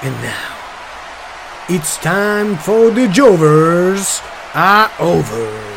And now, it's time for the Jovers are overs.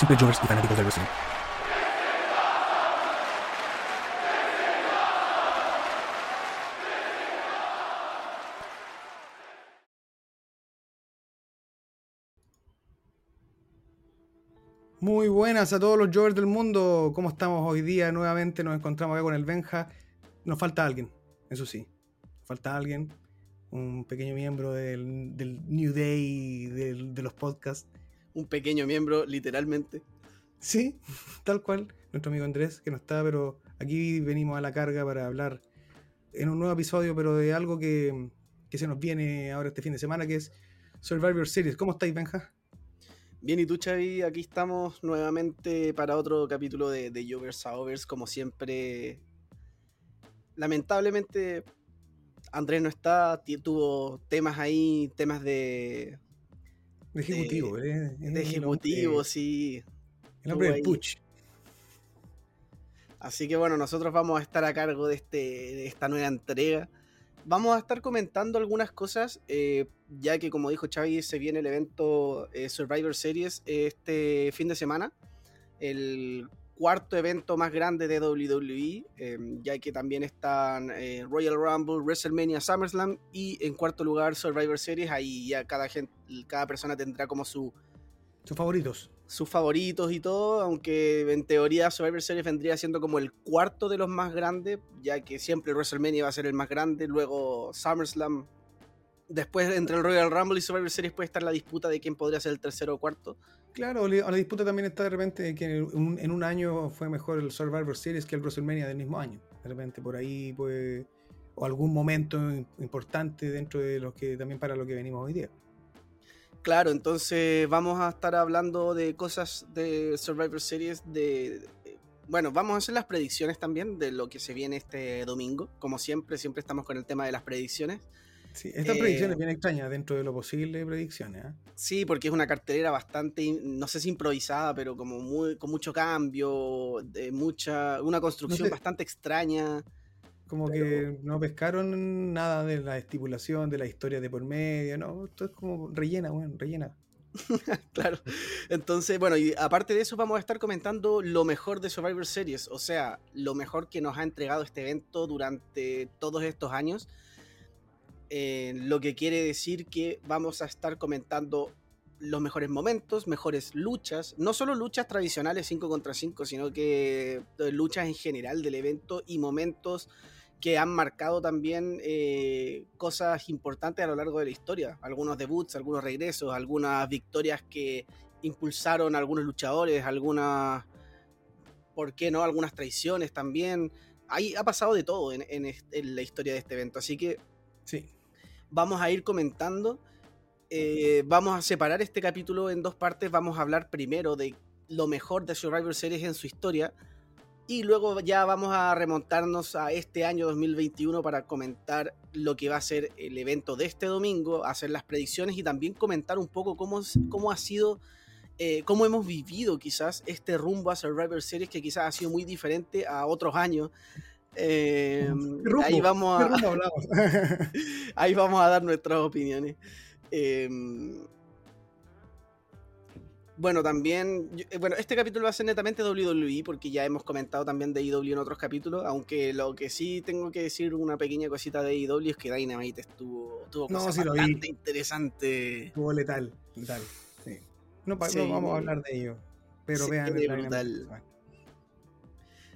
Simples Jovers y fanáticos del wrestling. Muy buenas a todos los Jovers del mundo. ¿Cómo estamos hoy día? Nuevamente nos encontramos con el Benja. Nos falta alguien, eso sí. Falta alguien, un pequeño miembro del, New Day, de los podcasts. Un pequeño miembro, literalmente. Sí, tal cual. Nuestro amigo Andrés, que no está, pero aquí venimos a la carga para hablar en un nuevo episodio, pero de algo que, que se nos viene ahora este fin de semana, que es Survivor Series. ¿Cómo estáis, Benja? Bien, y tú, Xavi, aquí estamos nuevamente para otro capítulo de, de Jovers a Overs, como siempre. Lamentablemente, Andrés no está, tuvo temas ahí, temas de, De ejecutivo, ¿eh? De el ejecutivo, hombre- sí. El hombre del. Puch. Así que bueno, nosotros vamos a estar a cargo de, este, de esta nueva entrega. Vamos a estar comentando algunas cosas, eh, ya que como dijo Xavi, se viene el evento eh, Survivor Series este fin de semana. El cuarto evento más grande de WWE, eh, ya que también están eh, Royal Rumble, WrestleMania, SummerSlam y en cuarto lugar Survivor Series. Ahí ya cada, gente, cada persona tendrá como su, Sus favoritos. sus favoritos y todo, aunque en teoría Survivor Series vendría siendo como el cuarto de los más grandes, ya que siempre WrestleMania va a ser el más grande, luego SummerSlam. Después entre el Royal Rumble y Survivor Series puede estar la disputa de quién podría ser el tercero o cuarto. Claro, la disputa también está de repente que en un, en un año fue mejor el Survivor Series que el WrestleMania del mismo año. De repente por ahí, pues, o algún momento im- importante dentro de los que también para lo que venimos hoy día. Claro, entonces vamos a estar hablando de cosas de Survivor Series, de... de- Bueno, vamos a hacer las predicciones también de lo que se viene este domingo. Como siempre, siempre estamos con el tema de las predicciones. Sí, estas Eh, predicciones bien extrañas dentro de lo posible predicciones. ¿ah? Sí, porque es una cartelera bastante, no sé si improvisada, pero como muy, con mucho cambio, de mucha, una construcción sé. bastante extraña. Como Pero- que no pescaron nada de la estipulación, de la historia de por medio, ¿no? Esto es como rellena, bueno, rellena. Claro. Entonces, bueno, y aparte de eso vamos a estar comentando lo mejor de Survivor Series, o sea, lo mejor que nos ha entregado este evento durante todos estos años. Eh, lo que quiere decir que vamos a estar comentando los mejores momentos, mejores luchas, no solo luchas tradicionales 5 contra 5, sino que eh, luchas en general del evento y momentos que han marcado también eh, cosas importantes a lo largo de la historia. Algunos debuts, algunos regresos, algunas victorias que impulsaron a algunos luchadores, algunas, ¿por qué no? Algunas traiciones también. Ahí ha pasado de todo en, en la historia de este evento. Así que Sí. Vamos a ir comentando. Eh, vamos a separar este capítulo en dos partes. Vamos a hablar primero de lo mejor de Survivor Series en su historia. Y luego ya vamos a remontarnos a este año 2021 para comentar lo que va a ser el evento de este domingo, hacer las predicciones y también comentar un poco cómo, cómo ha sido, eh, cómo hemos vivido quizás este rumbo a Survivor Series que quizás ha sido muy diferente a otros años. Eh, ¿Qué rumbo? ahí vamos ¿Qué a... Ahí vamos a dar nuestras opiniones. Em, bueno, también. eh, Bueno, este capítulo va a ser netamente WWE, porque ya hemos comentado también de AEW en otros capítulos. Aunque lo que sí tengo que decir, una pequeña cosita de AEW es que Dynamite estuvo, tuvo No, cosas sí lo vi. bastante interesantes. Estuvo letal, letal. Sí. No, Sí. no vamos a hablar de ello. Pero vean el brutal.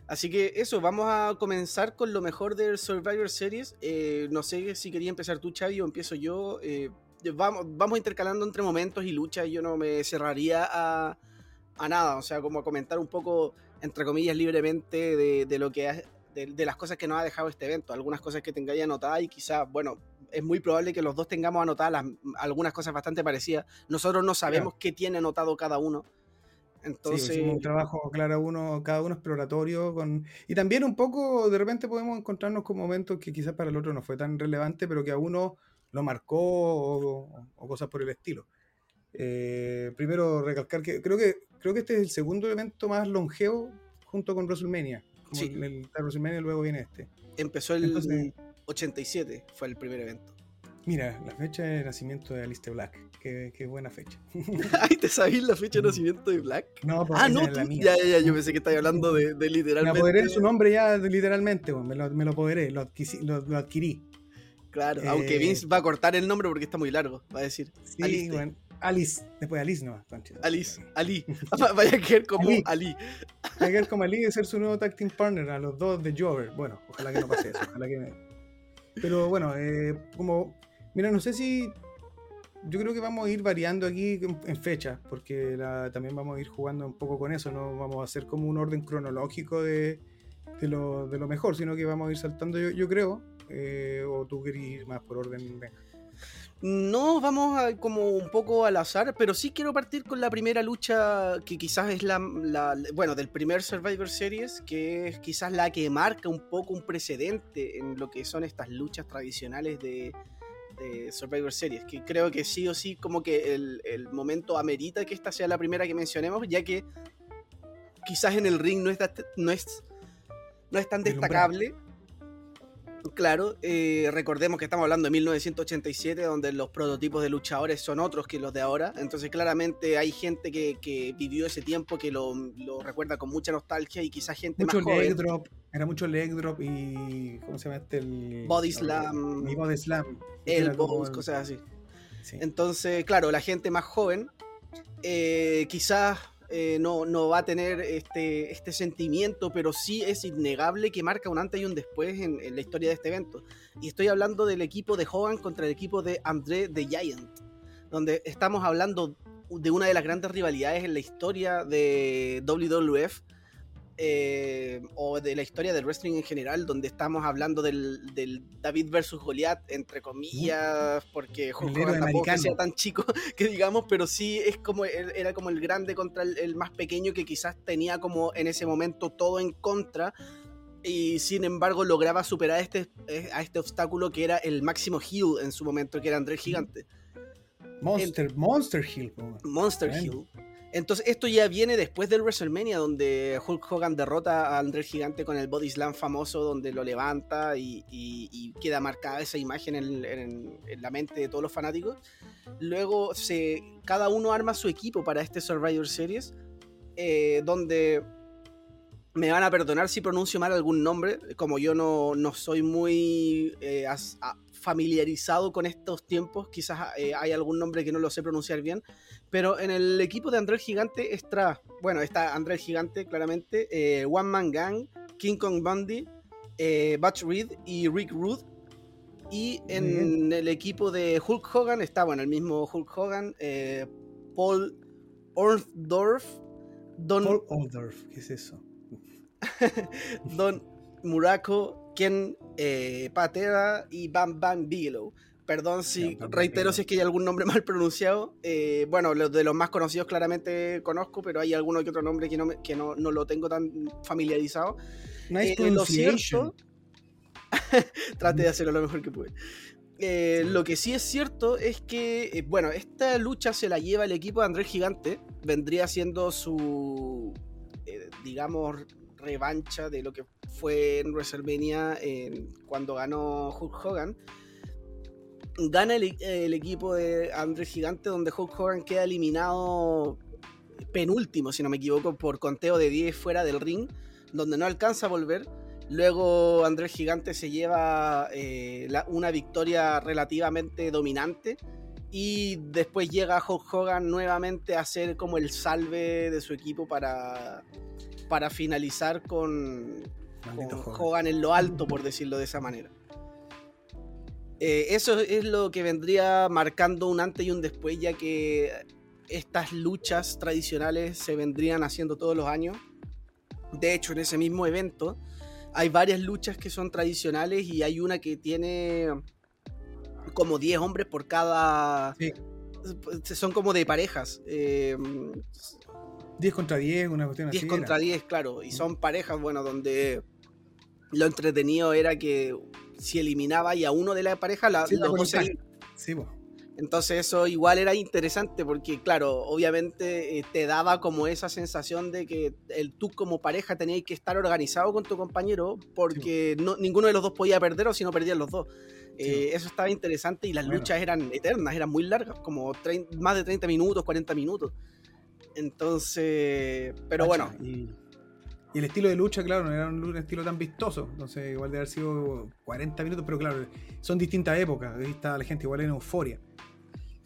Así que eso, vamos a comenzar con lo mejor del Survivor Series. Eh, no sé si quería empezar tú, Chavi, o empiezo yo. Eh, vamos, vamos intercalando entre momentos y luchas. Yo no me cerraría a, a nada, o sea, como a comentar un poco, entre comillas, libremente de, de lo que ha- de, las cosas que nos ha dejado este evento, algunas cosas que tengáis anotadas y quizás, bueno, es muy probable que los dos tengamos anotadas algunas cosas bastante parecidas. Nosotros no sabemos qué tiene anotado cada uno. Entonces, un trabajo, claro, uno, cada uno exploratorio. Con... Y también un poco, de repente podemos encontrarnos con momentos que quizás para el otro no fue tan relevante, pero que a uno lo marcó o, cosas por el estilo. Eh, primero, recalcar que creo, que creo que este es el segundo evento más longevo junto con WrestleMania. sí. el, WrestleMania luego viene este. Empezó el 87, fue el primer evento. Mira, la fecha de nacimiento de Alistair Black. Qué, qué buena fecha. Ay, ¿te sabís la fecha de nacimiento de Black? No, porque ah, no, la mía. Ya, ya, ya, yo pensé que estabas hablando de, de literalmente. Me apoderé de su nombre ya literalmente, me, lo, me lo apoderé, lo, adquirí. Claro, aunque eh, Vince va a cortar el nombre porque está muy largo, va a decir. Sí, bueno. Alice, después Alice no. Alice, Ali. Vaya a quedar como Ali. Vaya a quedar como Ali de ser su nuevo tag team partner a los dos de Jover. Bueno, ojalá que no pase eso. Ojalá que... Pero bueno, eh, como Mira, no sé si. Yo creo que vamos a ir variando aquí en, fecha, porque también vamos a ir jugando un poco con eso. No vamos a hacer como un orden cronológico de, lo, mejor, sino que vamos a ir saltando, yo, creo. Eh, o tú querés ir más por orden. No, vamos a, como un poco al azar, pero sí quiero partir con la primera lucha que quizás es la, bueno, del primer Survivor Series, que es quizás la que marca un poco un precedente en lo que son estas luchas tradicionales de, de Survivor Series, que creo que sí o sí como que el, momento amerita que esta sea la primera que mencionemos, ya que quizás en el ring no es, no es, no es tan destacable. Claro, eh, recordemos que estamos hablando de 1987, donde los prototipos de luchadores son otros que los de ahora. Entonces, claramente hay gente que, vivió ese tiempo que lo, recuerda con mucha nostalgia y quizás gente mucho más leg drop, era mucho leg drop y. ¿Cómo se llama este? El, body slam. Y body slam. El cosas así. Entonces, claro, la gente más joven eh, quizás eh, no, no, va a tener este, este sentimiento, pero sí es innegable que marca un antes y un después en, la historia de este evento. Y estoy hablando del equipo de Hogan contra el equipo de André the Giant, donde estamos hablando de una de las grandes rivalidades en la historia de WWF eh, o de la historia del wrestling en general, donde estamos hablando del, David versus Goliath, entre comillas, porque Hogan tampoco sea tan chico que digamos, pero sí es como era como el grande contra el, más pequeño que quizás tenía como en ese momento todo en contra y sin embargo lograba superar este, eh, a este obstáculo que era el máximo heel en su momento, que era André Gigante. Monster, Monster Hill. Monster Hill. Entonces, esto ya viene después del WrestleMania, donde Hulk Hogan derrota a André Gigante con el Body Slam famoso, donde lo levanta y, queda marcada esa imagen en, la mente de todos los fanáticos. Luego, se, cada uno arma su equipo para este Survivor Series, eh, donde me van a perdonar si pronuncio mal algún nombre, como yo no, soy muy eh, familiarizado con estos tiempos, quizás eh, hay algún nombre que no lo sé pronunciar bien, pero en el equipo de André el Gigante está, bueno, está André el Gigante, claramente, eh, One Man Gang, King Kong Bundy, eh, Butch Reed y Rick Rude. Y en el equipo de Hulk Hogan está, bueno, el mismo Hulk Hogan, eh, Paul Orndorff, Don... Paul Orndorff, ¿qué es eso? Don Muraco, Ken Patera y Bam Bam Bigelow. Perdón si reitero si es que hay algún nombre mal pronunciado. Eh, bueno, los de los más conocidos claramente conozco, pero hay alguno que otro nombre que no, que no, lo tengo tan familiarizado. Nice eh, lo cierto, trate de hacerlo lo mejor que pude. Eh, lo que sí es cierto es que, bueno, esta lucha se la lleva el equipo de Andrés Gigante. Vendría siendo su, digamos, revancha de lo que fue en WrestleMania cuando ganó Hulk Hogan gana el, equipo de Andrés Gigante, donde Hulk Hogan queda eliminado penúltimo, si no me equivoco, por conteo de 10 fuera del ring, donde no alcanza a volver. Luego Andrés Gigante se lleva eh, una victoria relativamente dominante. Y después llega Hulk Hogan nuevamente a hacer como el salve de su equipo para, para finalizar con, con Hogan en lo alto, por decirlo de esa manera. Eh, eso es lo que vendría marcando un antes y un después, ya que estas luchas tradicionales se vendrían haciendo todos los años. De hecho, en ese mismo evento hay varias luchas que son tradicionales y hay una que tiene como 10 hombres por cada... Son como de parejas. 10 eh, contra 10, una cuestión 10 contra 10, claro. Y son parejas, bueno, donde lo entretenido era que si eliminaba y a uno de la pareja, la, los dos Sí, entonces eso igual era interesante porque, claro, obviamente eh, te daba como esa sensación de que el, tú como pareja tenías que estar organizado con tu compañero porque no, ninguno de los dos podía perder o si no perdían los dos. Eh, eso estaba interesante y las luchas eran eternas, eran muy largas, como más de 30 minutos, 40 minutos. Entonces, pero bueno. Y, y, el estilo de lucha, claro, no era un, estilo tan vistoso. Entonces, igual de haber sido 40 minutos, pero claro, son distintas épocas. Ahí está la gente igual en euforia.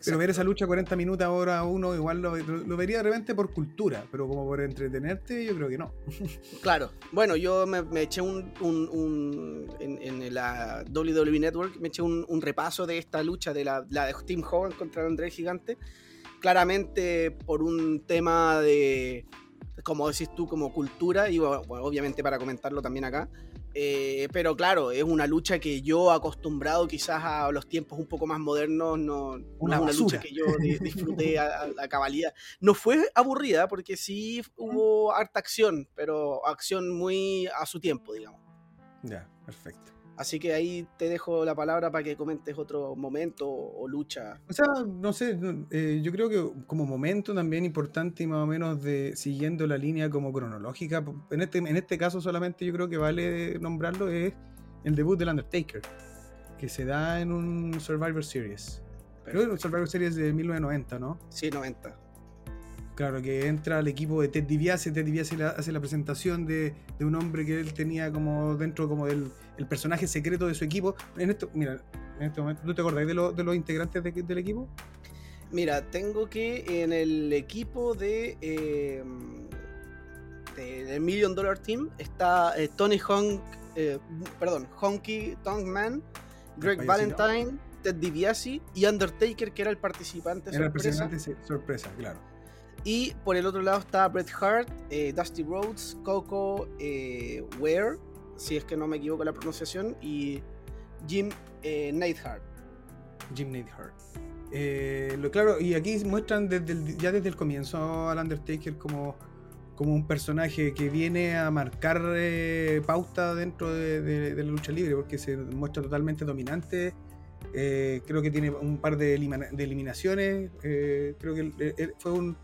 Pero ver esa lucha 40 minutos ahora uno igual lo, vería de repente por cultura, pero como por entretenerte, yo creo que no. Claro, bueno, yo me, eché un, en, la WWE Network, me eché un, repaso de esta lucha de la, la de Tim Hogan contra el André Gigante. Claramente por un tema de, como decís tú, como cultura, y obviamente para comentarlo también acá. Eh, pero claro, es una lucha que yo acostumbrado quizás a los tiempos un poco más modernos, no, una, es una lucha que yo disfruté a, la cabalidad. No fue aburrida porque sí hubo harta acción, pero acción muy a su tiempo, digamos. Ya, perfecto. Así que ahí te dejo la palabra para que comentes otro momento o, lucha. O sea, no sé, eh, yo creo que como momento también importante y más o menos de siguiendo la línea como cronológica, en este, en este caso solamente yo creo que vale nombrarlo, es el debut del Undertaker, que se da en un Survivor Series. Un Survivor Series de 1990, ¿no? Sí, 90. Claro, que entra al equipo de Ted DiBiase, Ted DiBiase hace la presentación de, un hombre que él tenía como dentro como del el personaje secreto de su equipo. En esto, mira, en este momento, ¿tú te acordás de, los integrantes del equipo? Mira, tengo que en el equipo de, eh, Million Dollar Team está eh, Tony Honk, eh, perdón, Honky Tonk Man, Greg Valentine, Ted DiBiase y Undertaker, que era el participante era sorpresa. el participante sorpresa, claro. Y por el otro lado está Bret Hart, eh, Dusty Rhodes, Coco eh, Ware, si es que no me equivoco la pronunciación, y Jim eh, Neidhart. Jim Neidhart. Eh, claro, y aquí muestran desde ya desde el comienzo al Undertaker como, como un personaje que viene a marcar pauta dentro de, la lucha libre, porque se muestra totalmente dominante. creo que tiene un par de, eliminaciones. creo que fue un,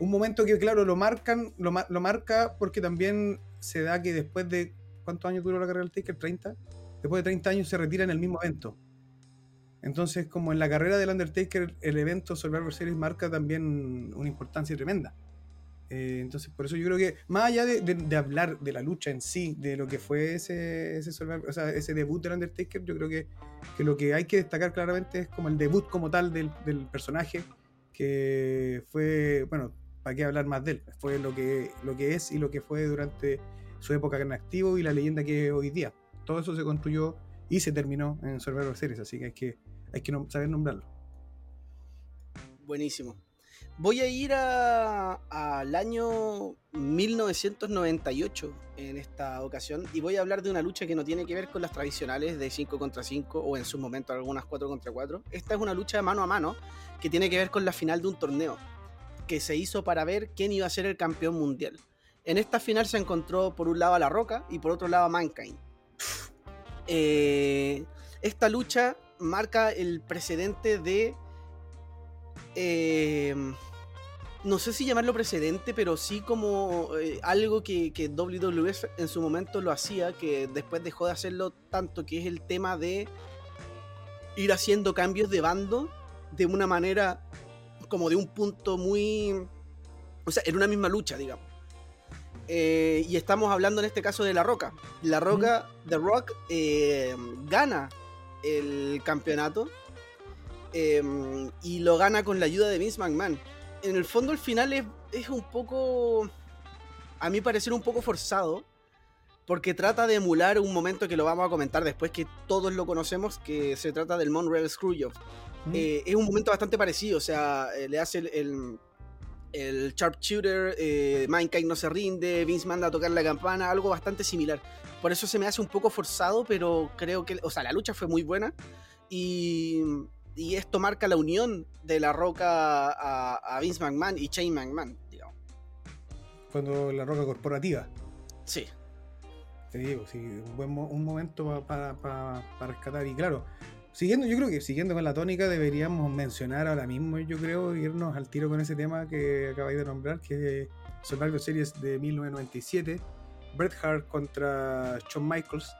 un momento que, claro, lo marcan, lo, lo, marca porque también se da que después de. ¿Cuántos años duró la carrera del Taker? ¿30? Después de 30 años se retira en el mismo evento. Entonces, como en la carrera del Undertaker, el evento Survivor Series marca también una importancia tremenda. Eh, entonces, por eso yo creo que, más allá de, hablar de la lucha en sí, de lo que fue ese, ese, o sea, ese debut del Undertaker, yo creo que, que, lo que hay que destacar claramente es como el debut como tal del, del personaje, que fue, bueno, ¿para qué hablar más de él? Fue lo que, lo que es y lo que fue durante su época en activo y la leyenda que hoy día. Todo eso se construyó y se terminó en Survivor Series, así que hay que, hay que saber nombrarlo. Buenísimo. Voy a ir al año 1998 en esta ocasión y voy a hablar de una lucha que no tiene que ver con las tradicionales de 5 contra 5 o en su momento algunas 4 contra 4. Esta es una lucha mano a mano que tiene que ver con la final de un torneo que se hizo para ver quién iba a ser el campeón mundial. En esta final se encontró por un lado a La Roca y por otro lado a Mankind. Eh, esta lucha marca el precedente de... Eh, no sé si llamarlo precedente, pero sí como eh, algo que, que WWE en su momento lo hacía, que después dejó de hacerlo tanto, que es el tema de ir haciendo cambios de bando de una manera como de un punto muy... O sea, en una misma lucha, digamos. Eh, y estamos hablando en este caso de La Roca. La Roca, The Rock, eh, gana el campeonato eh, y lo gana con la ayuda de Vince McMahon. En el fondo, el final es, es un poco, a mí parecer un poco forzado, porque trata de emular un momento que lo vamos a comentar después, que todos lo conocemos, que se trata del Montreal Screwjob. Eh, es un momento bastante parecido, o sea, eh, le hace el, el Sharpshooter, eh, Mankind no se rinde, Vince manda a tocar la campana, algo bastante similar. Por eso se me hace un poco forzado, pero creo que, o sea, la lucha fue muy buena y, y esto marca la unión de La Roca a, Vince McMahon y Shane McMahon, digamos. Cuando La Roca corporativa. Sí. Te digo, sí, un buen un momento para rescatar. Y claro, Siguiendo, yo creo que siguiendo con la tónica, deberíamos mencionar ahora mismo, yo creo, irnos al tiro con ese tema que acabáis de nombrar, que es Survivor Series de 1997, Bret Hart contra Shawn Michaels,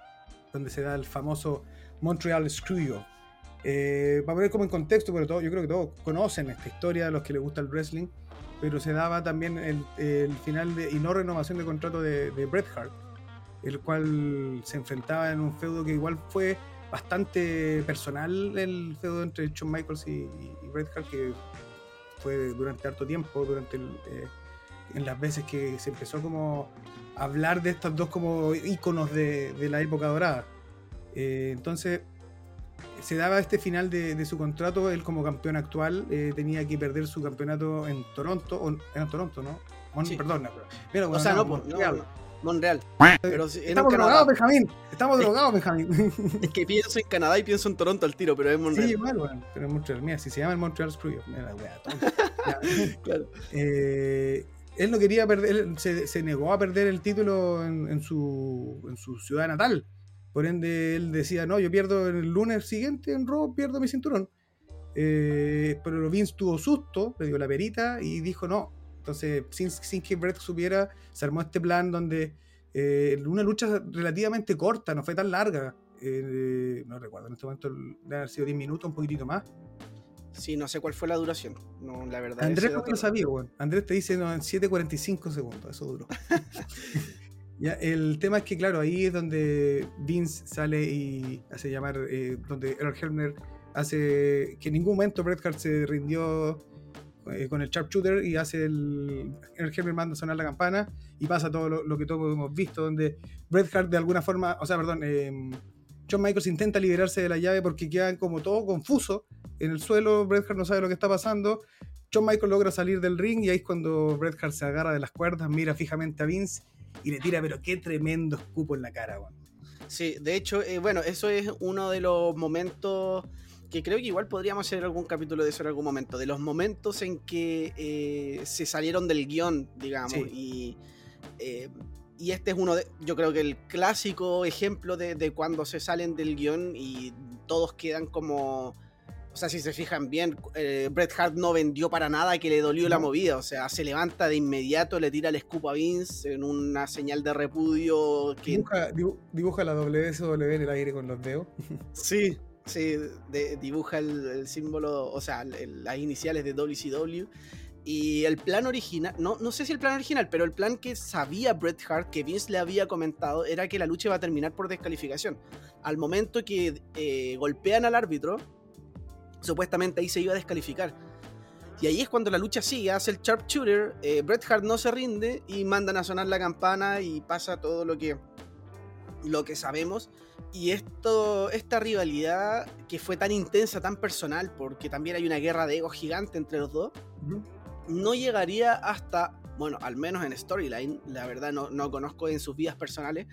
donde se da el famoso Montreal Screw eh, para poner como en contexto, pero todo, yo creo que todos conocen esta historia, los que les gusta el wrestling, pero se daba también el, final de, y no renovación de contrato de, de Bret Hart, el cual se enfrentaba en un feudo que igual fue bastante personal el feudo entre Shawn Michaels y, Bret Hart, que fue durante harto tiempo, durante eh, en las veces que se empezó como a hablar de estos dos como íconos de, la época dorada. Eh, entonces se daba este final de, su contrato, él como campeón actual eh, tenía que perder su campeonato en Toronto, o en Toronto, ¿no? Perdón, o sea, no, pues, Monreal. Pero Estamos drogados, Benjamín. Estamos drogados, Benjamín. Es que pienso en Canadá y pienso en Toronto al tiro, pero es Montreal. Sí, igual, bueno, pero es Montreal. Mira, si se llama el Montreal Screw, mira la claro. Eh, él no quería perder, él se, negó a perder el título en, su, en su ciudad natal. Por ende, él decía, no, yo pierdo el lunes siguiente en Raw, pierdo mi cinturón. Eh, pero Vince tuvo susto, le dio la perita y dijo, no, entonces, sin, que Brett supiera, se armó este plan donde eh, una lucha relativamente corta, no fue tan larga. Eh, no recuerdo, en este momento debe haber sido 10 minutos, un poquitito más. Sí, no sé cuál fue la duración. No, la verdad. Andrés no lo sabía, bueno. Andrés te dice no, en 7.45 segundos, eso duró. ya, el tema es que, claro, ahí es donde Vince sale y hace llamar, eh, donde Errol Helmer hace que en ningún momento Bret Hart se rindió eh, con el sharpshooter y hace el, el Henry manda sonar la campana y pasa todo lo, que todos hemos visto, donde Bret Hart de alguna forma, o sea, perdón, eh, John Michaels intenta liberarse de la llave porque quedan como todo confuso en el suelo, Bret Hart no sabe lo que está pasando, John Michael logra salir del ring y ahí es cuando Bret Hart se agarra de las cuerdas, mira fijamente a Vince y le tira, pero qué tremendo escupo en la cara, Sí, de hecho, eh, bueno, eso es uno de los momentos que creo que igual podríamos hacer algún capítulo de eso en algún momento, de los momentos en que eh, se salieron del guion, digamos, y, eh, y este es uno de, yo creo que el clásico ejemplo de, cuando se salen del guion y todos quedan como... O sea, si se fijan bien, eh, Bret Hart no vendió para nada que le dolió la movida. O sea, se levanta de inmediato, le tira el escupo a Vince en una señal de repudio. Que... Dibuja, dibuja la WSW en el aire con los dedos. Sí, Sí, dibuja el, símbolo, o sea, las iniciales de WCW. Y el plan original, no, no sé si el plan original, pero el plan que sabía Bret Hart, que Vince le había comentado, era que la lucha iba a terminar por descalificación. Al momento que eh, golpean al árbitro, supuestamente ahí se iba a descalificar. Y ahí es cuando la lucha sigue, hace el sharpshooter, eh, Bret Hart no se rinde y mandan a sonar la campana y pasa todo lo que, lo que sabemos. Y esto, esta rivalidad que fue tan intensa, tan personal, porque también hay una guerra de ego gigante entre los dos, no llegaría hasta, bueno, al menos en Storyline, la verdad no, no conozco en sus vidas personales,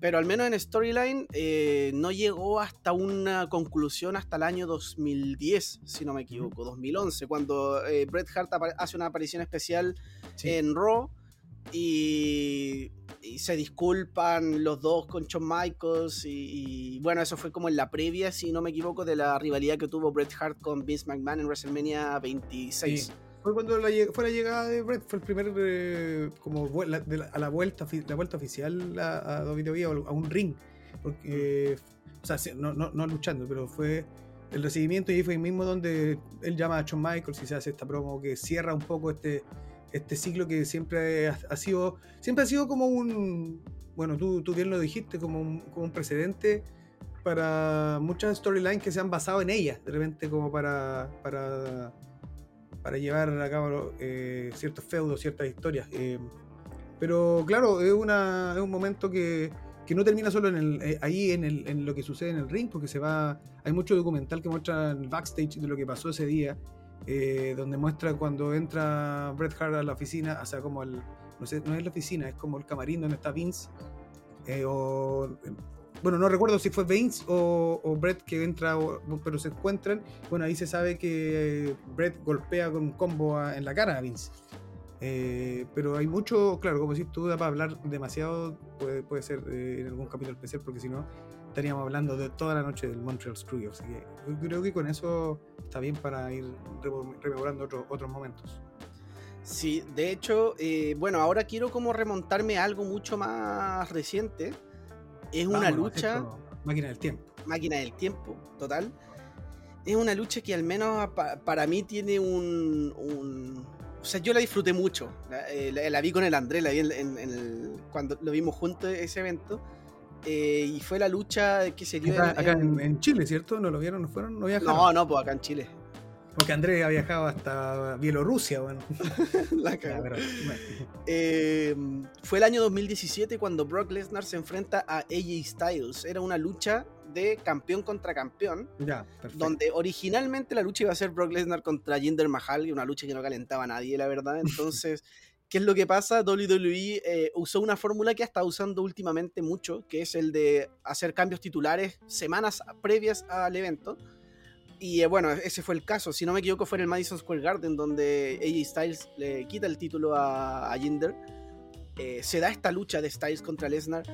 pero al menos en Storyline eh, no llegó hasta una conclusión hasta el año 2010, si no me equivoco, 2011, cuando eh, Bret Hart hace una aparición especial en Raw y, se disculpan los dos con Shawn Michaels y, bueno, eso fue como en la previa, si no me equivoco, de la rivalidad que tuvo Bret Hart con Vince McMahon en WrestleMania 26. Fue cuando fue la llegada de Bret, fue el primer eh, como a la vuelta, la vuelta oficial a, a WWE a un ring. Porque, o sea, no, no, no luchando, pero fue el recibimiento y ahí fue el mismo donde él llama a Shawn Michaels y se hace esta promo que cierra un poco este este ciclo que siempre ha, sido, siempre ha sido como un, bueno, tú, tú bien lo dijiste, como un, como un precedente para muchas storylines que se han basado en ellas, de repente como para, para, para llevar a cabo eh, ciertos feudos, ciertas historias. Eh, pero claro, es, una, es un momento que, que no termina solo en el, eh, ahí en, lo que sucede en el ring, porque se va, hay mucho documental que muestra el backstage de lo que pasó ese día eh, donde muestra cuando entra Bret Hart a la oficina, o sea, como el, no sé, no es la oficina, es como el camarín donde está Vince, eh, o, bueno, no recuerdo si fue Vince o, o Brett que entra, pero se encuentran, bueno, ahí se sabe que Brett golpea con un combo en la cara a Vince. Eh, pero hay mucho, claro, como si tú da para hablar demasiado, puede, puede ser en algún capítulo especial, porque si no, estaríamos hablando de toda la noche del Montreal Screw. Así que yo creo que con eso está bien para ir rememorando otros momentos. Sí, de hecho, eh, bueno, ahora quiero como remontarme a algo mucho más reciente. Es una lucha. Máquina del tiempo. Máquina del tiempo, total. Es una lucha que al menos para mí tiene un, O sea, yo la disfruté mucho. La, eh, vi con el Andrés, la vi en, cuando lo vimos juntos ese evento. Eh, y fue la lucha que se dio acá, en, Chile, ¿cierto? ¿No lo vieron? ¿No fueron? ¿No viajaron? No, no, pues acá en Chile. Porque Andrés ha viajado hasta Bielorrusia, bueno. la eh, fue el año 2017 cuando Brock Lesnar se enfrenta a AJ Styles. Era una lucha de campeón contra campeón. Ya, perfecto. Donde originalmente la lucha iba a ser Brock Lesnar contra Jinder Mahal, una lucha que no calentaba a nadie, la verdad. Entonces, ¿qué es lo que pasa? WWE eh, usó una fórmula que ha estado usando últimamente mucho, que es el de hacer cambios titulares semanas previas al evento y eh, bueno, ese fue el caso. Si no me equivoco, fue en el Madison Square Garden donde AJ Styles le quita el título a, Jinder. Eh, se da esta lucha de Styles contra Lesnar.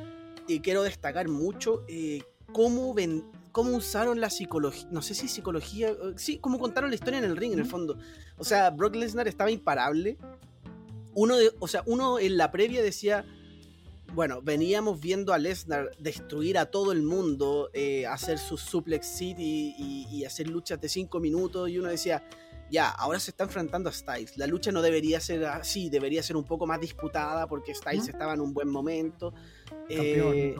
Y quiero destacar mucho eh, cómo, ven, cómo usaron la psicología. No sé si psicología. Sí, cómo contaron la historia en el ring, en el fondo. O sea, Brock Lesnar estaba imparable. Uno, de, o sea, uno en la previa decía bueno, veníamos viendo a Lesnar destruir a todo el mundo, eh, hacer su suplex city y, hacer luchas de 5 minutos y uno decía, ya, ahora se está enfrentando a Styles. La lucha no debería ser así, debería ser un poco más disputada porque Styles estaba en un buen momento. Eh,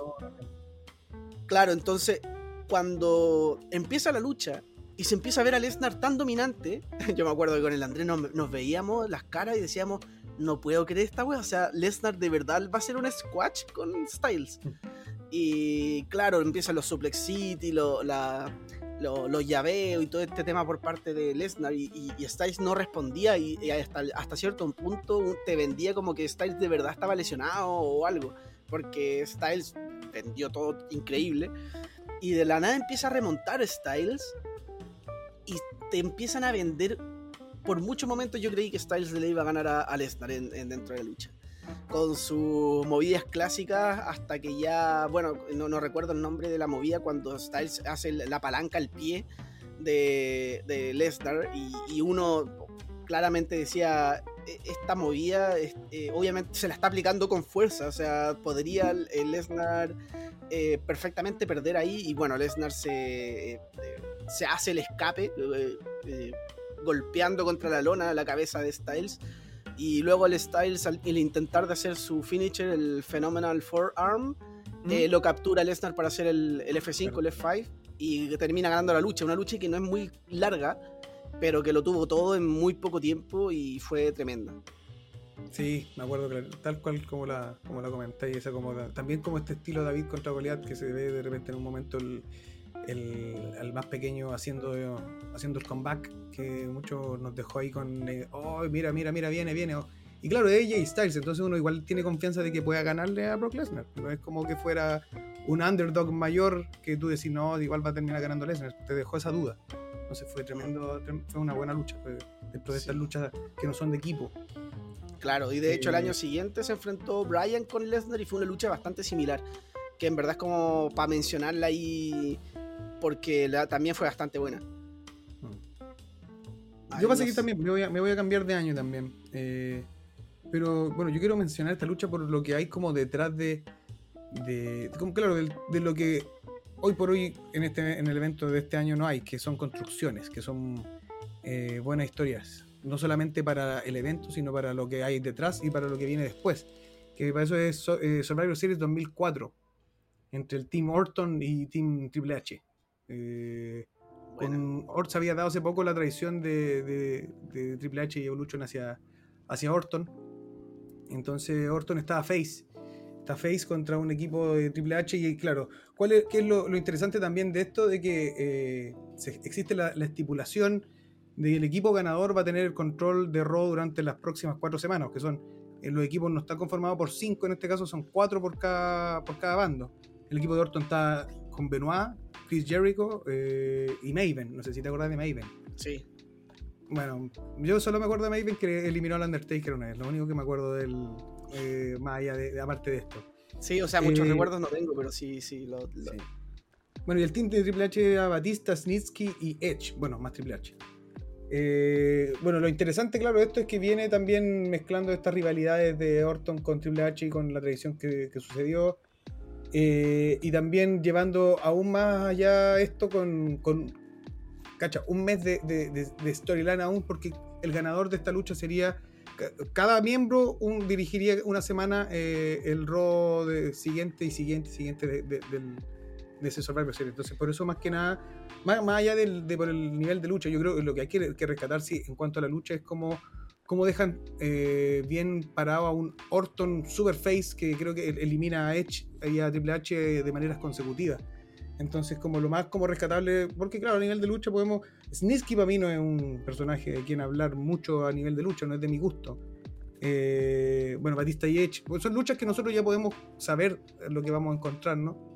claro, entonces cuando empieza la lucha y se empieza a ver a Lesnar tan dominante, yo me acuerdo que con el Andrés nos veíamos las caras y decíamos, no puedo creer esta wea. O sea, Lesnar de verdad va a ser un squash con Styles. Mm. Y claro, empiezan los suplex city, lo, la, los llaveos y todo este tema por parte de Lesnar. Y, Styles no respondía y, hasta, hasta cierto punto te vendía como que Styles de verdad estaba lesionado o algo. Porque Styles vendió todo increíble. Y de la nada empieza a remontar Styles. Y te empiezan a vender por muchos momentos yo creí que Styles le iba a ganar a, Lesnar en, dentro de la lucha. Con sus movidas clásicas hasta que ya, bueno, no, recuerdo el nombre de la movida cuando Styles hace la palanca al pie de, Lesnar y, uno claramente decía, e, esta movida eh, obviamente se la está aplicando con fuerza, o sea, podría el Lesnar eh, perfectamente perder ahí y bueno, Lesnar se, eh, se hace el escape golpeando contra la lona la cabeza de Styles. Y luego el Styles, al intentar de hacer su finisher, el Phenomenal Forearm, eh, lo captura Lesnar para hacer el, F5, el F5, y termina ganando la lucha. Una lucha que no es muy larga, pero que lo tuvo todo en muy poco tiempo y fue tremenda. Sí, me acuerdo, tal cual como la, como la comenté, y esa como también como este estilo David contra Goliath que se ve de repente en un momento el, el, más pequeño haciendo, haciendo el comeback que mucho nos dejó ahí con, oh, mira, mira, mira, viene, viene. Y claro, de AJ Styles, entonces uno igual tiene confianza de que pueda ganarle a Brock Lesnar. No es como que fuera un underdog mayor que tú decís, no, igual va a terminar ganando Lesnar. Te dejó esa duda. Entonces fue tremendo, fue una buena lucha. dentro de estas luchas que no son de equipo. Claro, y de hecho el año siguiente se enfrentó Bryan con Lesnar y fue una lucha bastante similar. Que en verdad es como para mencionarla ahí porque la, también fue bastante buena. yo pasé que también, me voy, a, cambiar de año también. Eh, pero bueno, yo quiero mencionar esta lucha por lo que hay como detrás de. de como, claro, de, lo que hoy por hoy en, este, en el evento de este año no hay, que son construcciones, que son eh, buenas historias. No solamente para el evento, sino para lo que hay detrás y para lo que viene después. Que para eso es eh, Survivor Series 2004, entre el Team Orton y Team Triple H. Eh, con se había dado hace poco la traición de, Triple H y Evolution hacia, hacia Orton. Entonces Orton estaba face. Está face contra un equipo de Triple H. Y claro, ¿cuál es, ¿qué es lo, interesante también de esto? De que eh, existe la, estipulación del equipo ganador va a tener el control de Raw durante las próximas cuatro semanas, que son, eh, los equipos no están conformados por cinco, en este caso son cuatro por cada, por cada bando. El equipo de Orton está con Benoit, Chris Jericho eh, y Maven. No sé si te acuerdas de Maven. Sí. Bueno, yo solo me acuerdo de Maven que eliminó al Undertaker una vez. Lo único que me acuerdo del. Eh, más allá de, aparte de esto. Sí, o sea, muchos recuerdos no tengo, pero sí, sí, lo, Bueno, y el team de Triple H era Batista, Snitsky y Edge. Bueno, más Triple H. Eh, bueno, lo interesante, claro, de esto es que viene también mezclando estas rivalidades de Orton con Triple H y con la tradición que, sucedió. Eh, y también llevando aún más allá esto con, con cacha, un mes de, de, storyline aún, porque el ganador de esta lucha sería. Cada miembro un, dirigiría una semana eh, el rol de siguiente y siguiente siguiente del, de ese Survivor. Entonces, por eso más que nada, más, allá del, de, por el nivel de lucha, yo creo que lo que hay que, rescatar sí, en cuanto a la lucha es como cómo dejan eh, bien parado a un Orton Superface que creo que elimina a Edge y a Triple H de maneras consecutivas. Entonces, como lo más como rescatable, porque claro, a nivel de lucha podemos... Snitsky para mí no es un personaje de quien hablar mucho a nivel de lucha, no es de mi gusto. Eh, bueno, Batista y Edge, pues son luchas que nosotros ya podemos saber lo que vamos a encontrar, ¿no?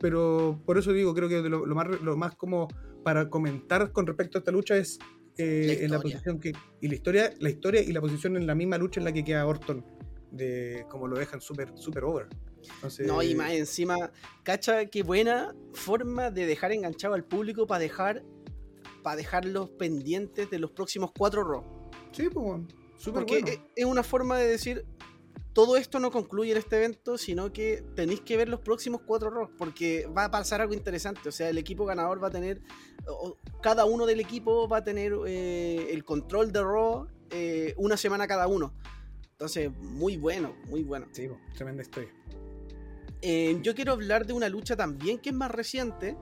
pero por eso digo, creo que lo, más, lo más como para comentar con respecto a esta lucha es eh, en la posición que. Y la historia, la historia y la posición en la misma lucha en la que queda Orton. De como lo dejan súper super over. no, y más encima, cacha qué buena forma de dejar enganchado al público para dejar para dejarlos pendientes de los próximos cuatro Raw. Sí, pues bueno, Porque es una forma de decir, todo esto no concluye en este evento, sino que tenéis que ver los próximos cuatro Raw, porque va a pasar algo interesante. O sea, el equipo ganador va a tener, cada uno del equipo va a tener eh, el control de Raw eh, una semana cada uno. Entonces, muy bueno, muy bueno. Sí, tremenda historia. Eh, yo quiero hablar de una lucha también que es más reciente,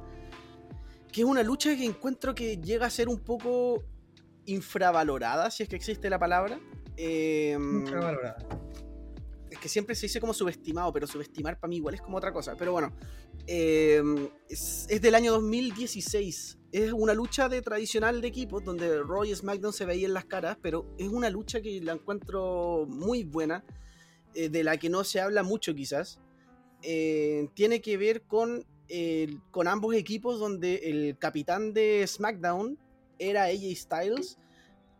que es una lucha que encuentro que llega a ser un poco infravalorada, si es que existe la palabra. infravalorada que siempre se dice como subestimado, pero subestimar para mí igual es como otra cosa. Pero bueno, eh, es, del año 2016. Es una lucha de tradicional de equipos donde Roy y SmackDown se veían las caras, pero es una lucha que la encuentro muy buena, eh, de la que no se habla mucho quizás. Eh, tiene que ver con, con ambos equipos donde el capitán de SmackDown era AJ Styles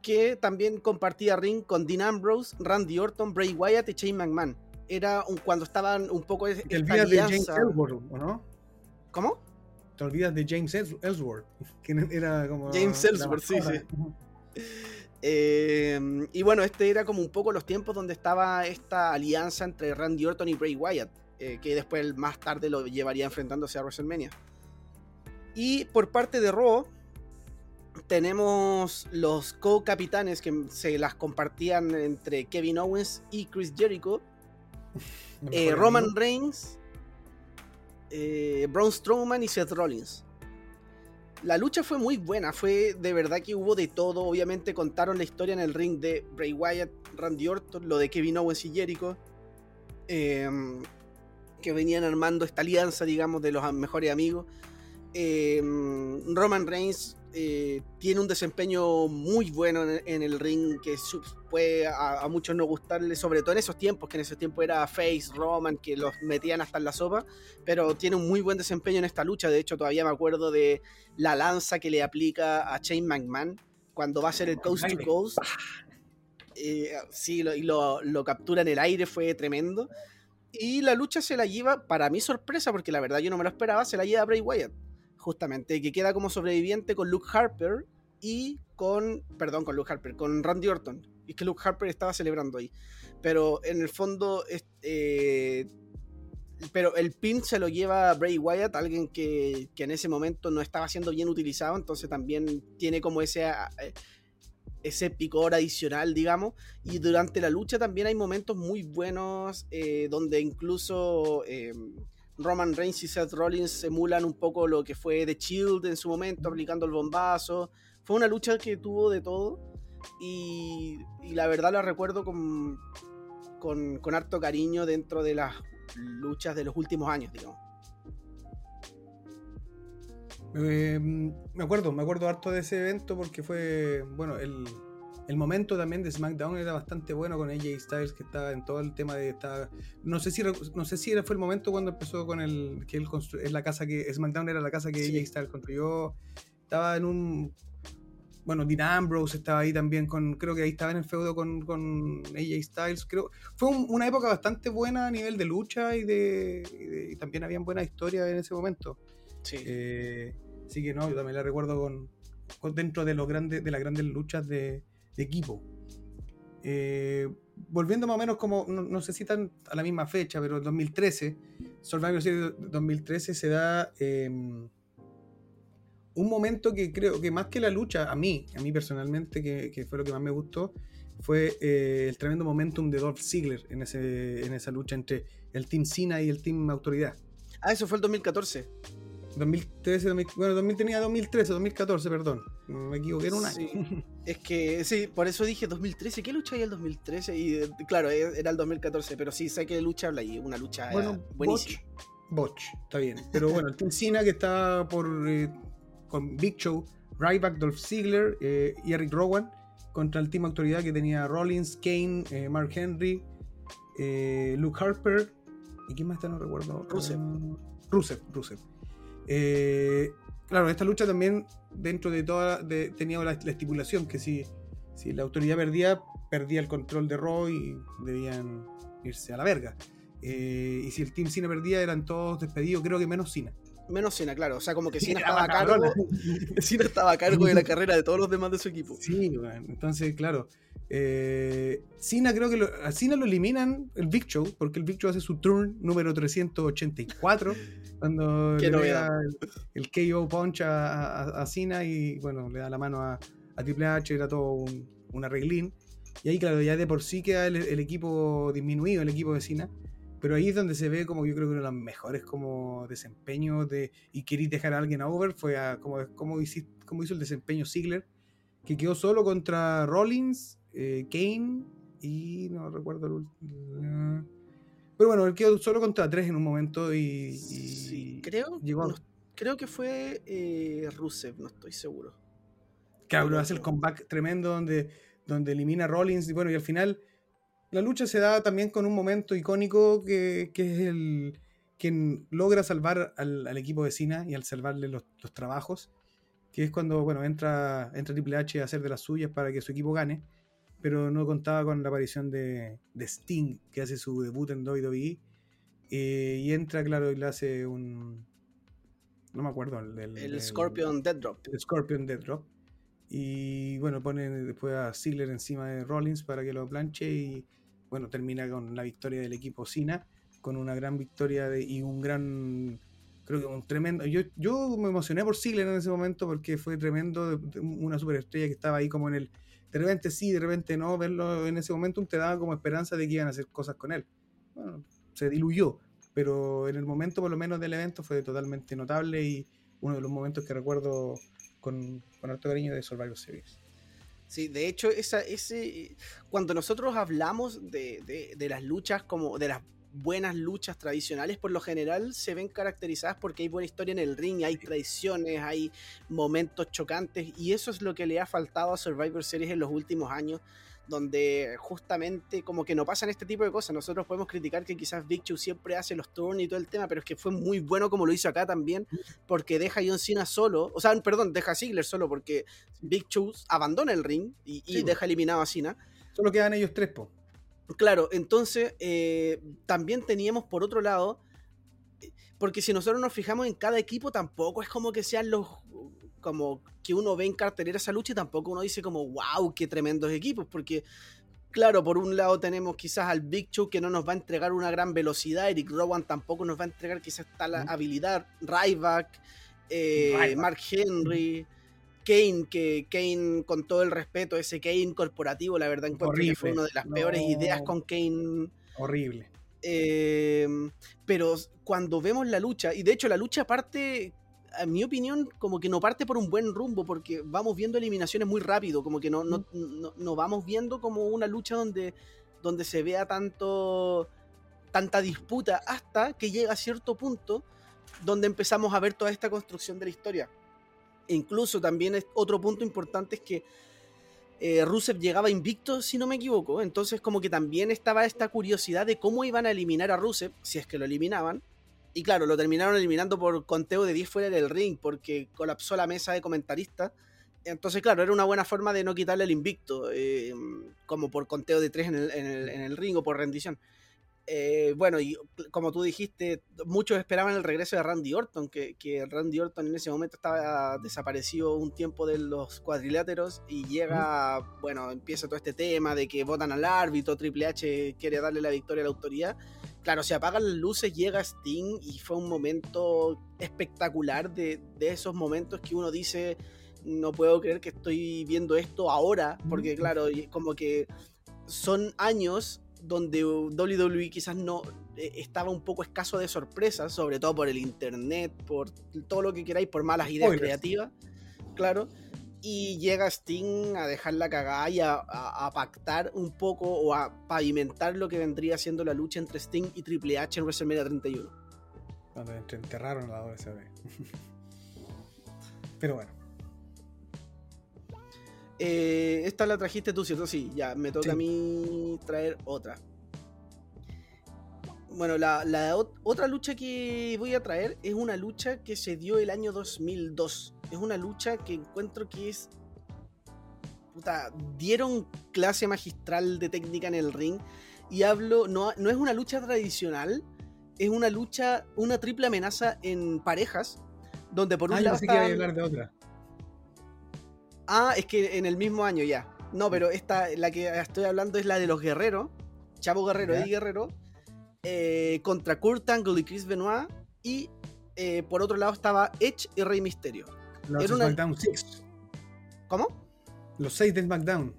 que también compartía ring con Dean Ambrose, Randy Orton, Bray Wyatt y Shane McMahon. Era un, cuando estaban un poco... Te olvidas de James Ellsworth, ¿o no? ¿Cómo? Te olvidas de James Ellsworth, que era como... James Ellsworth, sí, sí. Eh, y bueno, este era como un poco los tiempos donde estaba esta alianza entre Randy Orton y Bray Wyatt, eh, que después más tarde lo llevaría enfrentándose a WrestleMania. Y por parte de Raw, tenemos los co-capitanes que se las compartían entre Kevin Owens y Chris Jericho. Eh, Roman Reigns, eh, Braun Strowman y Seth Rollins. La lucha fue muy buena, fue de verdad que hubo de todo. Obviamente contaron la historia en el ring de Bray Wyatt, Randy Orton, lo de Kevin Owens y Jericho. Em, que venían armando esta alianza, digamos, de los mejores amigos. Em, Roman Reigns eh, tiene un desempeño muy bueno en, el ring que puede a, muchos no gustarle, sobre todo en esos tiempos, que en esos tiempos era Face, Roman, que los metían hasta en la sopa, pero tiene un muy buen desempeño en esta lucha. De hecho, todavía me acuerdo de la lanza que le aplica a Shane McMahon cuando va a ser el Coast to Coast. Eh, sí, lo, y lo, lo captura en el aire, fue tremendo. Y la lucha se la lleva, para mi sorpresa, porque la verdad yo no me lo esperaba, se la lleva Bray Wyatt justamente, que queda como sobreviviente con Luke Harper y con, perdón, con Luke Harper, con Randy Orton. Y que Luke Harper estaba celebrando ahí. Pero en el fondo, eh, pero el pin se lo lleva Bray Wyatt, alguien que, que, en ese momento no estaba siendo bien utilizado, entonces también tiene como ese, eh, ese picor adicional, digamos. Y durante la lucha también hay momentos muy buenos eh, donde incluso Roman Reigns y Seth Rollins emulan un poco lo que fue The Shield en su momento, aplicando el bombazo. Fue una lucha que tuvo de todo y, la verdad la recuerdo con, con, harto cariño dentro de las luchas de los últimos años, digamos. Eh, me acuerdo, me acuerdo harto de ese evento porque fue, bueno, el, el momento también de SmackDown era bastante bueno con AJ Styles que estaba en todo el tema de esta no sé si no sé si fue el momento cuando empezó con el que él es la casa que SmackDown era la casa que AJ Styles construyó. Estaba en un bueno Dean Ambrose estaba ahí también con creo que ahí estaba en el feudo con, con AJ Styles creo fue una época bastante buena a nivel de lucha y de, y también habían buenas historias en ese momento. Sí. Eh, así que no yo también la recuerdo con, con dentro de los grandes de las grandes luchas de equipo. Eh, volviendo más o menos como, no, sé si a la misma fecha, pero en 2013, Survivor Series 2013 se da em, un momento que creo que más que la lucha, a mí, a mí personalmente, que, fue lo que más me gustó, fue eh, el tremendo momentum de Dolph Ziggler en, ese, en esa lucha entre el Team Cena y el Team Autoridad. Ah, eso fue el 2014. 2013, bueno, 2000 tenía 2013, 2014, perdón. Me equivoqué en un año. es que, sí, por eso dije 2013. ¿Qué lucha hay el 2013? Y eh, claro, e, era el 2014, pero sí, sé que lucha habla ahí, una lucha bueno, buenísima. Botch, está bien. Pero bueno, el Team Cena que está por eh, con Big Show, Ryback, Dolph Ziggler eh, y Eric Rowan contra el Team Autoridad que tenía Rollins, Kane, Mark Henry, Luke Harper y quién más está, no recuerdo. Rusev. Rusev, Rusev. Eh, claro, esta lucha también, dentro de toda, tenía la, estipulación que si, si la autoridad perdía, perdía el control de Raw y debían irse a la verga. Eh, y si el Team Cena perdía, eran todos despedidos, creo que menos Cena. Menos Cena, claro. O sea, como que Cena estaba a cargo. Cena estaba a cargo de la carrera de todos los demás de su equipo. Sí, bueno, entonces, claro. Eh, Cena creo que lo, a Cena lo eliminan el Big Show, porque el Big Show hace su turn número 384, cuando le da el, KO punch a, a, Cena y bueno, le da la mano a, Triple H, era todo un, un, arreglín. Y ahí, claro, ya de por sí queda el, equipo disminuido, el equipo de Cena. Pero ahí es donde se ve como yo creo que uno de los mejores como desempeños de y queréis dejar a alguien a over fue a, como, como, hizo, como hizo el desempeño Ziggler, que quedó solo contra Rollins eh, Kane y no recuerdo el último. Pero bueno, él quedó solo contra tres en un momento y. creo, creo que fue eh, Rusev, no estoy seguro. Claro, hace el comeback tremendo donde, donde elimina a Rollins y bueno, y al final la lucha se da también con un momento icónico que, es el quien logra salvar al, equipo de Cena y al salvarle los, trabajos, que es cuando bueno, entra, entra Triple H a hacer de las suyas para que su equipo gane pero no contaba con la aparición de, Sting, que hace su debut en WWE. Eh, y entra, claro, y le hace un. No me acuerdo. El, Scorpion Dead Drop. El Scorpion Dead Drop. Y bueno, pone después a Ziggler encima de Rollins para que lo planche. Y bueno, termina con la victoria del equipo Cena. Con una gran victoria de, y un gran. Creo que un tremendo. Yo, yo me emocioné por Ziggler en ese momento porque fue tremendo. Una superestrella que estaba ahí como en el de repente sí, de repente no, verlo en ese momento te daba como esperanza de que iban a hacer cosas con él. Bueno, se diluyó, pero en el momento por lo menos del evento fue totalmente notable y uno de los momentos que recuerdo con, con harto cariño de Survivor Series. Sí, de hecho, esa, ese, cuando nosotros hablamos de, de, de las luchas como de las buenas luchas tradicionales por lo general se ven caracterizadas porque hay buena historia en el ring, hay traiciones, hay momentos chocantes y eso es lo que le ha faltado a Survivor Series en los últimos años donde justamente como que no pasan este tipo de cosas. Nosotros podemos criticar que quizás Big Show siempre hace los turns y todo el tema, pero es que fue muy bueno como lo hizo acá también, porque deja a John Cena solo, o sea, perdón, deja a Ziggler solo porque Big Show abandona el ring y, deja eliminado a Cena. Solo quedan ellos tres, po. Claro, entonces eh, también teníamos por otro lado, porque si nosotros nos fijamos en cada equipo, tampoco es como que sean los como que uno ve en cartelera esa lucha y tampoco uno dice como wow, qué tremendos equipos, porque claro, por un lado tenemos quizás al Big Show que no nos va a entregar una gran velocidad, Eric Rowan tampoco nos va a entregar quizás tal habilidad, Ryback, eh, Mark Henry. Kane, que Kane, con todo el respeto, ese Kane corporativo, la verdad encuentro que fue una de las peores ideas con Kane. Horrible. Em, pero cuando vemos la lucha, y de hecho la lucha parte, a mi opinión, como que no parte por un buen rumbo, porque vamos viendo eliminaciones muy rápido, como que no, no, no, vamos viendo como una lucha donde, donde se vea tanto tanta disputa hasta que llega a cierto punto donde empezamos a ver toda esta construcción de la historia incluso también es, otro punto importante es que eh, Rusev llegaba invicto, si no me equivoco. Entonces, como que también estaba esta curiosidad de cómo iban a eliminar a Rusev, si es que lo eliminaban. Y claro, lo terminaron eliminando por conteo de 10 fuera del ring, porque colapsó la mesa de comentaristas. Entonces, claro, era una buena forma de no quitarle el invicto, eh, como por conteo de 3 en el, en el ring o por rendición. Eh, bueno, y como tú dijiste, muchos esperaban el regreso de Randy Orton, que, Randy Orton en ese momento estaba desaparecido un tiempo de los cuadriláteros y llega, bueno, empieza todo este tema de que votan al árbitro, Triple H quiere darle la victoria a la autoridad. Claro, se apagan las luces, llega Sting y fue un momento espectacular de, de esos momentos que uno dice, no puedo creer que estoy viendo esto ahora, porque claro, como que son años donde WWE quizás no eh, estaba un poco escaso de sorpresas, sobre todo por el internet, por todo lo que queráis, por malas ideas creativas, claro. Y llega Sting a dejar la cagada y a, pactar un poco o a pavimentar lo que vendría siendo la lucha entre Sting y Triple H en WrestleMania 31. Cuando enterraron la WSW. Pero bueno. Eh, esta la trajiste tú, ¿cierto? Sí, ya, me toca a mí traer otra. Bueno, la, otra lucha que voy a traer es una lucha que se dio el año 2002. Es una lucha que encuentro que es... Puta, dieron clase magistral de técnica en el ring. Y hablo, no, no es una lucha tradicional, es una lucha, una triple amenaza en parejas, donde por un ah, lado... que hablar de otra. Ah, es que en el mismo año ya. No, pero esta, la que estoy hablando es la de los guerreros. Chavo Guerrero, y Guerrero. Eh, contra Kurt Angle y Chris Benoit. Y eh, por otro lado estaba Edge y Rey Misterio. Los SmackDown 6. ¿Cómo? Los 6 de SmackDown.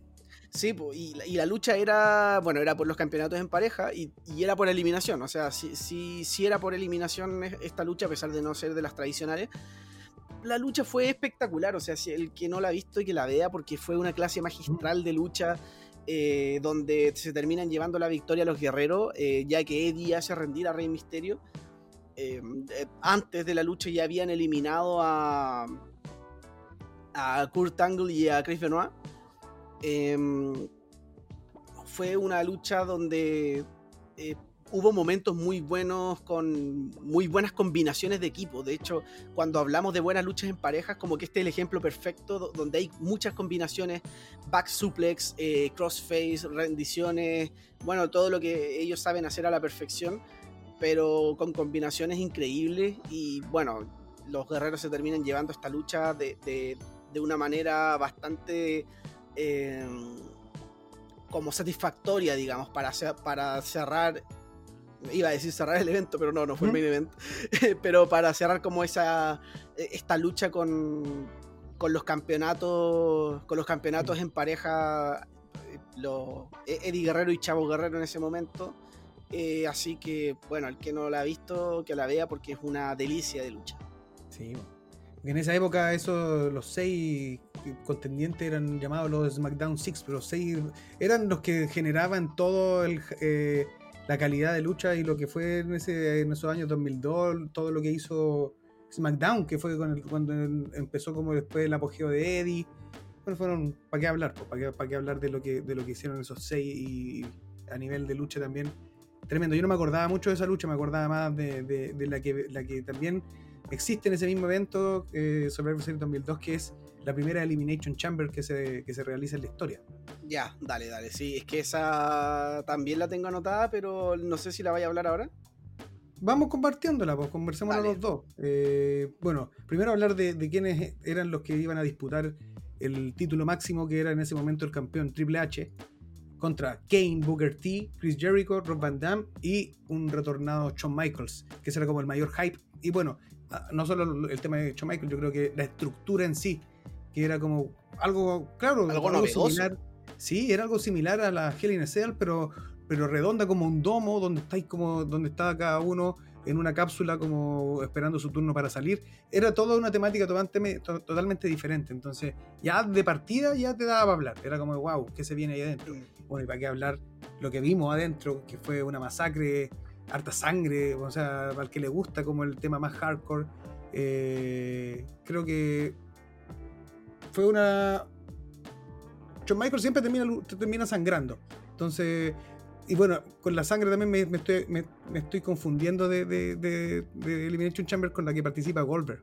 Sí, y, la lucha era, bueno, era por los campeonatos en pareja y, era por eliminación. O sea, sí, sí, era por eliminación esta lucha, a pesar de no ser de las tradicionales la lucha fue espectacular, o sea, el que no la ha visto y que la vea, porque fue una clase magistral de lucha eh, donde se terminan llevando la victoria a los guerreros, eh, ya que Eddie hace rendir a Rey Misterio. Eh, antes de la lucha ya habían eliminado a, a Kurt Angle y a Chris Benoit. fue una lucha donde hubo momentos muy buenos con muy buenas combinaciones de equipo. De hecho, cuando hablamos de buenas luchas en parejas, como que este es el ejemplo perfecto donde hay muchas combinaciones, back suplex, eh, crossface, rendiciones, bueno, todo lo que ellos saben hacer a la perfección, pero con combinaciones increíbles y bueno, los guerreros se terminan llevando esta lucha de, de, una manera bastante... Eh, como satisfactoria, digamos, para, para cerrar iba a decir cerrar el evento, pero no, no fue el main event. pero para cerrar como esa e, esta lucha con, con los campeonatos con los campeonatos en pareja eh, e, Eddie Guerrero y Chavo Guerrero en ese momento. Eh, así que, bueno, el que no la ha visto, que la vea porque es una delicia de lucha. Sí, en esa época eso, los seis contendientes eran llamados los SmackDown Six, pero los seis eran los que generaban todo el, eh, la calidad de lucha y lo que fue en, ese, en esos años 2002, todo lo que hizo SmackDown, que fue cuando empezó como después el apogeo de Eddie. Bueno, fueron, ¿para qué hablar? ¿Para qué, qué hablar de lo, que, de lo que hicieron esos seis y a nivel de lucha también? Tremendo. Yo no me acordaba mucho de esa lucha, me acordaba más de, de, la, que, la que también existe en ese mismo evento eh, Survivor Series 2002, que es la primera Elimination Chamber que se, que se realiza en la historia. Ya, dale, dale. Sí, es que esa también la tengo anotada, pero no sé si la vaya a hablar ahora. Vamos compartiéndola, pues conversemos los dos. Eh, bueno, primero hablar de, de, quiénes eran los que iban a disputar el título máximo, que era en ese momento el campeón Triple H, contra Kane, Booker T, Chris Jericho, Rob Van Damme y un retornado Shawn Michaels, que será como el mayor hype. Y bueno, ah, no solo el tema de Shawn Michaels, yo creo que la estructura en sí, que era como algo, claro, algo, similar Sí, era algo similar a la Hell in a Cell, pero, pero redonda como un domo, donde estáis como, donde estaba cada uno en una cápsula como esperando su turno para salir. Era toda una temática totalmente, totalmente diferente. Entonces, ya de partida ya te daba para hablar. Era como, wow, ¿qué se viene ahí adentro? Bueno, y para qué hablar lo que vimos adentro, que fue una masacre, harta sangre, o sea, al que le gusta como el tema más hardcore. Eh, creo que fue una. John Michael siempre termina, termina sangrando. Entonces, y bueno, con la sangre también me, estoy, me, estoy, confundiendo de, de, de, de, Elimination Chamber con la que participa Goldberg.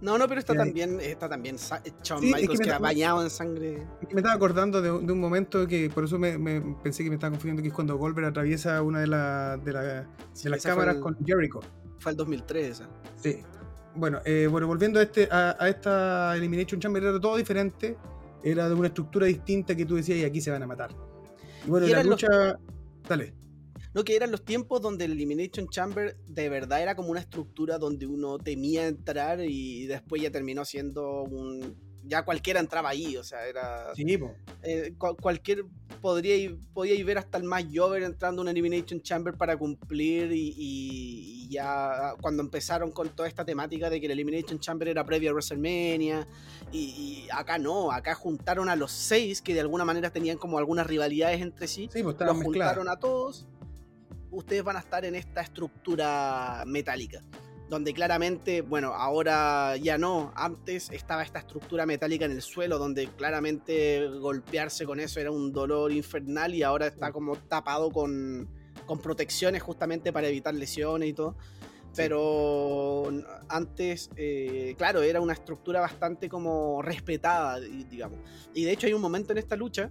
No, no, pero está también, está también Shawn Michaels que, ha bañado en sangre. Me estaba acordando de, un momento que por eso me, pensé que me estaba confundiendo, que es cuando Goldberg atraviesa una de, la, de, las cámaras con Jericho. Fue el 2003 esa. Sí. Bueno, eh, bueno volviendo a, este, a, a, esta Elimination Chamber, era todo diferente. Era de una estructura distinta que tú decías y aquí se van a matar. Y bueno, la lucha. Dale. No, que eran los tiempos donde el Elimination Chamber de verdad era como una estructura donde uno temía entrar y después ya terminó siendo un. Ya cualquiera entraba ahí, o sea, era. Sí, eh, cualquier. Podría, podía ver hasta el más Jover entrando a un Elimination Chamber para cumplir y, ya cuando empezaron con toda esta temática de que el Elimination Chamber era previo a WrestleMania y, acá no, acá juntaron a los seis que de alguna manera tenían como algunas rivalidades entre sí, sí pues, los juntaron a todos ustedes van a estar en esta estructura metálica. Donde claramente, bueno, ahora ya no, antes estaba esta estructura metálica en el suelo, donde claramente golpearse con eso era un dolor infernal y ahora está como tapado con, con protecciones justamente para evitar lesiones y todo. Pero antes, eh, claro, era una estructura bastante como respetada, digamos. Y de hecho hay un momento en esta lucha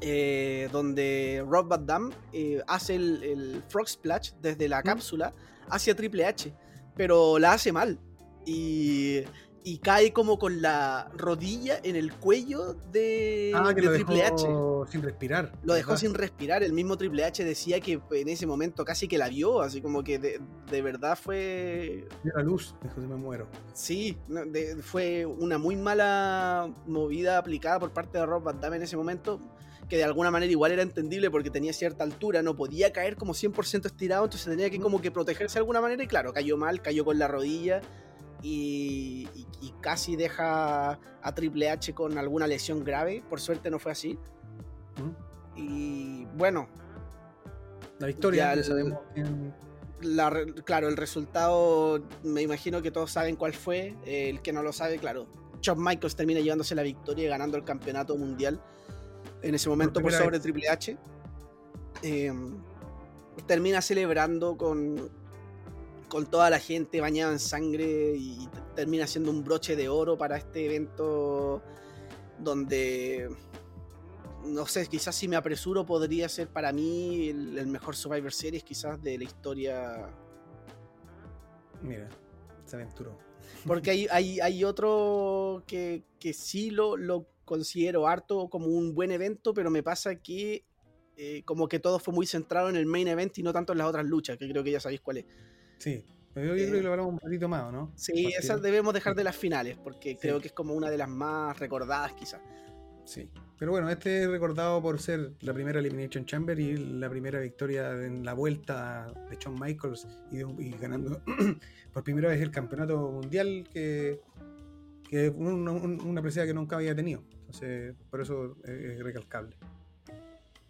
eh, donde Rob Van Damme eh, hace el, Frog Splash desde la cápsula hacia Triple H, pero la hace mal. Y, cae como con la rodilla en el cuello de, ah, Triple H. Sin respirar. Lo dejó sin respirar. El mismo Triple H decía que en ese momento casi que la vio, así como que de, verdad fue. la luz, dijo, me muero. Sí, fue una muy mala movida aplicada por parte de Rob Van Damme en ese momento que de alguna manera igual era entendible porque tenía cierta altura, no podía caer como 100% estirado, entonces tenía que como que protegerse de alguna manera y claro, cayó mal, cayó con la rodilla y, casi deja a Triple H con alguna lesión grave, por suerte no fue así. Y bueno. La victoria, claro, el resultado, me imagino que todos saben cuál fue. el que no lo sabe, claro. Shawn Michaels termina llevándose la victoria y ganando el campeonato mundial en ese momento por, sobre Triple H. Em, termina celebrando con, con toda la gente bañada en sangre y termina siendo un broche de oro para este evento donde no sé, quizás si me apresuro podría ser para mí el, mejor Survivor Series quizás de la historia. Mira, se aventuró. Porque hay, hay, hay otro que, que sí lo, lo considero harto como un buen evento, pero me pasa que eh, como que todo fue muy centrado en el main event y no tanto en las otras luchas, que creo que ya sabéis cuál es. Sí, pero yo creo que lo hablamos un poquito más, ¿no? Sí, esas debemos dejar de las finales, porque creo que es como una de las más recordadas quizás. Sí, pero bueno, este es recordado por ser la primera Elimination Chamber y la primera victoria en la vuelta de Shawn Michaels y, ganando por primera vez el campeonato mundial que, que es una, una que nunca había tenido. Entonces, por eso es recalcable.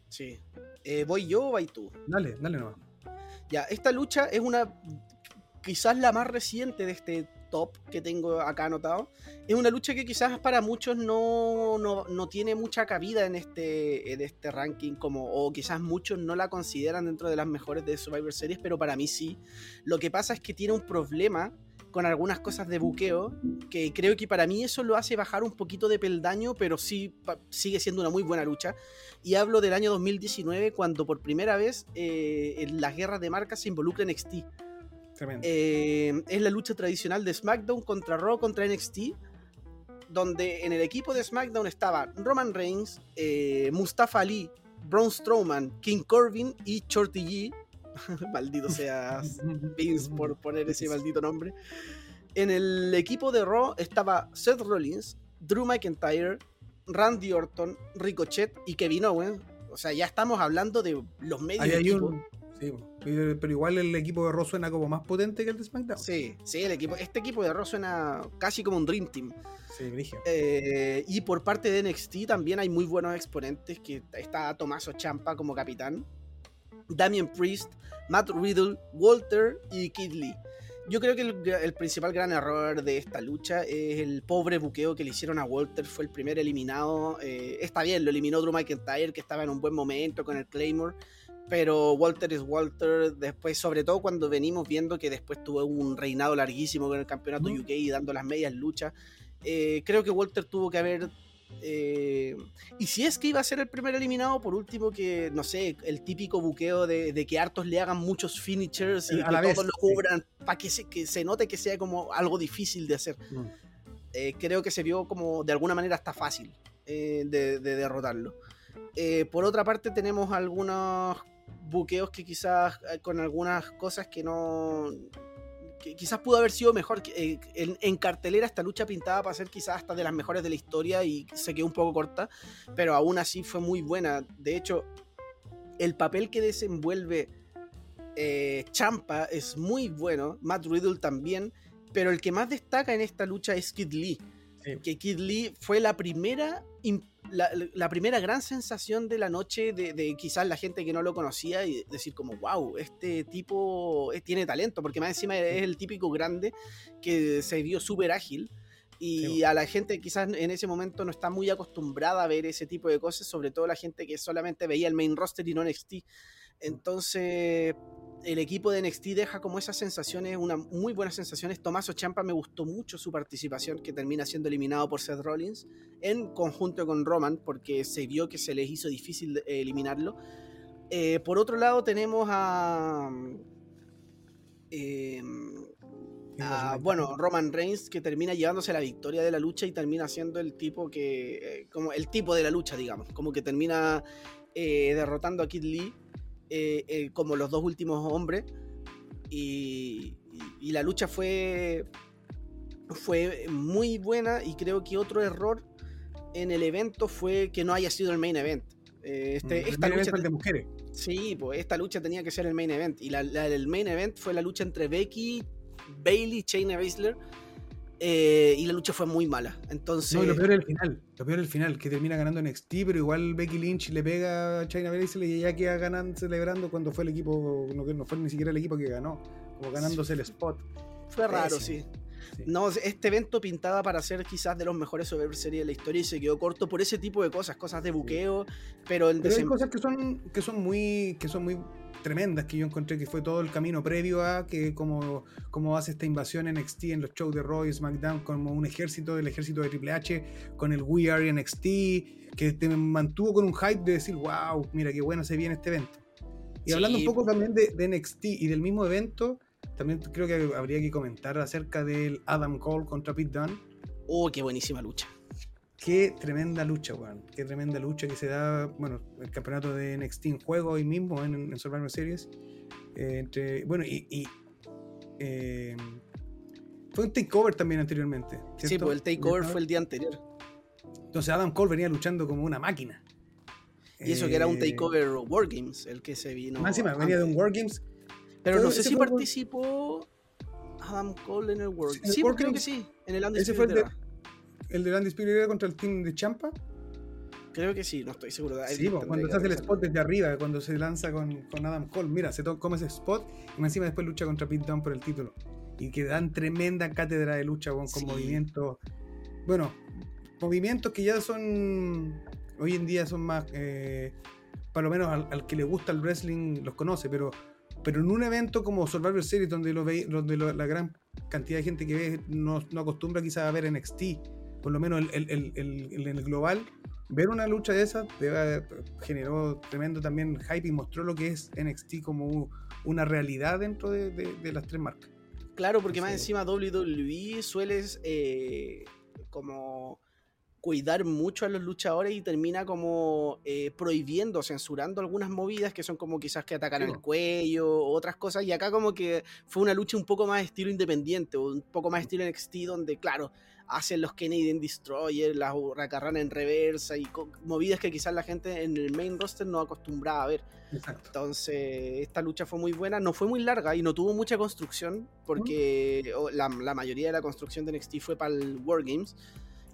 Sí. Eh, ¿Voy yo o vas tú? Dale, dale nomás. Ya, esta lucha es una. Quizás la más reciente de este top que tengo acá anotado. Es una lucha que quizás para muchos no, no, tiene mucha cabida en este, en este ranking, como, o quizás muchos no la consideran dentro de las mejores de Survivor Series, pero para mí sí. Lo que pasa es que tiene un problema con algunas cosas de buqueo, que creo que para mí eso lo hace bajar un poquito de peldaño, pero sí sigue siendo una muy buena lucha. Y hablo del año 2019, cuando por primera vez eh, en las guerras de marcas se involucra NXT. Eh, es la lucha tradicional de SmackDown contra Raw contra NXT, donde en el equipo de SmackDown estaba Roman Reigns, eh, Mustafa Ali, Braun Strowman, King Corbin y Shorty G maldito sea Vince por poner ese maldito nombre. En el equipo de Raw estaba Seth Rollins, Drew McIntyre, Randy Orton, Ricochet y Kevin Owens. O sea, ya estamos hablando de los medios. Sí, pero igual el equipo de Raw suena como más potente que el de SmackDown. Sí, sí, el equipo, este equipo de Raw suena casi como un Dream Team. Sí, eh, y por parte de NXT también hay muy buenos exponentes, que está Tomaso Champa como capitán, Damien Priest, Matt Riddle, Walter y Kid Lee. yo creo que el, principal gran error de esta lucha es el pobre buqueo que le hicieron a Walter. Fue el primer eliminado. Eh, está bien, lo eliminó Drew McIntyre, que estaba en un buen momento con el Claymore. Pero Walter es Walter. Después, sobre todo cuando venimos viendo que después tuvo un reinado larguísimo con el campeonato UK y dando las medias luchas. Eh, creo que Walter tuvo que haber eh, y si es que iba a ser el primer eliminado, por último, que no sé, el típico buqueo de, que hartos le hagan muchos finishers y que todos lo cubran para que se, que se note que sea como algo difícil de hacer. Mm. Eh, creo que se vio como de alguna manera hasta fácil eh, de, derrotarlo. por otra parte, tenemos algunos buqueos que quizás con algunas cosas que no, quizás pudo haber sido mejor. Eh, en, cartelera esta lucha pintada para ser quizás hasta de las mejores de la historia y se quedó un poco corta, pero aún así fue muy buena. De hecho, el papel que desenvuelve eh, Champa es muy bueno, Matt Riddle también, pero el que más destaca en esta lucha es Kid Lee. Que Kid Lee fue la primera la, primera gran sensación de la noche de, quizás la gente que no lo conocía y decir como, wow, este tipo eh, tiene talento, porque más encima es el típico grande que se vio súper ágil. Y a la gente quizás en ese momento no está muy acostumbrada a ver ese tipo de cosas, sobre todo la gente que solamente veía el main roster y no NXT. Entonces, el equipo de NXT deja como esas sensaciones, unas muy buenas sensaciones. Tomaso Champa me gustó mucho su participación, que termina siendo eliminado por Seth Rollins, en conjunto con Roman, porque se vio que se les hizo difícil eliminarlo. Eh, por otro lado, tenemos a. Em, bueno, Roman Reigns, que termina llevándose la victoria de la lucha y termina siendo el tipo que. Eh, como el tipo de la lucha, digamos. Como que termina eh, derrotando a Kid Lee eh, eh, como los dos últimos hombres. Y, la lucha fue, fue muy buena y creo que otro error en el evento fue que no haya sido el main event. Eh, este, mm, esta lucha de mujeres. Sí, pues esta lucha tenía que ser el main event. Y la, el main event fue la lucha entre Becky, Bailey, Shayna Baszler eh, y la lucha fue muy mala. Entonces. No, lo peor es el final. Lo peor es el final, que termina ganando en NXT, pero igual Becky Lynch le pega a China Baszler y ella queda ganando, celebrando cuando fue el equipo, no, no fue ni siquiera el equipo que ganó, como ganándose el spot. Fue raro, sí. No, este evento pintaba para ser quizás de los mejores Survivor Series de la historia y se quedó corto por ese tipo de cosas, cosas de buqueo, pero el pero hay cosas que son, que son muy, que son muy tremendas que yo encontré que fue todo el camino previo a que como, como hace esta invasión en NXT en los shows de Roy SmackDown como un ejército del ejército de Triple H con el We Are NXT que te mantuvo con un hype de decir wow mira qué bueno se viene este evento y hablando un poco también de, de, NXT y del mismo evento también creo que habría que comentar acerca del Adam Cole contra Pete Dunne. Oh qué buenísima lucha Qué tremenda lucha, weón. Qué tremenda lucha que se da, bueno, el campeonato de NXT en juego hoy mismo en, Survivor Series. Eh, entre, bueno, y, eh, fue un takeover también anteriormente. Sí, pues el takeover fue el día anterior. Entonces Adam Cole venía luchando como una máquina. Y eso que era un eh, takeover Wargames, el que se vino. Más encima, venía de un Wargames. Pero no sé si participó Adam Cole en el Wargames. Sí, creo que sí, en el Undisputed el de Randy Spirit contra el team de Champa? Creo que sí, no estoy seguro. sí, cuando se hace el spot desde arriba, cuando se lanza con, Adam Cole. Mira, se come ese spot y encima después lucha contra Pete Dunne por el título. Y que dan tremenda cátedra de lucha con, movimientos. Bueno, movimientos que ya son. Hoy en día son más. Eh, para lo menos al, que le gusta el wrestling los conoce, pero, pero en un evento como Survivor Series, donde, lo ve, donde la gran cantidad de gente que ve no, no acostumbra quizás a ver NXT por lo menos en el, global, ver una lucha de esas generó tremendo también hype y mostró lo que es NXT como una realidad dentro de, las tres marcas. Claro, porque más encima WWE sueles eh, como cuidar mucho a los luchadores y termina como eh, prohibiendo, censurando algunas movidas que son como quizás que atacan el cuello, otras cosas, y acá como que fue una lucha un poco más estilo independiente, un poco más estilo NXT, donde claro, hacen los Canadian Destroyer, las Hurracarrana en reversa y movidas que quizás la gente en el main roster no acostumbraba a ver. Entonces, esta lucha fue muy buena, no fue muy larga y no tuvo mucha construcción, porque la, mayoría de la construcción de NXT fue para el Wargames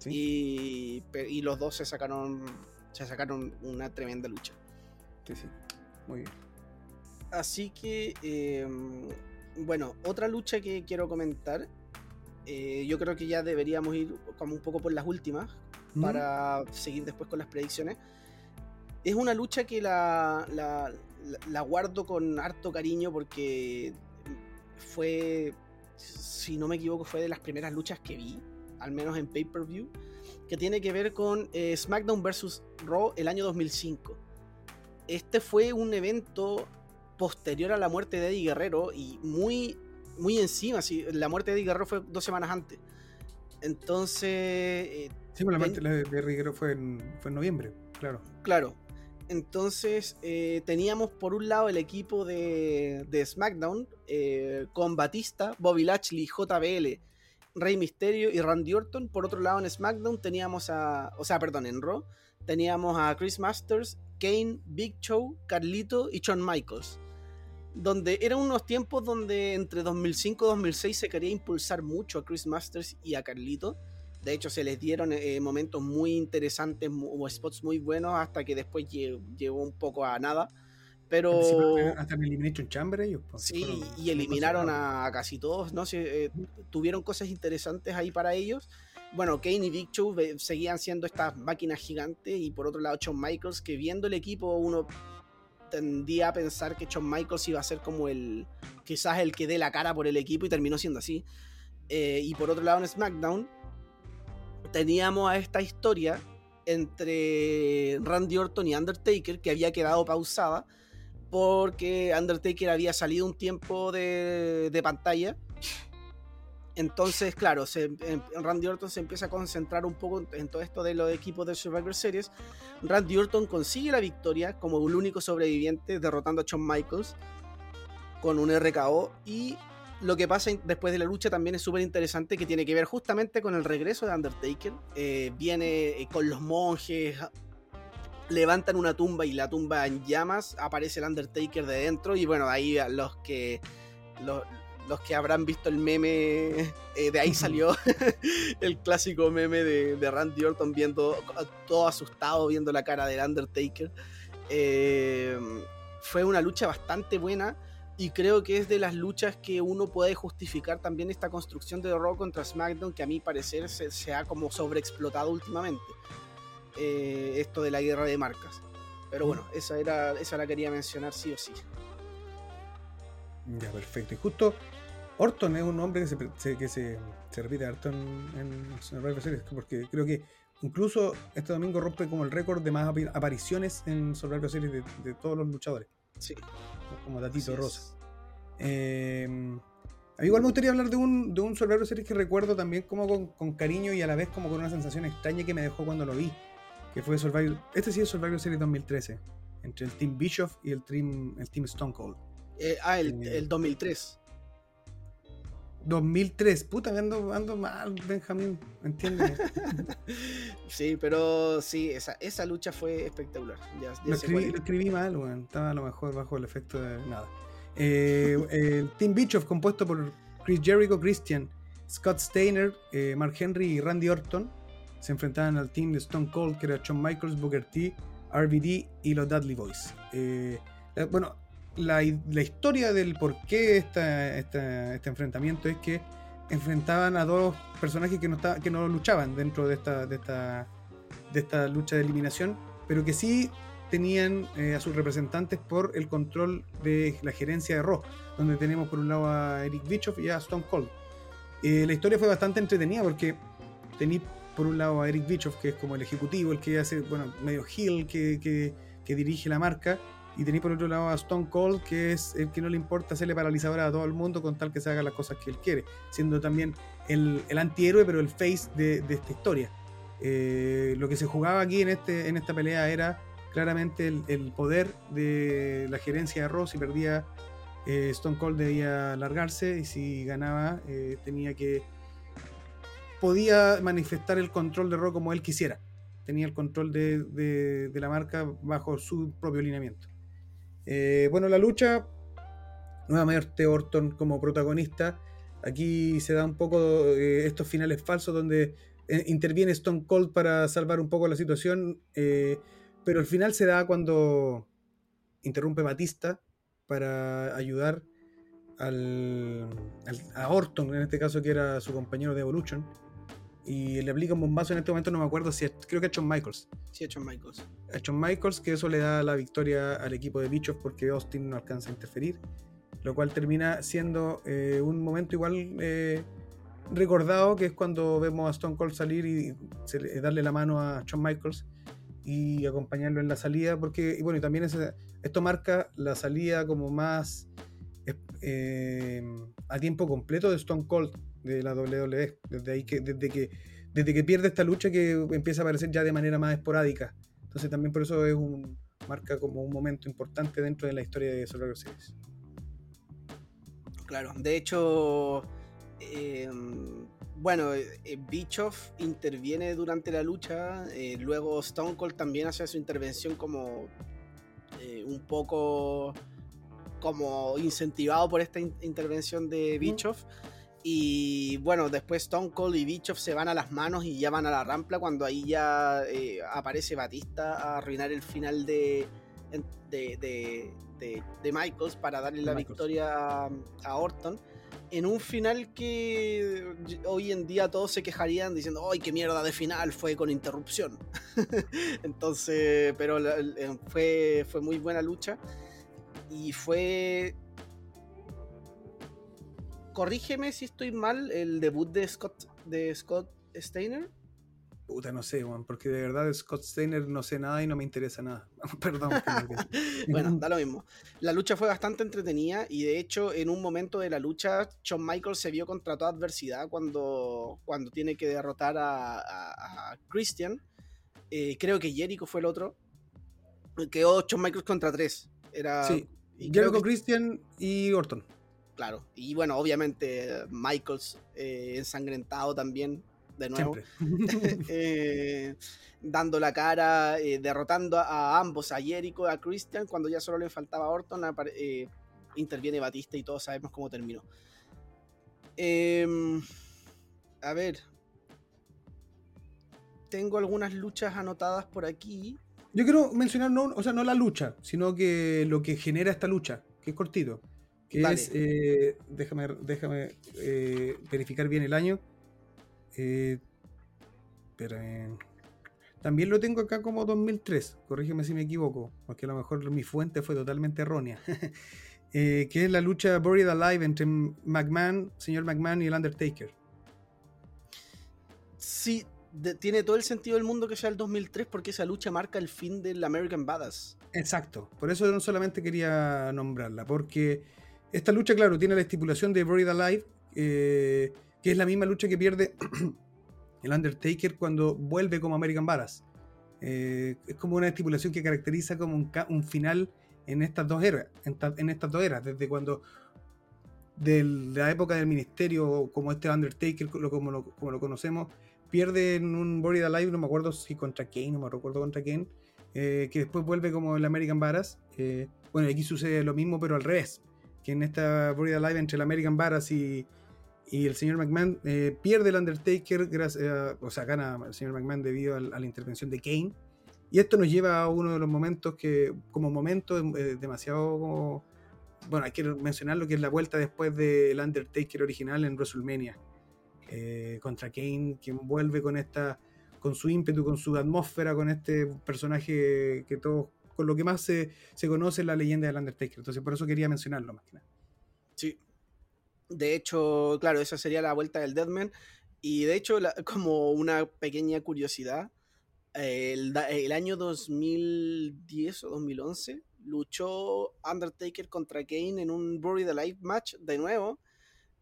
y, y, los dos se sacaron, se sacaron una tremenda lucha. Sí, sí, muy bien. Así que. Em, bueno, otra lucha que quiero comentar, eh, yo creo que ya deberíamos ir como un poco por las últimas ¿Mm? para seguir después con las predicciones. Es una lucha que la, la, guardo con harto cariño porque fue, si no me equivoco, fue de las primeras luchas que vi, al menos en pay-per-view, que tiene que ver con eh, SmackDown vs. Raw el año 2005. Este fue un evento posterior a la muerte de Eddie Guerrero y muy, muy encima. Sí, la muerte de Eddie Guerrero fue dos semanas antes. Entonces. Eh, sí, pues la muerte de Eddie Guerrero fue en, fue en noviembre, claro. Claro. Entonces eh, teníamos por un lado el equipo de, de SmackDown eh, con Batista, Bobby Lashley, JBL, Rey Mysterio y Randy Orton. Por otro lado en SmackDown teníamos a, o sea, perdón, en Raw teníamos a Chris Masters, Kane, Big Show, Carlito y Shawn Michaels. Donde eran unos tiempos donde entre 2005 y 2006 se quería impulsar mucho a Chris Masters y a Carlito. De hecho, se les dieron eh, momentos muy interesantes o spots muy buenos hasta que después llegó un poco a nada. Pero. Hasta en Elimination Chamber ellos. Pues, sí, y eliminaron a, casi todos. ¿no? Eh, tuvieron cosas interesantes ahí para ellos bueno, Kane y Big Show seguían siendo estas máquinas gigantes y por otro lado Shawn Michaels, que viendo el equipo uno tendía a pensar que Shawn Michaels iba a ser como el, quizás el que dé la cara por el equipo y terminó siendo así. Eh, y por otro lado en SmackDown teníamos a esta historia entre Randy Orton y Undertaker que había quedado pausada porque Undertaker había salido un tiempo de, de pantalla entonces, claro, Randy Orton se empieza a concentrar un poco en todo esto de los equipos de Survivor Series. Randy Orton consigue la victoria como el único sobreviviente, derrotando a Shawn Michaels con un RKO. Y lo que pasa después de la lucha también es súper interesante, que tiene que ver justamente con el regreso de Undertaker. Eh, viene eh, con los monjes, levantan una tumba y la tumba en llamas, aparece el Undertaker de dentro. Y bueno, ahí los que. Los, los que habrán visto el meme, eh, de ahí salió el clásico meme de, Randy Orton viendo todo asustado, viendo la cara del Undertaker. Eh, fue una lucha bastante buena y creo que es de las luchas que uno puede justificar también esta construcción de Raw contra SmackDown que a mi parecer se, ha como sobreexplotado últimamente. Eh, esto de la guerra de marcas. Pero bueno, esa, era, esa la quería mencionar sí o sí. Ya, perfecto. Y justo Orton es un nombre que se, que se, repite harto en, en Survivor Series, porque creo que incluso este domingo rompe como el récord de más apariciones en Survivor Series de, todos los luchadores. Sí. Como Datito Rosa. Eh, a mí igual me gustaría hablar de un, de un Survivor Series que recuerdo también como con, con, cariño y a la vez como con una sensación extraña que me dejó cuando lo vi. Que fue Survivor. Este sí es Survivor Series 2013. Entre el Team Bischoff y el Team, el team Stone Cold. Eh, ah, el, el 2003. 2003, puta, ando, ando mal, Benjamín, ¿entiendes? sí, pero sí, esa, esa lucha fue espectacular. lo, escribí, mal, estaba a lo mejor bajo el efecto de nada. Eh, el Team Bischoff, compuesto por Chris Jericho, Christian, Scott Steiner, eh, Mark Henry y Randy Orton, se enfrentaban al team de Stone Cold, que era Shawn Michaels, Booker T, RVD y los Dudley Boys. Eh, bueno, la, historia del por qué este enfrentamiento es que enfrentaban a dos personajes que no, que no luchaban dentro de esta, de, esta, de esta lucha de eliminación, pero que sí tenían eh, a sus representantes por el control de la gerencia de Raw, donde tenemos por un lado a Eric Bischoff y a Stone Cold. Eh, la historia fue bastante entretenida porque tenéis por un lado a Eric Bischoff, que es como el ejecutivo, el que hace, bueno, medio heel, que dirige la marca, y tenéis por otro lado a Stone Cold, que es el que no le importa hacerle paralizador a todo el mundo con tal que se haga las cosas que él quiere, siendo también el, antihéroe, pero el face de, esta historia. Eh, lo que se jugaba aquí en, este, en esta pelea era claramente el, poder de la gerencia de Ross. Si perdía, eh, Stone Cold debía largarse y si ganaba, eh, tenía que. podía manifestar el control de Raw como él quisiera. Tenía el control de, de la marca bajo su propio lineamiento. Eh, bueno, la lucha, nuevamente Orton como protagonista. Aquí se da un poco eh, estos finales falsos donde eh, interviene Stone Cold para salvar un poco la situación, pero el final se da cuando interrumpe Batista para ayudar al, a Orton, en este caso que era su compañero de Evolution, y le aplica un bombazo en este momento, no me acuerdo si es, creo que es Shawn Michaels. Sí, es Shawn Michaels. A Shawn Michaels, que eso le da la victoria al equipo de Bischoff porque Austin no alcanza a interferir, lo cual termina siendo eh, un momento igual eh, recordado, que es cuando vemos a Stone Cold salir y, darle la mano a Shawn Michaels y acompañarlo en la salida, porque, y bueno, y también esto marca la salida como más eh, a tiempo completo de Stone Cold de la WWE. Desde ahí que, desde que, desde que pierde esta lucha que empieza a aparecer ya de manera más esporádica. Entonces también por eso es un, marca como un momento importante dentro de la historia de Survivor Series. Claro, de hecho, em, bueno, eh, Bischoff interviene durante la lucha, eh, luego Stone Cold también hace su intervención como eh, un poco como incentivado por esta intervención de Bischoff. Y bueno, después Stone Cold y Bischoff se van a las manos y ya van a la rampla cuando ahí ya eh, aparece Batista a arruinar el final de, de, Michaels para darle la victoria a, Orton. En un final que hoy en día todos se quejarían diciendo, ¡ay, qué mierda de final! Fue con interrupción. Entonces, pero fue, fue muy buena lucha. Y fue corrígeme si estoy mal, el debut de Scott, de Scott Steiner. Puta, no sé, Juan, porque de verdad de Scott Steiner no sé nada y no me interesa nada. Perdón. bueno, da lo mismo. La lucha fue bastante entretenida y de hecho en un momento de la lucha Shawn Michaels se vio contra toda adversidad cuando, cuando tiene que derrotar a, Christian. Eh, creo que Jericho fue el otro. Quedó Shawn Michaels contra tres. Era, sí, Jericho, Christian y Orton claro. Y bueno, obviamente Michaels eh, ensangrentado también, de nuevo. Eh, dando la cara, eh, derrotando a, ambos, a Jericho, a Christian, cuando ya solo le faltaba a Orton, interviene Batista y todos sabemos cómo terminó. Em, a ver. Tengo algunas luchas anotadas por aquí. Yo quiero mencionar, no, o sea, no la lucha, sino que lo que genera esta lucha, que es cortito es, eh, déjame, déjame eh, verificar bien el año. Eh, pero también lo tengo acá como 2003, corrígeme si me equivoco, porque a lo mejor mi fuente fue totalmente errónea. que es la lucha Buried Alive entre McMahon, señor McMahon y el Undertaker. Sí, tiene todo el sentido del mundo que sea el 2003 porque esa lucha marca el fin del American Badass. Exacto, por eso no solamente quería nombrarla, porque esta lucha, claro, tiene la estipulación de Buried Alive, eh, que es la misma lucha que pierde el Undertaker cuando vuelve como American Badass. Eh, es como una estipulación que caracteriza como un, final en estas dos eras, en, estas dos eras, desde cuando de la época del ministerio, como este Undertaker, como lo, como conocemos, pierde en un Buried Alive, no me acuerdo si contra Kane, no me recuerdo contra Kane, eh, que después vuelve como el American Badass. bueno, aquí sucede lo mismo, pero al revés que en esta Buried Alive entre el American Barras y, el señor McMahon eh, pierde el Undertaker, gracias, o sea, gana el señor McMahon debido a, la intervención de Kane. Y esto nos lleva a uno de los momentos que, como momento, eh, demasiado. bueno, hay que mencionar lo que es la vuelta después del Undertaker original en WrestleMania. Eh, contra Kane, quien vuelve con esta. con su ímpetu, con su atmósfera, con este personaje que todos con lo que más se, conoce la leyenda del Undertaker. Entonces, por eso quería mencionarlo más que nada. Sí. De hecho, claro, esa sería la vuelta del Deadman. Y de hecho, como una pequeña curiosidad, el, año 2010 o 2011 luchó Undertaker contra Kane en un Buried Alive match de nuevo.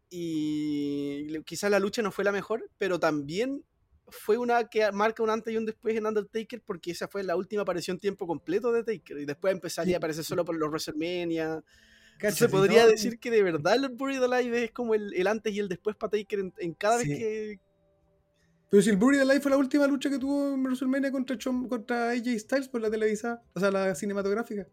Y quizás la lucha no fue la mejor, pero también fue una que marca un antes y un después en Undertaker porque esa fue la última aparición tiempo completo de Taker y después empezaría a aparecer solo por los WrestleMania. Se podría decir que de verdad el Buried Alive es como el, antes y el después para Taker en, cada vez que. Pero si el Buried Alive fue la última lucha que tuvo en WrestleMania contra, contra AJ Styles por la televisada, o sea, la cinematográfica.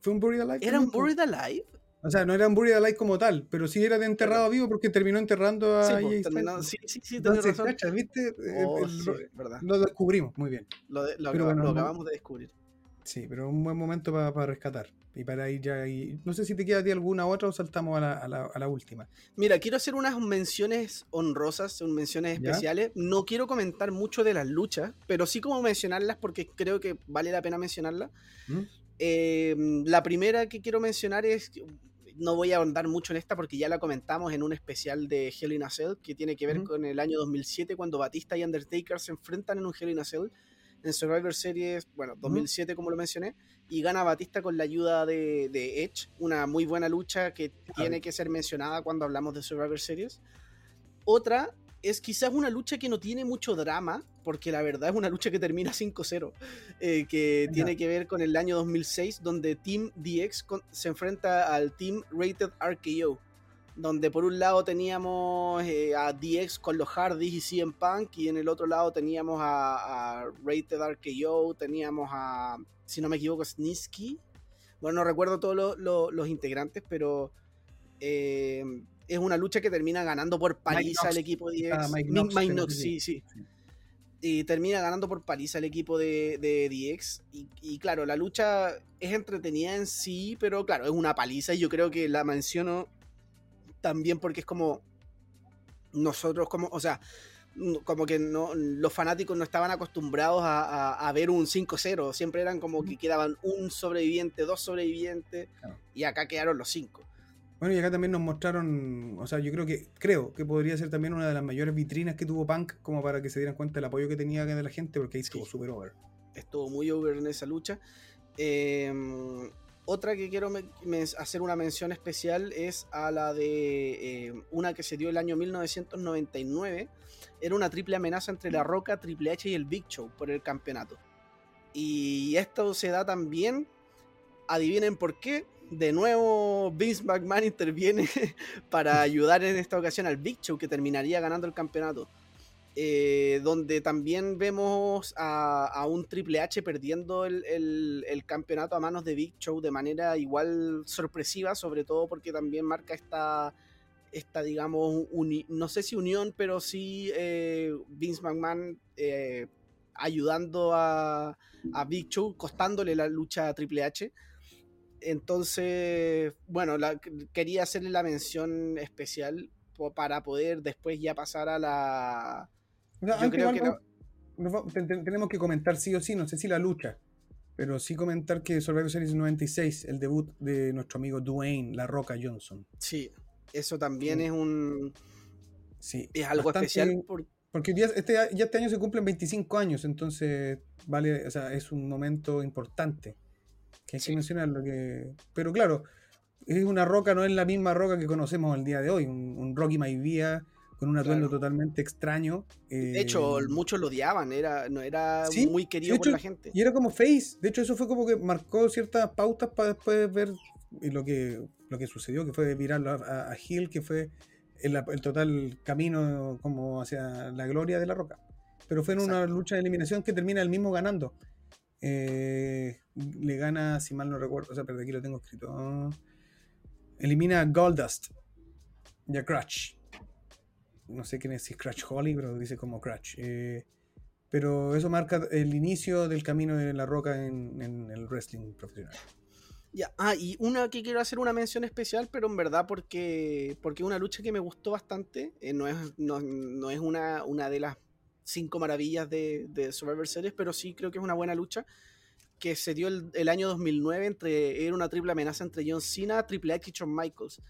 ¿Fue un Buried Alive? ¿Era un Buried Alive? O sea, no era un Buried Alive como tal, pero sí era de enterrado vivo porque terminó enterrando a sí, pues, sí, sí, sí, Entonces, ¿viste? Oh, lo, descubrimos muy bien. Lo, acabamos de descubrir. Sí, pero un buen momento para rescatar. Y para ir ya. Y, no sé si te queda a ti alguna otra o saltamos a la, última. Mira, quiero hacer unas menciones honrosas, menciones especiales. No quiero comentar mucho de las luchas, pero sí como mencionarlas porque creo que vale la pena mencionarlas. ¿Mm? Eh, la primera que quiero mencionar es. No voy a ahondar mucho en esta porque ya la comentamos en un especial de Hell in a Cell que tiene que ver con el año 2007 cuando Batista y Undertaker se enfrentan en un Hell in a Cell en Survivor Series, bueno, 2007 como lo mencioné, y gana Batista con la ayuda de, Edge, una muy buena lucha que tiene que ser mencionada cuando hablamos de Survivor Series. Otra es quizás una lucha que no tiene mucho drama, porque la verdad es una lucha que termina 5-0, eh, que tiene que ver con el año 2006, donde Team DX se enfrenta al Team Rated RKO donde por un lado teníamos eh, a DX con los Hardys y CM Punk, y en el otro lado teníamos a, Rated RKO, teníamos a, si no me equivoco, Snisky. Bueno, no recuerdo todos los integrantes, pero eh, es una lucha que termina ganando por paliza el equipo de DX. Ah, Mike Knox, sí, sí. Y termina ganando por paliza el equipo de, de DX. Y, y, claro, la lucha es entretenida en sí, pero claro, es una paliza y yo creo que la menciono también porque es como nosotros como, o sea, como que no, los fanáticos no estaban acostumbrados a, ver un 5-0, siempre eran como que quedaban un sobreviviente, dos sobrevivientes, y acá quedaron los cinco. Bueno, y acá también nos mostraron, o sea, yo creo que, creo que podría ser también una de las mayores vitrinas que tuvo Punk, como para que se dieran cuenta del apoyo que tenía de la gente, porque ahí estuvo súper over. Estuvo muy over en esa lucha. Eh, otra que quiero hacer una mención especial es a la de eh, una que se dio el año 1999. Era una triple amenaza entre La Roca, Triple H y el Big Show por el campeonato. Y esto se da también, adivinen por qué, de nuevo Vince McMahon interviene para ayudar en esta ocasión al Big Show que terminaría ganando el campeonato. Eh, donde también vemos a, un Triple H perdiendo el, campeonato a manos de Big Show de manera igual sorpresiva, sobre todo porque también marca esta, esta digamos, no sé si unión, pero sí eh, Vince McMahon eh, ayudando a, Big Show, costándole la lucha a Triple H. Entonces, bueno, quería hacerle la mención especial para poder después ya pasar a la tenemos que comentar sí o sí, no sé si la lucha, pero sí comentar que Survivor Series 96, el debut de nuestro amigo Dwayne La Roca Johnson. Sí, eso también es un. Sí, es algo especial. Porque ya este, ya este año se cumplen 25 años, entonces vale, o sea, es un momento importante. Que hay que mencionarlo. Que, pero claro, es una roca, no es la misma roca que conocemos el día de hoy. Un, un Rocky Maivia con un atuendo totalmente extraño. de hecho, eh, muchos lo odiaban, era, no era muy querido por la gente. Y era como face, de hecho eso fue como que marcó ciertas pautas para después ver lo que, lo que sucedió, que fue virar a, a Hill, que fue el, total camino como hacia la gloria de la roca. Pero fue en una lucha de eliminación que termina el mismo ganando. Eh, le gana, si mal no recuerdo, o sea, pero aquí lo tengo escrito. elimina a Goldust y a Crutch no sé quién es, si Crash Holly, pero dice como Crash. Eh, pero eso marca el inicio del camino de la roca en, el wrestling profesional. Ya, ah, y una que quiero hacer una mención especial, pero en verdad porque porque una lucha que me gustó bastante, eh, no es, no, es una, una de las cinco maravillas de, Survivor Series, pero sí creo que es una buena lucha, que se dio el, el, año 2009, entre, era una triple amenaza entre John Cena, Triple H y Shawn Michaels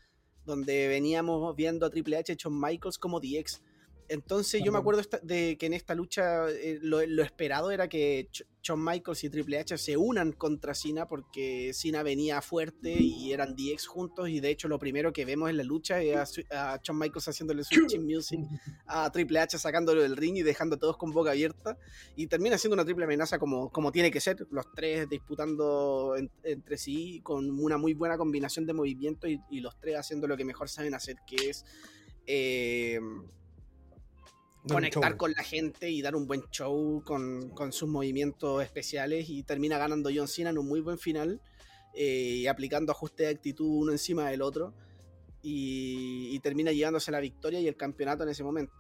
donde veníamos viendo a Triple H, Shawn Michaels como DX. Entonces yo me acuerdo de que en esta lucha eh, lo, esperado era que Shawn Michaels y Triple H se unan contra Cena porque Cena venía fuerte y eran DX juntos y de hecho lo primero que vemos en la lucha es a, Shawn Michaels haciéndole switching music a Triple H sacándolo del ring y dejando a todos con boca abierta y termina siendo una triple amenaza como, como tiene que ser, los tres disputando entre sí con una muy buena combinación de movimientos y, los tres haciendo lo que mejor saben hacer que es... Eh, conectar con la gente y dar un buen show con, sus movimientos especiales y termina ganando John Cena en un muy buen final eh, y aplicando ajustes de actitud uno encima del otro y, termina llevándose la victoria y el campeonato en ese momento.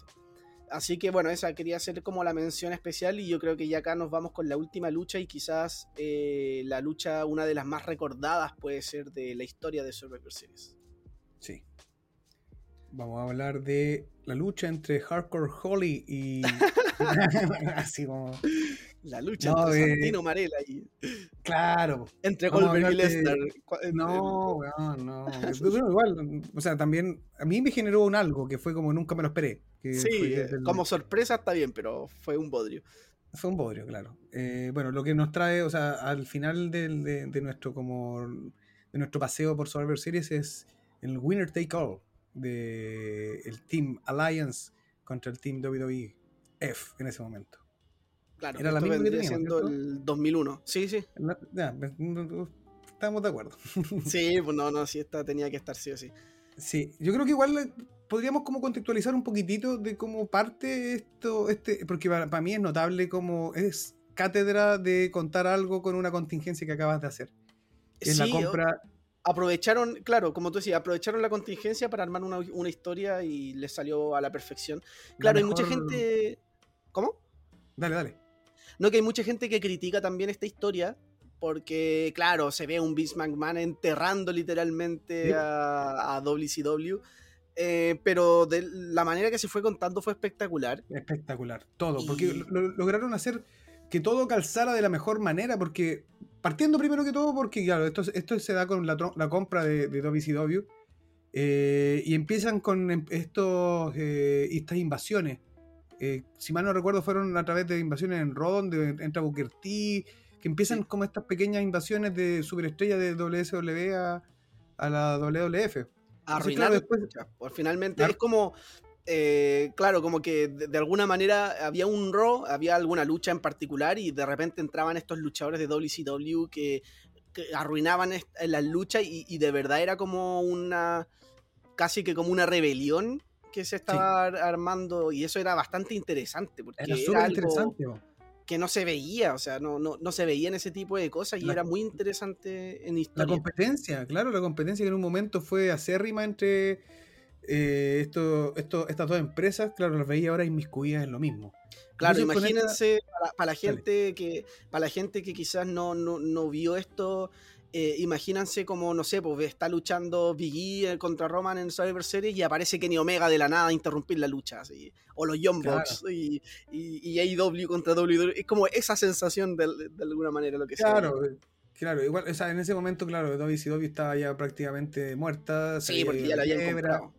Así que bueno, esa quería hacer como la mención especial y yo creo que ya acá nos vamos con la última lucha y quizás eh, la lucha, una de las más recordadas puede ser de la historia de Survivor Series. Sí. Vamos a hablar de la lucha entre Hardcore Holly y... Así como... La lucha entre Santino Marella y. Claro. Entre Goldberg y Lesnar. No, weón, no. igual, o sea, también a mí me generó un algo que fue como nunca me lo esperé. sí, como sorpresa está bien, pero fue un bodrio. Fue un bodrio, claro. Eh, bueno, lo que nos trae, o sea, al final de, de, nuestro como de nuestro paseo por Survivor Series es el winner take all de el Team Alliance contra el Team WWE F en ese momento. Claro, era la misma que teníamos, siendo el 2001. Sí, sí. ya, estamos de acuerdo. sí, pues no, no, sí, esta tenía que estar sí o sí. Sí, yo creo que igual eh, podríamos como contextualizar un poquitito de cómo parte esto, este, porque para, mí es notable cómo es cátedra de contar algo con una contingencia que acabas de hacer. En la compra. Aprovecharon, claro, como tú decías, aprovecharon la contingencia para armar una, una historia y les salió a la perfección. Claro, hay mucha gente. ¿Cómo? Dale, dale. No que hay mucha gente que critica también esta historia, porque, claro, se ve un Vince McMahon enterrando literalmente a, a WCW. Eh, pero de la manera que se fue contando fue espectacular. Espectacular, todo, porque lograron hacer que todo calzara de la mejor manera, porque partiendo primero que todo, porque claro, esto, esto se da con la, compra de, de WCW, eh, y empiezan con em, estos, eh, estas invasiones eh, si mal no recuerdo, fueron a través de invasiones en Raw, donde entra Booker T, que empiezan como estas pequeñas invasiones de superestrellas de WSW a, a la WWF. Arruinar después, pues, finalmente es como eh, claro, como que de, alguna manera había un Raw, había alguna lucha en particular y de repente entraban estos luchadores de WCW que, arruinaban las luchas y, y, de verdad era como una, casi que como una rebelión que se estaba armando y eso era bastante interesante porque era, interesante, que no se veía, o sea, no, no, no, se veía en ese tipo de cosas y era muy interesante en historia. La competencia, claro, la competencia que en un momento fue acérrima entre eh, esto, esto, estas dos empresas, claro, las veía ahora inmiscuidas en lo mismo. Claro, imagínense para, la gente que para la gente que quizás no, no, no vio esto eh, imagínense como, no sé, pues está luchando Big E contra Roman en Survivor Series y aparece Kenny Omega de la nada a interrumpir la lucha, así. o los Young Bucks y, y, AEW contra WWE, es como esa sensación de, alguna manera lo que Claro, claro, igual, o sea, en ese momento, claro, WCW estaba ya prácticamente muerta. Sí, porque ya la habían comprado.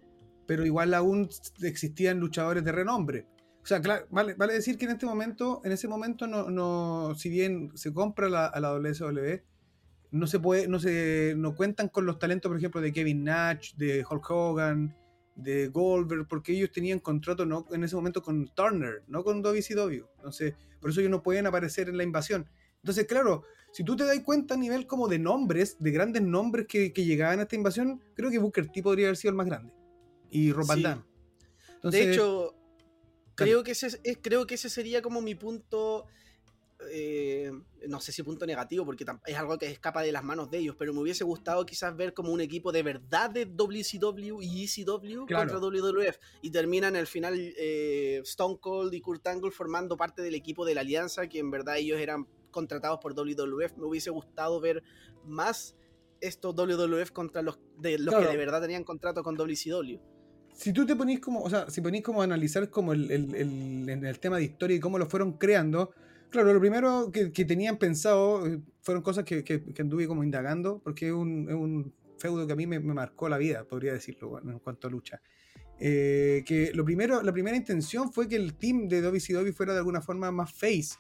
Pero igual aún existían luchadores de renombre. O sea, claro, vale, vale decir que en este momento, en ese momento, no, no si bien se compra la, a la WSW, no se puede, no se, no cuentan con los talentos, por ejemplo, de Kevin Nash, de Hulk Hogan, de Goldberg, porque ellos tenían contrato no en ese momento con Turner, no con WCW. Entonces, por eso ellos no pueden aparecer en la invasión. Entonces, claro, si tú te das cuenta a nivel como de nombres, de grandes nombres que, llegaban a esta invasión, creo que Booker T podría haber sido el más grande. Y Rob Van de hecho, creo que, ese, creo que ese sería como mi punto eh, no sé si punto negativo, porque es algo que escapa de las manos de ellos, pero me hubiese gustado quizás ver como un equipo de verdad de WCW y ECW contra WWF y termina en el final eh, Stone Cold y Kurt Angle formando parte del equipo de la alianza, que en verdad ellos eran contratados por WWF. Me hubiese gustado ver más estos WWF contra los, de, los que de verdad tenían contrato con WCW si tú te ponís como, o sea, si ponís como a analizar como el, el, el, tema de historia y cómo lo fueron creando, Claro, lo primero que, tenían pensado eh, fueron cosas que, que, anduve como indagando, porque es un, feudo que a mí me, marcó la vida, podría decirlo, en cuanto a lucha. Eh, que lo primero, la primera intención fue que el team de WCW fuera de alguna forma más face,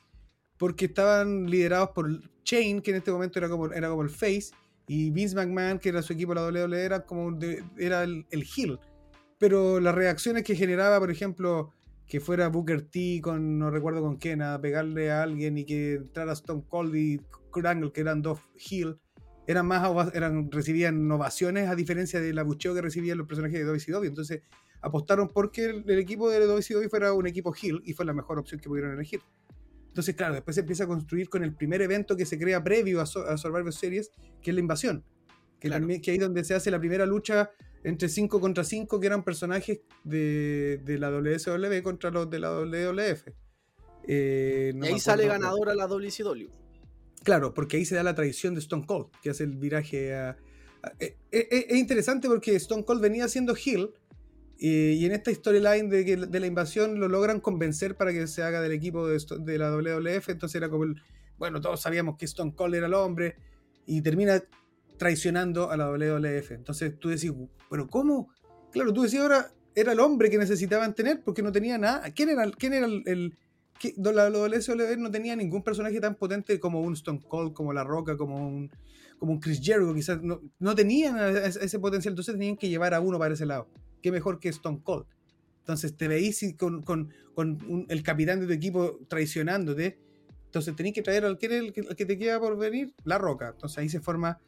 porque estaban liderados por Chain, que en este momento era como, era como el face, y Vince McMahon, que era su equipo la WWE, era como era el, el. Pero las reacciones que generaba, por ejemplo, que fuera Booker T con, no recuerdo con quién, a pegarle a alguien y que entrara Stone Cold y Kurt que eran dos heel, eran más, eran, recibían ovaciones a diferencia del abucheo que recibían los personajes de WCW. Entonces apostaron porque el, equipo de WCW fuera un equipo heel y fue la mejor opción que pudieron elegir. Entonces, claro, después se empieza a construir con el primer evento que se crea previo a, Survivor Series, que es la invasión. Que, que ahí donde se hace la primera lucha entre 5 contra 5 que eran personajes de, de la WSW contra los de la WWF. Eh, y ahí sale ganadora la WCW. Claro, porque ahí se da la tradición de Stone Cold, que hace el viraje a... Eh, eh, es interesante porque Stone Cold venía siendo heel y en esta storyline de, de, la invasión lo logran convencer para que se haga del equipo de, de la WWF, entonces era como el, bueno, todos sabíamos que Stone Cold era el hombre y termina traicionando a la WWF. Entonces tú decís, pero ¿cómo? Claro, tú decías ahora era el hombre que necesitaban tener porque no tenía nada. ¿Quién era, quién era el, la WWF no tenía ningún personaje tan potente como un Stone Cold, como La Roca, como un, como un Chris Jericho, quizás no, no tenían ese potencial, entonces tenían que llevar a uno para ese lado. Qué mejor que Stone Cold. Entonces te veís con, con, con el capitán de tu equipo traicionándote. Entonces tenéis que traer al que, el que te queda por venir, La Roca. Entonces ahí se forma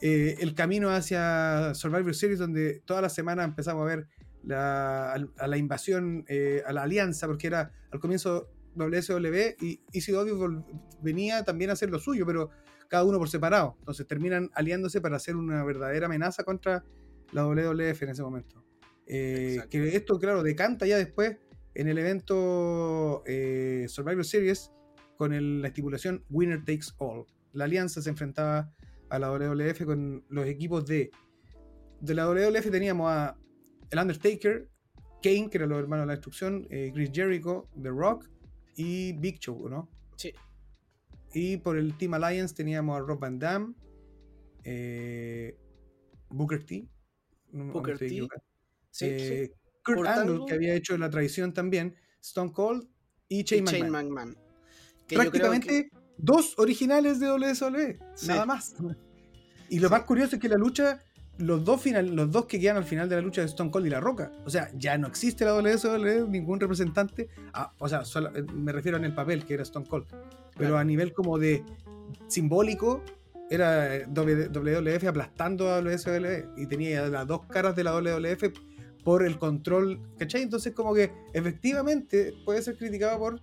eh, el camino hacia Survivor Series, donde toda la semana empezamos a ver la, a, la invasión, eh, a la alianza, porque era al comienzo WSW y ECW venía también a hacer lo suyo, pero cada uno por separado. Entonces terminan aliándose para hacer una verdadera amenaza contra la WWF en ese momento. Eh, que esto, claro, decanta ya después en el evento Survivor Series con la estipulación Winner Takes All. La alianza se enfrentaba a la WWF con los equipos de. De la WWF teníamos a El Undertaker, Kane, que era los hermanos de la destrucción, eh, Chris Jericho, The Rock y Big Show, ¿no? Sí. Y por el Team Alliance teníamos a Rob Van Damme, eh, Booker T. Booker T. Sí, eh, Kurt Angle, que había hecho la traición también, Stone Cold y Shane McMahon. Prácticamente dos originales de WSW, nada más. Y lo más curioso es que la lucha, los dos, final, los dos que quedan al final de la lucha de Stone Cold y La Roca. O sea, ya no existe la WSW, ningún representante. Ah, o sea, eh, me refiero en el papel, que era Stone Cold. Pero a nivel como de simbólico, era WWF aplastando a WSW y tenía las dos caras de la WWF por el control, ¿cachai? Entonces como que efectivamente puede ser criticado por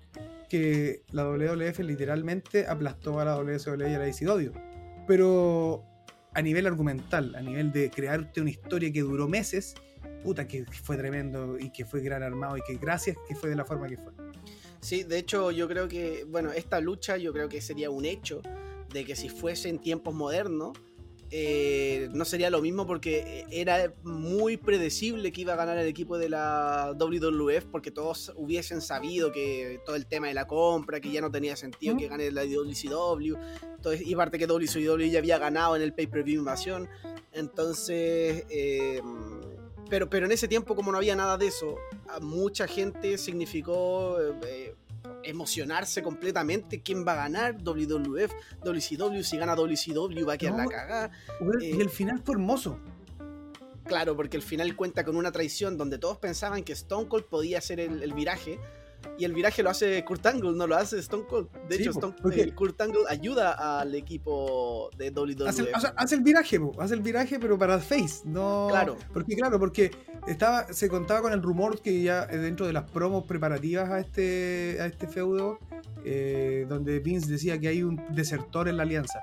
que la WWF literalmente aplastó a la WSW y a la ICW. Pero a nivel argumental, a nivel de crearte una historia que duró meses, puta que fue tremendo y que fue gran armado y que gracias que fue de la forma que fue. Sí, de hecho yo creo que, bueno, esta lucha yo creo que sería un hecho de que si fuese en tiempos modernos, eh, no sería lo mismo porque era muy predecible que iba a ganar el equipo de la WWF porque todos hubiesen sabido que todo el tema de la compra, que ya no tenía sentido que gane la WCW, entonces, y aparte que WCW ya había ganado en el pay-per-view invasión, entonces... Eh, pero, pero en ese tiempo como no había nada de eso, a mucha gente significó... Eh, emocionarse completamente quién va a ganar, WWF, WCW, si gana WCW va a quedar la cagada. y el final fue hermoso. Claro, porque el final cuenta con una traición donde todos pensaban que Stone Cold podía hacer el viraje y el viraje lo hace Kurt Angle, no lo hace Stone Cold. De hecho, Stone, eh, Kurt Angle ayuda al equipo de WWE. Hace, hace, el viraje, hace el viraje, pero para Face. No, claro. Porque, claro, porque estaba, se contaba con el rumor que ya eh, dentro de las promos preparativas a este, a este feudo, eh, donde Vince decía que hay un desertor en la alianza.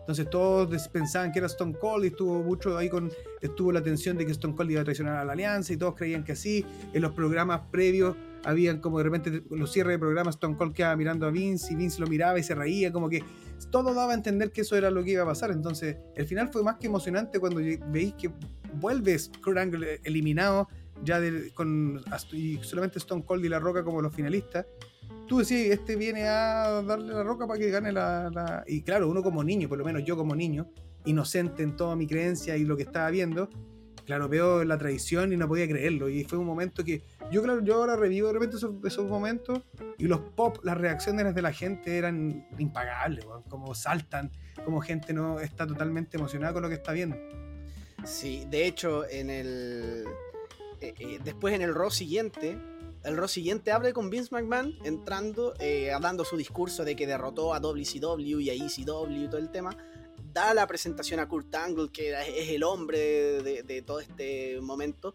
Entonces todos pensaban que era Stone Cold y estuvo mucho ahí con estuvo la tensión de que Stone Cold iba a traicionar a la alianza y todos creían que así. En los programas previos habían como de repente los cierres de programas Stone Cold quedaba mirando a Vince y Vince lo miraba y se reía, como que todo daba a entender que eso era lo que iba a pasar. Entonces, el final fue más que emocionante cuando veis que vuelves Kurt Angle eliminado ya con y solamente Stone Cold y La Roca como los finalistas. Tú decís, este viene a darle la roca para que gane la, Y claro, uno como niño, por lo menos yo como niño, inocente en toda mi creencia y lo que estaba viendo, claro, veo la tradición y no podía creerlo. Y fue un momento que yo, claro, yo ahora revivo de repente esos, momentos y los pop, las reacciones de la gente eran impagables, como saltan, como gente no está totalmente emocionada con lo que está viendo. Sí, de hecho, en el. Eh, eh, después en el Raw siguiente, el Raw siguiente abre con Vince McMahon entrando, eh, hablando su discurso de que derrotó a WCW y a ECW y todo el tema da la presentación a Kurt Angle, que es el hombre de, todo este momento.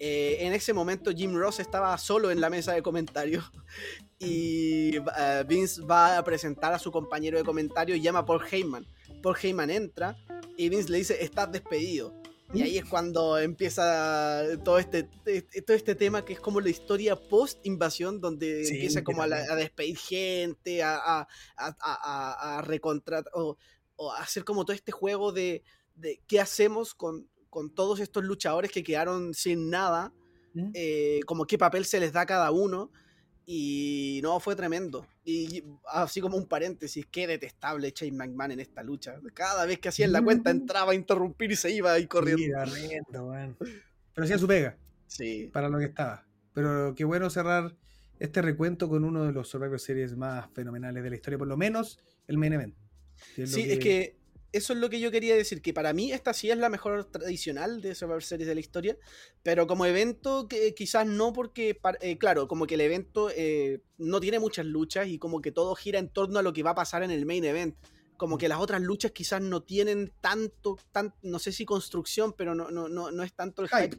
Eh, en ese momento Jim Ross estaba solo en la mesa de comentarios y eh, Vince va a presentar a su compañero de comentario y llama a Paul Heyman. Paul Heyman entra y Vince le dice, estás despedido. Y ahí es cuando empieza todo este, todo este tema que es como la historia post-invasión, donde empieza como a, despedir gente, a, a, a, a recontratar, o, o, hacer como todo este juego de, de qué hacemos con, con, todos estos luchadores que quedaron sin nada, eh, como qué papel se les da a cada uno. Y no, fue tremendo. Y así como un paréntesis, qué detestable Shane McMahon en esta lucha. Cada vez que hacía la cuenta entraba a interrumpir y se iba ahí corriendo. Pero hacía su pega. Sí. Para lo que estaba. Pero qué bueno cerrar este recuento con uno de los Survivor Series más fenomenales de la historia, por lo menos el main event. Sí, es que eso es lo que yo quería decir, que para mí esta sí es la mejor tradicional de Survivor Series de la historia, pero como evento que, quizás no porque, eh, claro, como que el evento eh, no tiene muchas luchas y como que todo gira en torno a lo que va a pasar en el main event. Como que las otras luchas quizás no tienen tanto, tan, no sé si construcción, pero no, no, no, no es tanto el hype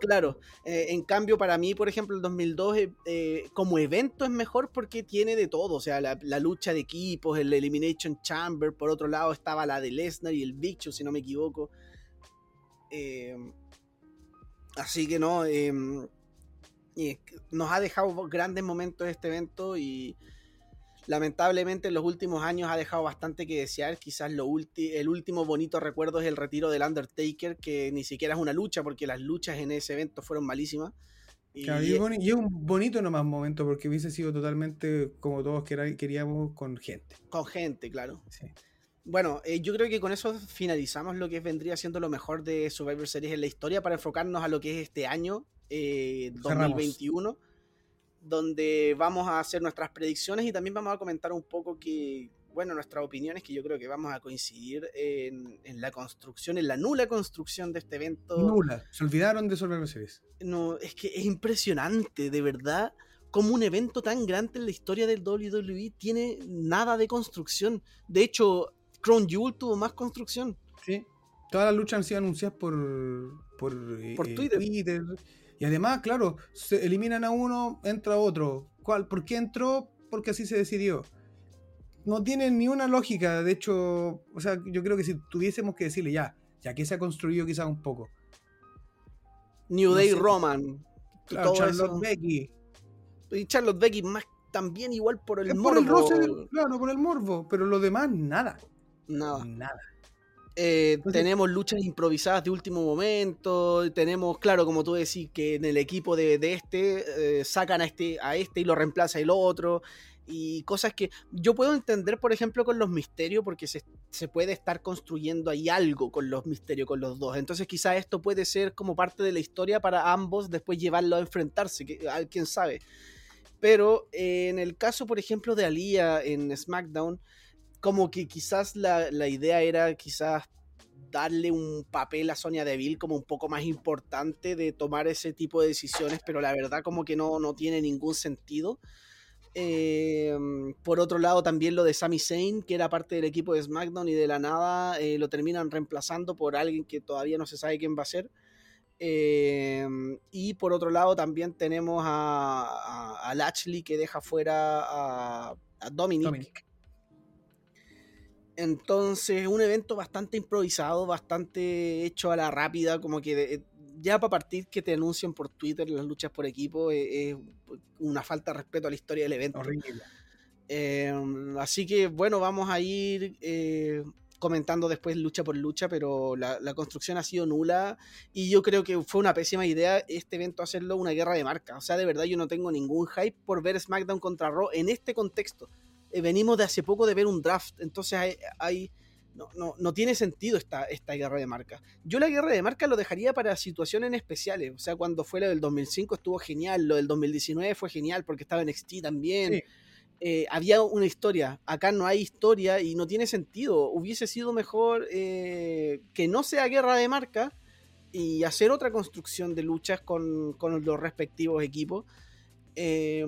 Claro, eh, en cambio para mí, por ejemplo, el 2002 eh, eh, como evento es mejor porque tiene de todo, o sea, la, lucha de equipos, el Elimination Chamber, por otro lado estaba la de Lesnar y el Big Show, si no me equivoco. así que no, nos ha dejado grandes momentos este evento y lamentablemente en los últimos años ha dejado bastante que desear. Quizás lo el último bonito recuerdo es el retiro del Undertaker, que ni siquiera es una lucha, porque las luchas en ese evento fueron malísimas. Y, es un bonito nomás momento, porque hubiese sido totalmente como todos queríamos con gente. Con gente, claro. Bueno, eh, yo creo que con eso finalizamos lo que vendría siendo lo mejor de Survivor Series en la historia para enfocarnos a lo que es este año, 2021. Eh, donde vamos a hacer nuestras predicciones y también vamos a comentar un poco que, bueno, nuestras opiniones, que yo creo que vamos a coincidir en, la construcción, en la nula construcción de este evento. Nula, se olvidaron de Survivor Series. No, es que es impresionante, de verdad, como un evento tan grande en la historia del WWE tiene nada de construcción. De hecho, Crown Jewel tuvo más construcción. Sí, todas las luchas han sido anunciadas por, por, por eh, Twitter y además, claro, se eliminan a uno, entra otro. ¿Cuál? ¿Por qué entró? Porque así se decidió. No tiene ni una lógica. De hecho, o sea, yo creo que si tuviésemos que decirle ya, ya que se ha construido quizás un poco. New Day Roman. Claro, Charlotte Becky. Y Charlotte Becky más también igual por el morbo. Por el claro, por el morbo. Pero lo demás, nada. Nada. Nada. Eh, tenemos luchas improvisadas de último momento. Tenemos, claro, como tú decís, que en el equipo de, este eh, sacan a este, a este y lo reemplaza el otro. Y cosas que yo puedo entender, por ejemplo, con los misterios, porque se, puede estar construyendo ahí algo con los misterios, con los dos. Entonces, quizá esto puede ser como parte de la historia para ambos, después llevarlo a enfrentarse, que, quién sabe. Pero eh, en el caso, por ejemplo, de Alia en SmackDown, como que quizás la, idea era quizás darle un papel a Sonia Deville como un poco más importante de tomar ese tipo de decisiones, pero la verdad como que no, no tiene ningún sentido. Em, por otro lado, también lo de Sami Zayn, que era parte del equipo de SmackDown y de la nada eh, lo terminan reemplazando por alguien que todavía no se sabe quién va a ser. Em, y por otro lado, también tenemos a, a, Lashley que deja fuera a, a Dominic entonces, un evento bastante improvisado, bastante hecho a la rápida, como que eh, ya para partir que te anuncien por Twitter las luchas por equipo eh, es, una falta de respeto a la historia del evento. Horrible. Em, así que bueno, vamos a ir eh, comentando después lucha por lucha, pero la, la, construcción ha sido nula y yo creo que fue una pésima idea este evento hacerlo una guerra de marca. O sea, de verdad yo no tengo ningún hype por ver SmackDown contra Raw en este contexto. Eh, venimos de hace poco de ver un draft, entonces hay, no, no, no, tiene sentido esta, esta guerra de marca. Yo la guerra de marca lo dejaría para situaciones especiales, o sea, cuando fue lo del 2005 estuvo genial, lo del 2019 fue genial porque estaba en XT también. Eh, había una historia, acá no hay historia y no tiene sentido. Hubiese sido mejor eh, que no sea guerra de marca y hacer otra construcción de luchas con, con los respectivos equipos. Eh,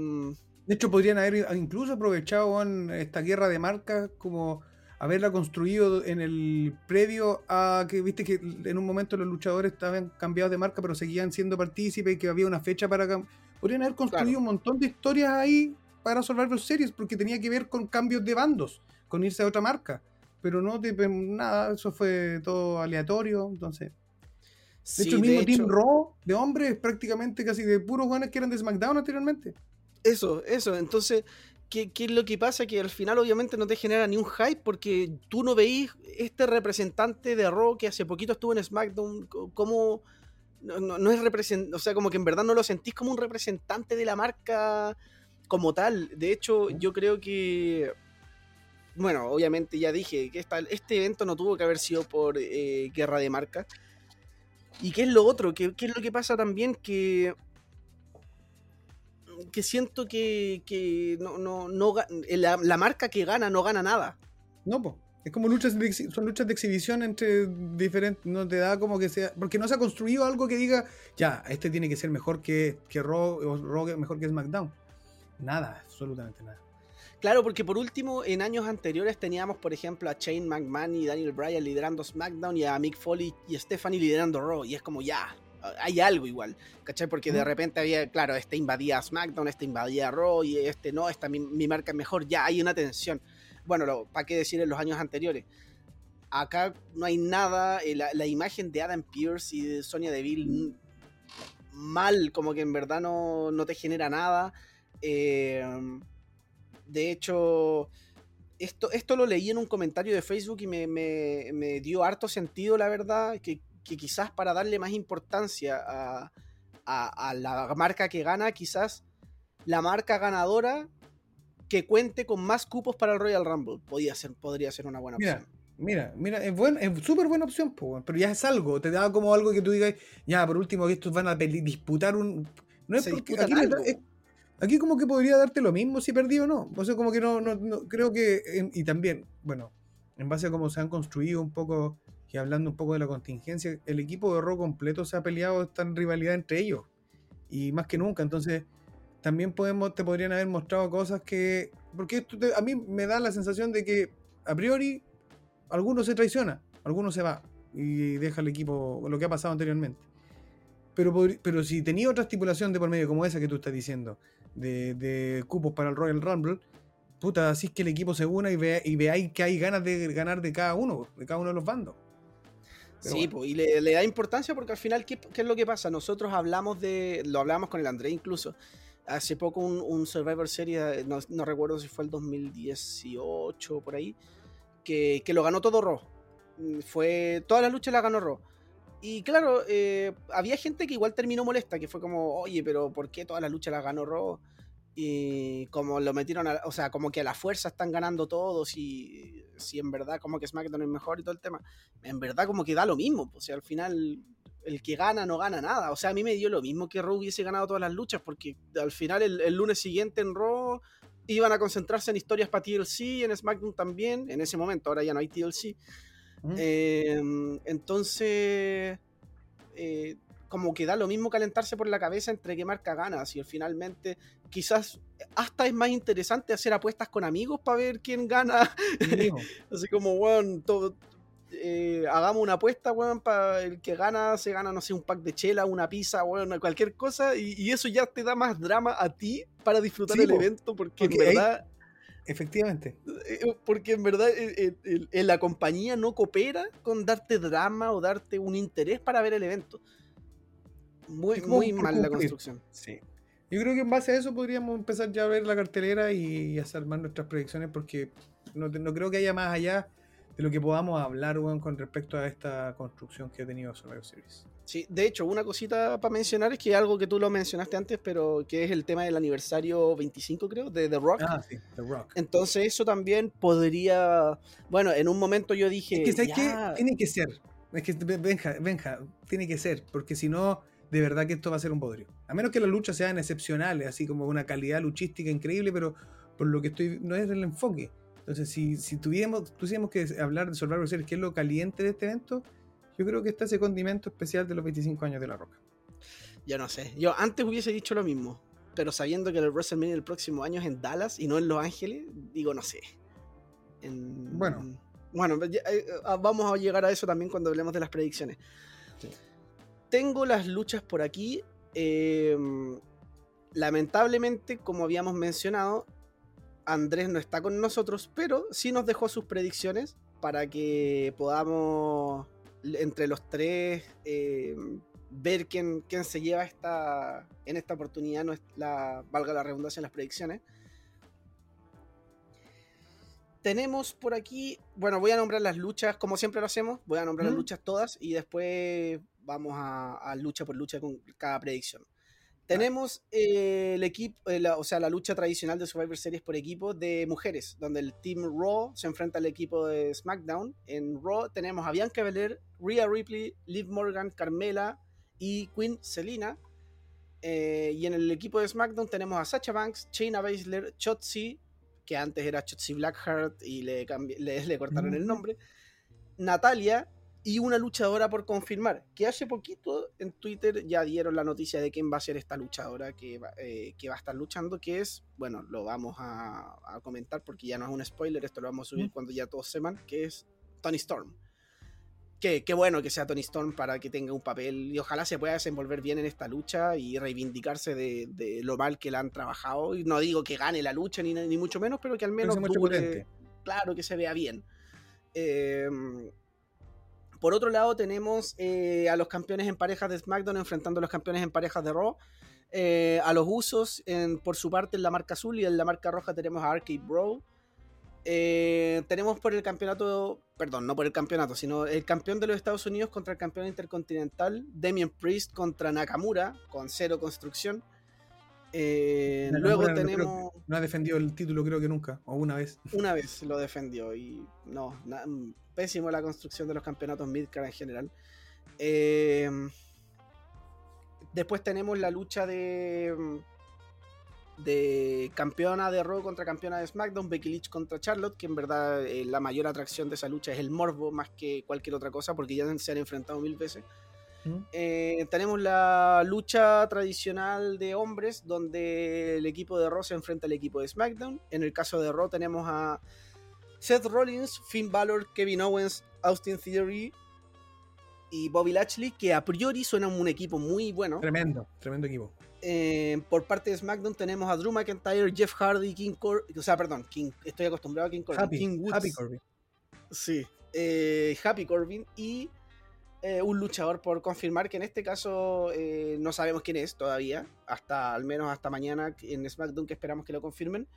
de hecho, podrían haber incluso aprovechado esta guerra de marcas como haberla construido en el previo a que, viste que en un momento los luchadores estaban cambiados de marca, pero seguían siendo partícipes y que había una fecha para... Podrían haber construido un montón de historias ahí para resolver los series, porque tenía que ver con cambios de bandos, con irse a otra marca. Pero no, nada, eso fue todo aleatorio, entonces... De hecho, el mismo Team Raw de hombres, prácticamente casi de puros guanes que eran de SmackDown anteriormente. Eso, eso. Entonces, ¿qué, es lo que pasa? Que al final obviamente no te genera ni un hype porque tú no veís este representante de Raw que hace poquito estuvo en SmackDown como... No, es representante, o sea, como que en verdad no lo sentís como un representante de la marca como tal. De hecho, yo creo que bueno, obviamente ya dije que este evento no tuvo que haber sido por eh, guerra de marca. ¿Y qué es lo otro? ¿Qué, es lo que pasa también? Que que siento que, no, no, no la, marca que gana no gana nada. No, pues. Es como luchas de, son luchas de exhibición entre diferentes. No te da como que sea. Porque no se ha construido algo que diga, ya, este tiene que ser mejor que, que Raw o Raw mejor que SmackDown. Nada, absolutamente nada. Claro, porque por último, en años anteriores teníamos, por ejemplo, a Shane McMahon y Daniel Bryan liderando SmackDown y a Mick Foley y Stephanie liderando Raw. Y es como ya, hay algo igual, ¿cachai? Porque de repente había, claro, este invadía SmackDown, este invadía Raw y este no, esta mi, marca es mejor, ya hay una tensión. Bueno, ¿para qué decir en los años anteriores? Acá no hay nada, eh, la, imagen de Adam Pierce y de Sonia Deville mal, como que en verdad no, no te genera nada. Eh, de hecho, esto, esto lo leí en un comentario de Facebook y me, dio harto sentido, la verdad, que, quizás para darle más importancia a, la marca que gana, quizás la marca ganadora que cuente con más cupos para el Royal Rumble podría ser, podría ser una buena opción. Mira, mira, es es súper buena opción, pero ya es algo, te da como algo que tú digas, ya, por último, que estos van a disputar un... No es porque aquí Aquí como que podría darte lo mismo si perdí o no. O sea, como que no, no, creo que... y también, bueno, en base a cómo se han construido un poco, y hablando un poco de la contingencia, el equipo de Raw completo se ha peleado esta rivalidad entre ellos. Y más que nunca. Entonces, también podemos, te podrían haber mostrado cosas que... Porque esto a mí me da la sensación de que a priori alguno se traiciona, alguno se va y deja el equipo, lo que ha pasado anteriormente. Pero, pero si tenía otra estipulación de por medio como esa que tú estás diciendo, de, cupos para el Royal Rumble, puta, así es que el equipo se una y, ve, y veáis que hay ganas de ganar de cada uno, de cada uno de los bandos. Sí, pues, y le, da importancia porque al final, ¿qué, es lo que pasa? Nosotros hablamos de, lo hablamos con el André incluso, hace poco un, Survivor Series, no, recuerdo si fue el 2018 por ahí, que, que lo ganó todo Raw. Mm, fue, todas las luchas las ganó Raw. Y claro, eh, había gente que igual terminó molesta, que fue como, oye, pero ¿por qué todas las luchas las ganó Raw? Y como lo metieron, a, o sea, como que a la fuerza están ganando todos y si en verdad como que SmackDown es mejor y todo el tema. En verdad como que da lo mismo, pues, o sea, al final el que gana no gana nada. O sea, a mí me dio lo mismo que Raw hubiese ganado todas las luchas, porque al final el, el lunes siguiente en Raw iban a concentrarse en historias para TLC, en SmackDown también, en ese momento, ahora ya no hay TLC. Em, entonces, eh, como que da lo mismo calentarse por la cabeza entre qué marca gana. Si finalmente, quizás hasta es más interesante hacer apuestas con amigos para ver quién gana. Así como, bueno, todo, eh, hagamos una apuesta, weón, para el que gana, se gana, no sé, un pack de chela, una pizza, weón, cualquier cosa, y, eso ya te da más drama a ti para disfrutar el evento, porque, en verdad Efectivamente. Eh, porque en verdad eh, eh, la compañía no coopera con darte drama o darte un interés para ver el evento. Muy, muy mal la construcción. Sí. Yo creo que en base a eso podríamos empezar ya a ver la cartelera y, hacer más nuestras predicciones porque no, no, creo que haya más allá de lo que podamos hablar con respecto a esta construcción que ha tenido Survivor Series. Sí, de hecho, una cosita para mencionar es que algo que tú lo mencionaste antes, pero que es el tema del aniversario 25, creo, de The Rock. Ah, sí, The Rock. Entonces, eso también podría. Bueno, en un momento yo dije. Es que, Tiene que ser. Es que, venja, venja, tiene que ser, porque si no, de verdad que esto va a ser un bodrio. A menos que las luchas sean excepcionales, así como una calidad luchística increíble, pero por lo que estoy. No es el enfoque. Entonces, si, si tuviéramos, tuviéramos que hablar de Survivor Series, que es lo caliente de este evento yo creo que está ese condimento especial de los 25 años de La Roca. Yo no sé. Yo antes hubiese dicho lo mismo, pero sabiendo que el WrestleMania el próximo año es en Dallas y no en Los Ángeles, digo, no sé. Bueno. Bueno, eh, ah, vamos a llegar a eso también cuando hablemos de las predicciones. Tengo las luchas por aquí. Em, lamentablemente, como habíamos mencionado, Andrés no está con nosotros, pero sí nos dejó sus predicciones para que podamos entre los tres, eh, ver quién, quién, se lleva esta, en esta oportunidad, no es la, valga la redundancia en las predicciones. Tenemos por aquí, bueno, voy a nombrar las luchas como siempre lo hacemos, voy a nombrar las luchas todas y después vamos a, a lucha por lucha con cada predicción. Tenemos eh, el equipo, eh, o sea, la lucha tradicional de Survivor Series por equipo de mujeres, donde el Team Raw se enfrenta al equipo de SmackDown. En Raw tenemos a Bianca Belair, Rhea Ripley, Liv Morgan, Carmela y Queen Selina. Eh, y en el equipo de SmackDown tenemos a Sacha Banks, Shayna Baszler, Chotzi, que antes era Chotzi Blackheart y le, le, le cortaron el nombre, Natalia y una luchadora por confirmar, que hace poquito en Twitter ya dieron la noticia de quién va a ser esta luchadora que va, eh, que va a estar luchando, que es, bueno, lo vamos a, a, comentar porque ya no es un spoiler, esto lo vamos a subir cuando ya todos sepan, que es Tony Storm. Qué, qué bueno que sea Tony Storm para que tenga un papel y ojalá se pueda desenvolver bien en esta lucha y reivindicarse de, de lo mal que la han trabajado. Y no digo que gane la lucha ni, ni mucho menos, pero que al menos dure, claro que se vea bien. Eh, por otro lado, tenemos eh, a los campeones en parejas de SmackDown enfrentando a los campeones en parejas de Raw. Eh, a los usos, por su parte, en la marca azul y en la marca roja tenemos a Arcade Bro. Eh, tenemos por el campeonato, perdón, no por el campeonato, sino el campeón de los Estados Unidos contra el campeón intercontinental, Damien Priest contra Nakamura, con cero construcción. Eh, luego no, tenemos. No, ha defendido el título, creo que nunca, o una vez. Una vez lo defendió y no, na, pésimo la construcción de los campeonatos midcard en general. Eh, después tenemos la lucha de de campeona de Raw contra campeona de SmackDown, Becky Lynch contra Charlotte, que en verdad eh, la mayor atracción de esa lucha es el morbo más que cualquier otra cosa, porque ya se han enfrentado mil veces. Eh, tenemos la lucha tradicional de hombres, donde el equipo de Raw se enfrenta al equipo de SmackDown. En el caso de Raw tenemos a Seth Rollins, Finn Balor, Kevin Owens, Austin Theory y Bobby Lashley, que a priori suenan un equipo muy bueno. Tremendo, tremendo equipo. Eh, por parte de SmackDown tenemos a Drew McIntyre, Jeff Hardy, King Corbin, o sea, perdón, King, estoy acostumbrado a King Corbin, Happy, King Woods, Happy Corbin. Sí, eh, Happy Corbin y eh, un luchador por confirmar que en este caso eh, no sabemos quién es todavía, hasta al menos hasta mañana en SmackDown que esperamos que lo confirmen.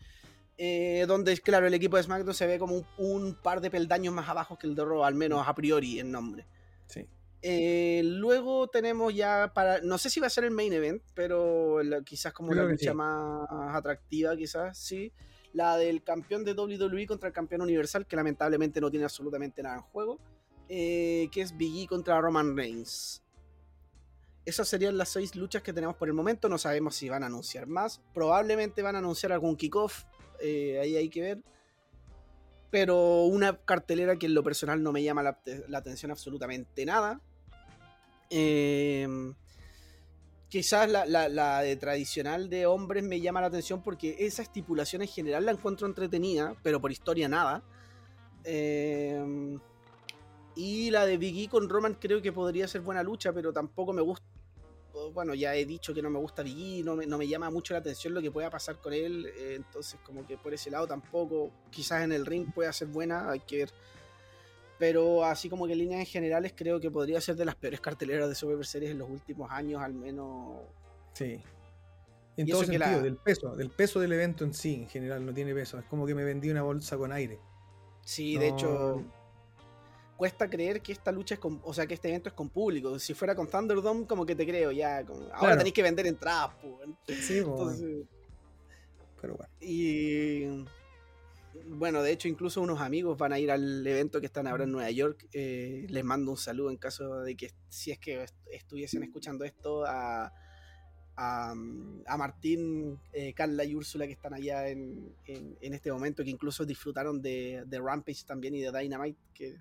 Eh, donde, claro, el equipo de SmackDown se ve como un, un, par de peldaños más abajo que el de Raw, al menos a priori en nombre. Sí. Luego tenemos ya para, no sé si va a ser el main event, pero la, quizás como Creo la lucha sí. más atractiva, quizás, sí. La del campeón de WWE contra el campeón universal, que lamentablemente no tiene absolutamente nada en juego, eh, que es Big E contra Roman Reigns. Esas serían las seis luchas que tenemos por el momento. No sabemos si van a anunciar más. Probablemente van a anunciar algún kickoff. Eh, ahí hay que ver. Pero una cartelera que en lo personal no me llama la, atención absolutamente nada. Eh, quizás la, la, la, de tradicional de hombres me llama la atención porque esa estipulación en general la encuentro entretenida, pero por historia nada. Eh, y la de Biggie con Roman creo que podría ser buena lucha, pero tampoco me gusta. Bueno, ya he dicho que no me gusta Biggie, no me, no me llama mucho la atención lo que pueda pasar con él. Eh, entonces, como que por ese lado tampoco. Quizás en el ring pueda ser buena, hay que ver pero así como que en líneas generales creo que podría ser de las peores carteleras de Survivor Series en los últimos años, al menos. Sí. En y todo sentido, la... del peso, del peso del evento en sí, en general, no tiene peso. Es como que me vendí una bolsa con aire. Sí, no... de hecho, cuesta creer que esta lucha es con, o sea, que este evento es con público. Si fuera con Thunderdome, como que te creo, ya. Como, ahora claro. tenéis que vender entradas, pues. Sí, Entonces, pero bueno. Y bueno, de hecho, incluso unos amigos van a ir al evento que están ahora en Nueva York. Eh, les mando un saludo en caso de que, si es que estuviesen escuchando esto, a, a, a Martín, eh, Carla y Úrsula que están allá en, en, en, este momento, que incluso disfrutaron de, de, Rampage también y de Dynamite, que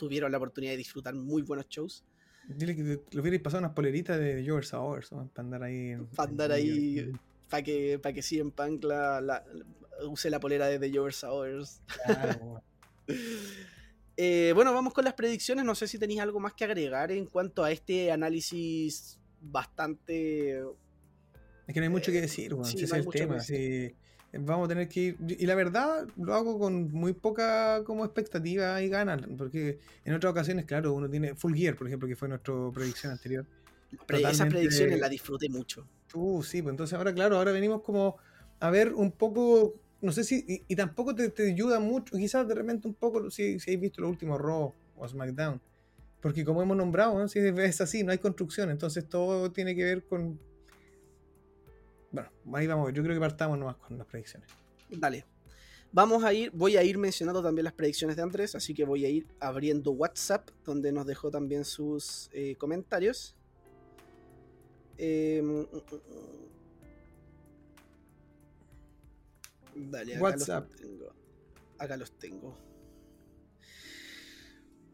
tuvieron la oportunidad de disfrutar muy buenos shows. Dile que lo hubierais pasado unas poleritas de Yours Hours, ¿no? para andar ahí. Para andar ahí, para que, para que en Punk la, la use la polera de The Yours Hours. Claro. eh, bueno, vamos con las predicciones. No sé si tenéis algo más que agregar en cuanto a este análisis bastante. Es que no hay mucho que decir, bueno, sí, no es el tema. Sí. Vamos a tener que ir. Y la verdad, lo hago con muy poca como expectativa y ganas. Porque en otras ocasiones, claro, uno tiene Full Gear, por ejemplo, que fue nuestra predicción anterior. Esas predicciones las disfruté mucho. Uh, sí, pues entonces ahora, claro, ahora venimos como a ver un poco. No sé si. Y, tampoco te, ayuda mucho. Quizás de repente un poco, si, si habéis visto los últimos Raw o SmackDown. Porque como hemos nombrado, si es así, no hay construcción. Entonces todo tiene que ver con bueno, ahí vamos, yo creo que partamos nomás con las predicciones. Dale. Vamos a ir, voy a ir mencionando también las predicciones de Andrés, así que voy a ir abriendo WhatsApp, donde nos dejó también sus eh, comentarios. Em, dale, acá WhatsApp. los tengo. Acá los tengo.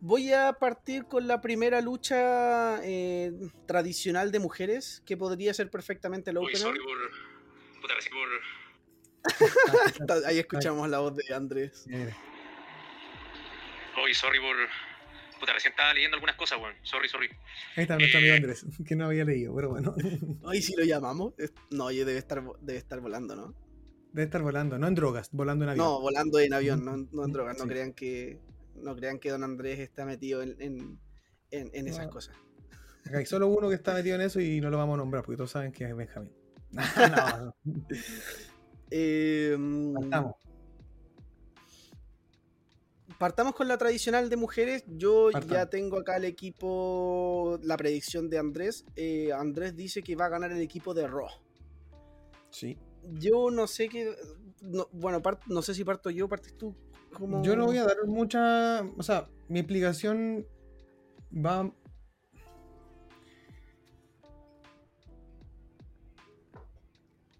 Voy a partir con la primera lucha eh, tradicional de mujeres, que podría ser perfectamente el opener. Ahí escuchamos la voz de Andrés. Hoy, sorry por. Puta, recién estaba leyendo algunas cosas, weón. Sorry, sorry. Ahí está nuestro amigo eh, Andrés, que no había leído, pero bueno. Hoy si lo llamamos. No, oye, debe estar, debe estar volando, ¿no? Debe estar volando, no en drogas, volando en avión. No, volando en avión, no, no en drogas. No crean que no crean que don Andrés está metido en, esas cosas. hay solo uno que está metido en eso y no lo vamos a nombrar porque todos saben que es Benjamín. Em, partamos. Partamos con la tradicional de mujeres. Yo ya tengo acá el equipo, la predicción de Andrés. Eh, Andrés dice que va a ganar el equipo de Raw. Sí. Yo no sé qué. bueno, no sé si parto yo, partes tú. Yo no voy a dar mucha. O sea, mi explicación va.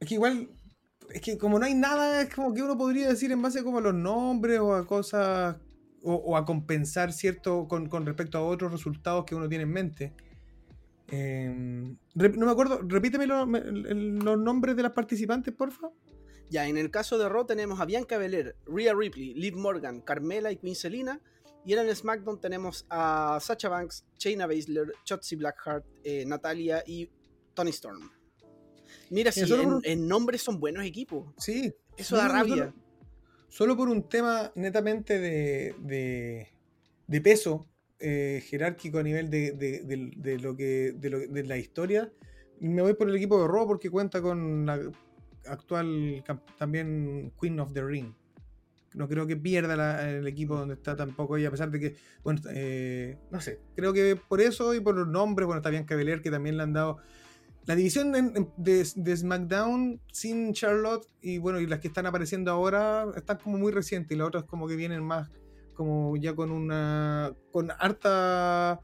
Es que igual. Es que como no hay nada, es como que uno podría decir en base como a los nombres o a cosas. O, a compensar cierto con, respecto a otros resultados que uno tiene en mente. Em, no me acuerdo, repíteme los nombres de las participantes, porfa. Ya, en el caso de Raw tenemos a Bianca Belair, Rhea Ripley, Liv Morgan, Carmela y Queen Selina. Y en el SmackDown tenemos a Sacha Banks, Shayna Baszler, Chotzi Blackheart, eh, Natalia y Tony Storm. Mira, si en, nombres son buenos equipos. Sí. Eso da rabia. Solo, por un tema netamente de, de, peso eh, jerárquico a nivel de, lo que, de, la historia, me voy por el equipo de Raw porque cuenta con la actual también Queen of the Ring. No creo que pierda el equipo donde está tampoco ella, a pesar de que, bueno, eh, no sé, creo que por eso y por los nombres, bueno, está bien Cavalier que también le han dado. La división de, SmackDown sin Charlotte y bueno, y las que están apareciendo ahora están como muy recientes y las otras como que vienen más como ya con una con harta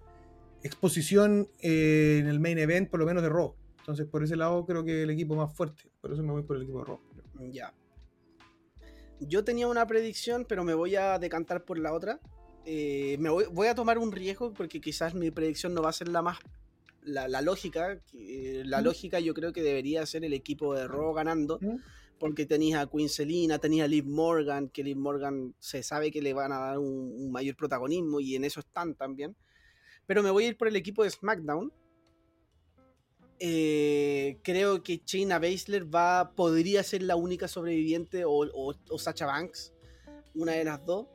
exposición eh, en el main event, por lo menos de Raw. Entonces, por ese lado, creo que el equipo más fuerte. Por eso me voy por el equipo de. Ya. Yo tenía una predicción, pero me voy a decantar por la otra. Eh, me voy, a tomar un riesgo porque quizás mi predicción no va a ser la más. La, lógica. la lógica yo creo que debería ser el equipo de Raw ganando. Porque tenías a Queen Selina, tenías a Liv Morgan, que Liv Morgan se sabe que le van a dar un mayor protagonismo y en eso están también. Pero me voy a ir por el equipo de SmackDown eh, creo que Shayna Baszler va, podría ser la única sobreviviente o, Sacha Banks, una de las dos.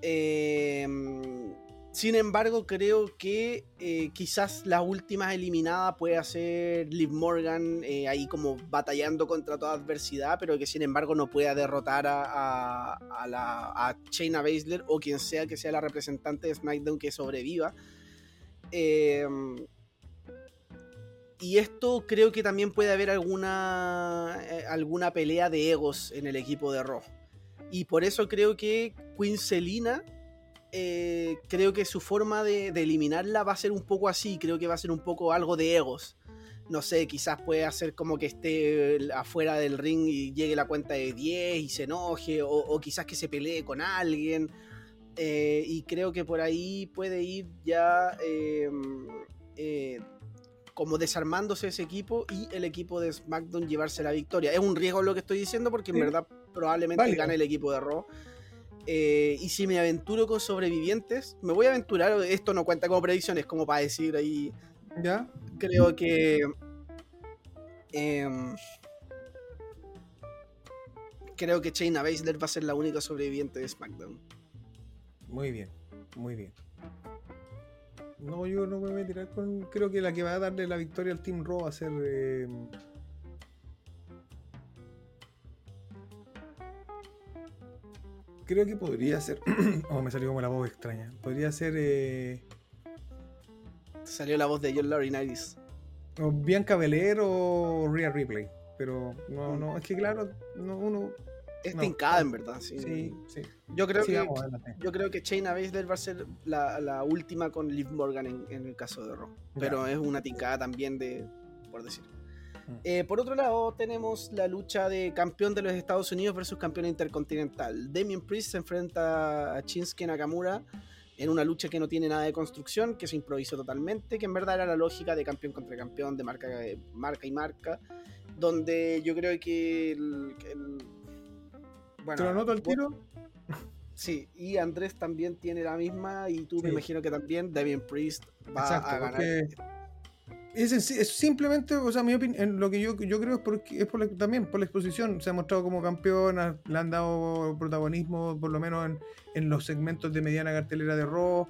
Em, sin embargo, creo que eh, quizás la última eliminada puede ser Liv Morgan, eh, ahí como batallando contra toda adversidad, pero que sin embargo no pueda derrotar a, a, la, a Shayna Baszler o quien sea que sea la representante de SmackDown que sobreviva. Eh, y esto creo que también puede haber alguna, eh, alguna pelea de egos en el equipo de Raw. Y por eso creo que Queen Selina, eh, creo que su forma de, eliminarla va a ser un poco así, creo que va a ser un poco algo de egos. No sé, quizás puede hacer como que esté afuera del ring y llegue la cuenta de 10 y se enoje, o, quizás que se pelee con alguien. Eh, y creo que por ahí puede ir ya como desarmándose ese equipo y el equipo de SmackDown llevarse la victoria. Es un riesgo lo que estoy diciendo porque en verdad probablemente gane el equipo de Raw. Eh, y si me aventuro con sobrevivientes, me voy a aventurar, esto no cuenta como predicciones, como para decir ahí. ¿Ya? Creo que... Em, creo que Shayna Baszler va a ser la única sobreviviente de SmackDown. Muy bien, muy bien. No, yo no me voy a tirar con. Creo que la que va a darle la victoria al Team Raw va a ser. eh, Creo que podría ser. oh, me salió como la voz extraña. Podría ser. eh, Salió la voz de John Laurinaitis. o Bianca Belair o Rhea Ripley. Pero no, no, es que claro, no, uno. Es No. tincada, en verdad. Sí. Sí, sí. Yo creo que adelante. yo creo que Shayna Baszler va a ser la, la última con Liv Morgan en, en el caso de Raw. Pero es una tincada también de, por decir. Mm. Eh, por otro lado, tenemos la lucha de campeón de los Estados Unidos versus campeón intercontinental. Damien Priest se enfrenta a Shinsuke Nakamura en una lucha que no tiene nada de construcción, que se improvisó totalmente, que en verdad era la lógica de campeón contra campeón, de marca, marca y marca, donde yo creo que el... que el- bueno, ¿Te lo anoto al tiro? Sí, y Andrés también tiene la misma, y tú me imagino que también Damien Priest va Exacto, a ganar. es, en- es simplemente, o sea, mi opinión, lo que yo, yo creo es, porque, es por la- también por la exposición. Se ha mostrado como campeona, le han dado protagonismo, por lo menos en, en los segmentos de mediana cartelera de Raw.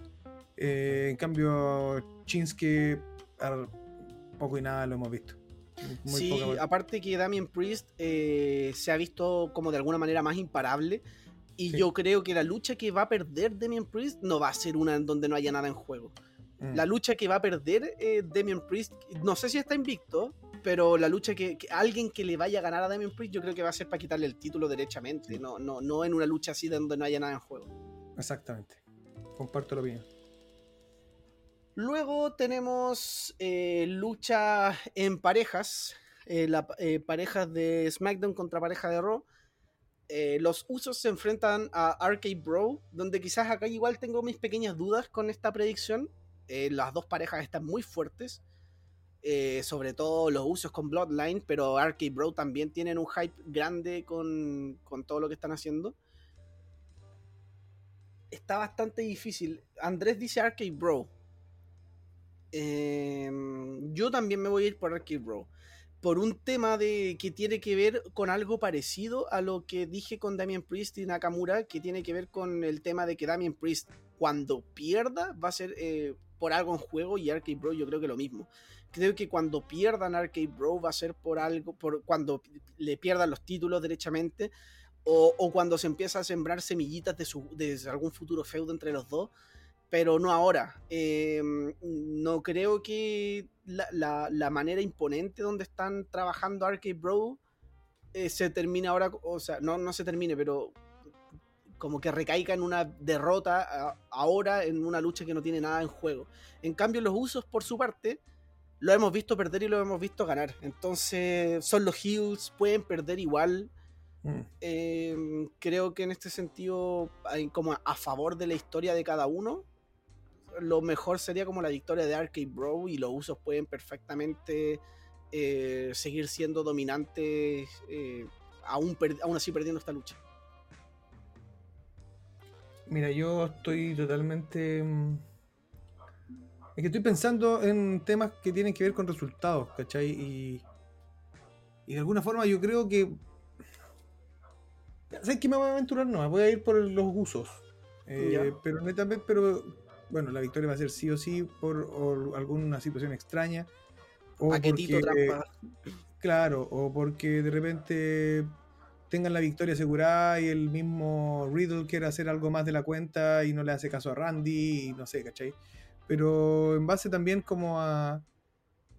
Eh, en cambio, Shinsuke, al- poco y nada lo hemos visto. Muy sí, poca- aparte que Damien Priest eh, se ha visto como de alguna manera más imparable. Y Sí. yo creo que la lucha que va a perder Damien Priest no va a ser una en donde no haya nada en juego. Mm. La lucha que va a perder eh, Damien Priest, no sé si está invicto, pero la lucha que, que alguien que le vaya a ganar a Damien Priest, yo creo que va a ser para quitarle el título derechamente, Sí. no, no, no en una lucha así de donde no haya nada en juego. Exactamente. Comparto la opinión. Luego tenemos eh, lucha en parejas, eh, la- eh, parejas de SmackDown contra pareja de Raw. Eh, los usos se enfrentan a Arcade Bro, donde quizás acá igual tengo mis pequeñas dudas con esta predicción. Las dos parejas están muy fuertes, sobre todo los usos con Bloodline, pero Arcade Bro también tienen un hype grande con, con todo lo que están haciendo. Está bastante difícil. Andrés dice Arcade Bro. Em, yo también me voy a ir por Arcade Bro. Por un tema de que tiene que ver con algo parecido a lo que dije con Damien Priest y Nakamura, que tiene que ver con el tema de que Damien Priest cuando pierda va a ser eh, por algo en juego y Arcade Bro yo creo que lo mismo. Creo que cuando pierdan Arcade Bro va a ser por algo, por cuando le pierdan los títulos derechamente o, o cuando se empieza a sembrar semillitas de, su, de algún futuro feudo entre los dos pero no ahora. Eh, no creo que la, la- la manera imponente donde están trabajando Arcade Bro eh, se termine ahora, o sea, no, no se termine, pero como que recaiga en una derrota a- ahora en una lucha que no tiene nada en juego. En cambio, los usos, por su parte, lo hemos visto perder y lo hemos visto ganar. Entonces, son los heels, pueden perder igual. Mm. Eh, creo que en este sentido, como a favor de la historia de cada uno, lo mejor sería como la victoria de Arcade Bro y los usos pueden perfectamente eh, seguir siendo dominantes, eh, aún, aún así perdiendo esta lucha. Mira, yo estoy totalmente. mm, Es que estoy pensando en temas que tienen que ver con resultados, ¿cachai? Y, y de alguna forma yo creo que. ¿Sabes qué me voy a aventurar? No, voy a ir por los usos. Eh, pero netamente, pero bueno, la victoria va a ser sí o sí por o alguna situación extraña. O Paquetito porque- trampa. Claro, o porque de repente tengan la victoria asegurada y el mismo Riddle quiere hacer algo más de la cuenta y no le hace caso a Randy y no sé, ¿cachai? Pero en base también como a,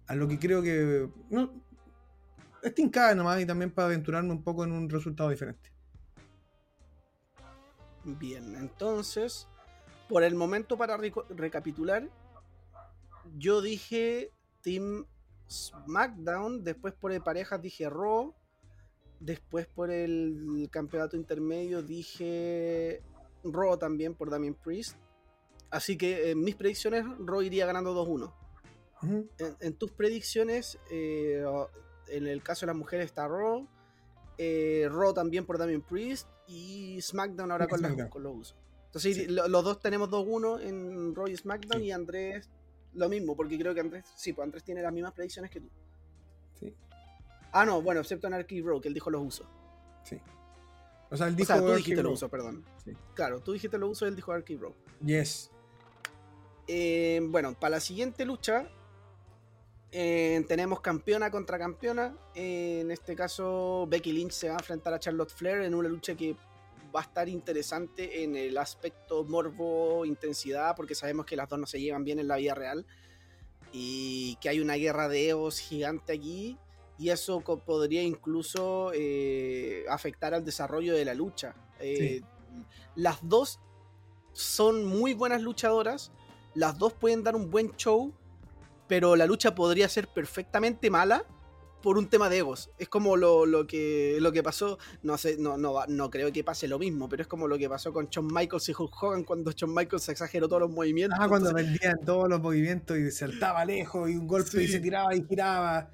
a lo que creo que... No, es tincada nomás y también para aventurarme un poco en un resultado diferente. Bien, entonces, por el momento para recapitular, yo dije Team SmackDown, después por el parejas dije Raw, después por el campeonato intermedio dije Raw también por Damien Priest. Así que en mis predicciones Raw iría ganando 2-1. Ujú. En, en tus predicciones, eh, en el caso de las mujeres está Raw, eh, Raw también por Damien Priest y SmackDown ahora con, SmackDown. con los usos. Entonces Sí. lo- los dos tenemos 2-1 en Raw y SmackDown Sí. y Andrés lo mismo, porque creo que Andrés, sí, pues Andrés tiene las mismas predicciones que tú. Sí, Ah, no, bueno, excepto en Arky Raw, que él dijo los usos. sí. O sea, él O dijo. sea, tú dijiste lo Bro. uso, perdón. Sí. Claro, tú dijiste lo uso, él dijo RK Bro. Yes. Eh, bueno, para la siguiente lucha eh, tenemos campeona contra campeona. Eh, en este caso, Becky Lynch se va a enfrentar a Charlotte Flair en una lucha que va a estar interesante en el aspecto morbo, intensidad, porque sabemos que las dos no se llevan bien en la vida real y que hay una guerra de egos gigante aquí. Y eso podría incluso eh, afectar al desarrollo de la lucha. Eh, Las dos son muy buenas luchadoras, las dos pueden dar un buen show, pero la lucha podría ser perfectamente mala por un tema de egos. Es como lo, lo que, lo que pasó, no sé, no, no, va- no creo que pase lo mismo, pero es como lo que pasó con Shawn Michaels y Hulk Hogan cuando Shawn Michaels exageró todos los movimientos. Ah, cuando entonces- vendían todos los movimientos y saltaba lejos y un golpe y se tiraba y giraba.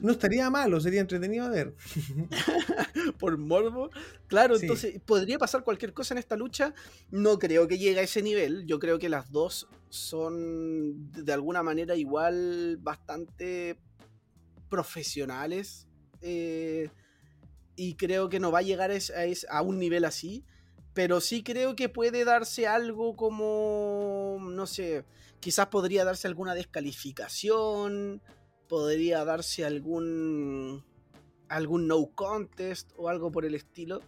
No estaría malo, sería entretenido de ver. por morbo. Claro, Sí. entonces podría pasar cualquier cosa en esta lucha. No creo que llegue a ese nivel. Yo creo que las dos son de alguna manera igual bastante profesionales. eh, y creo que no va a llegar a, a un nivel así. Pero sí creo que puede darse algo como, no sé, quizás podría darse alguna descalificación, podría darse algún algún no contest o algo por el estilo.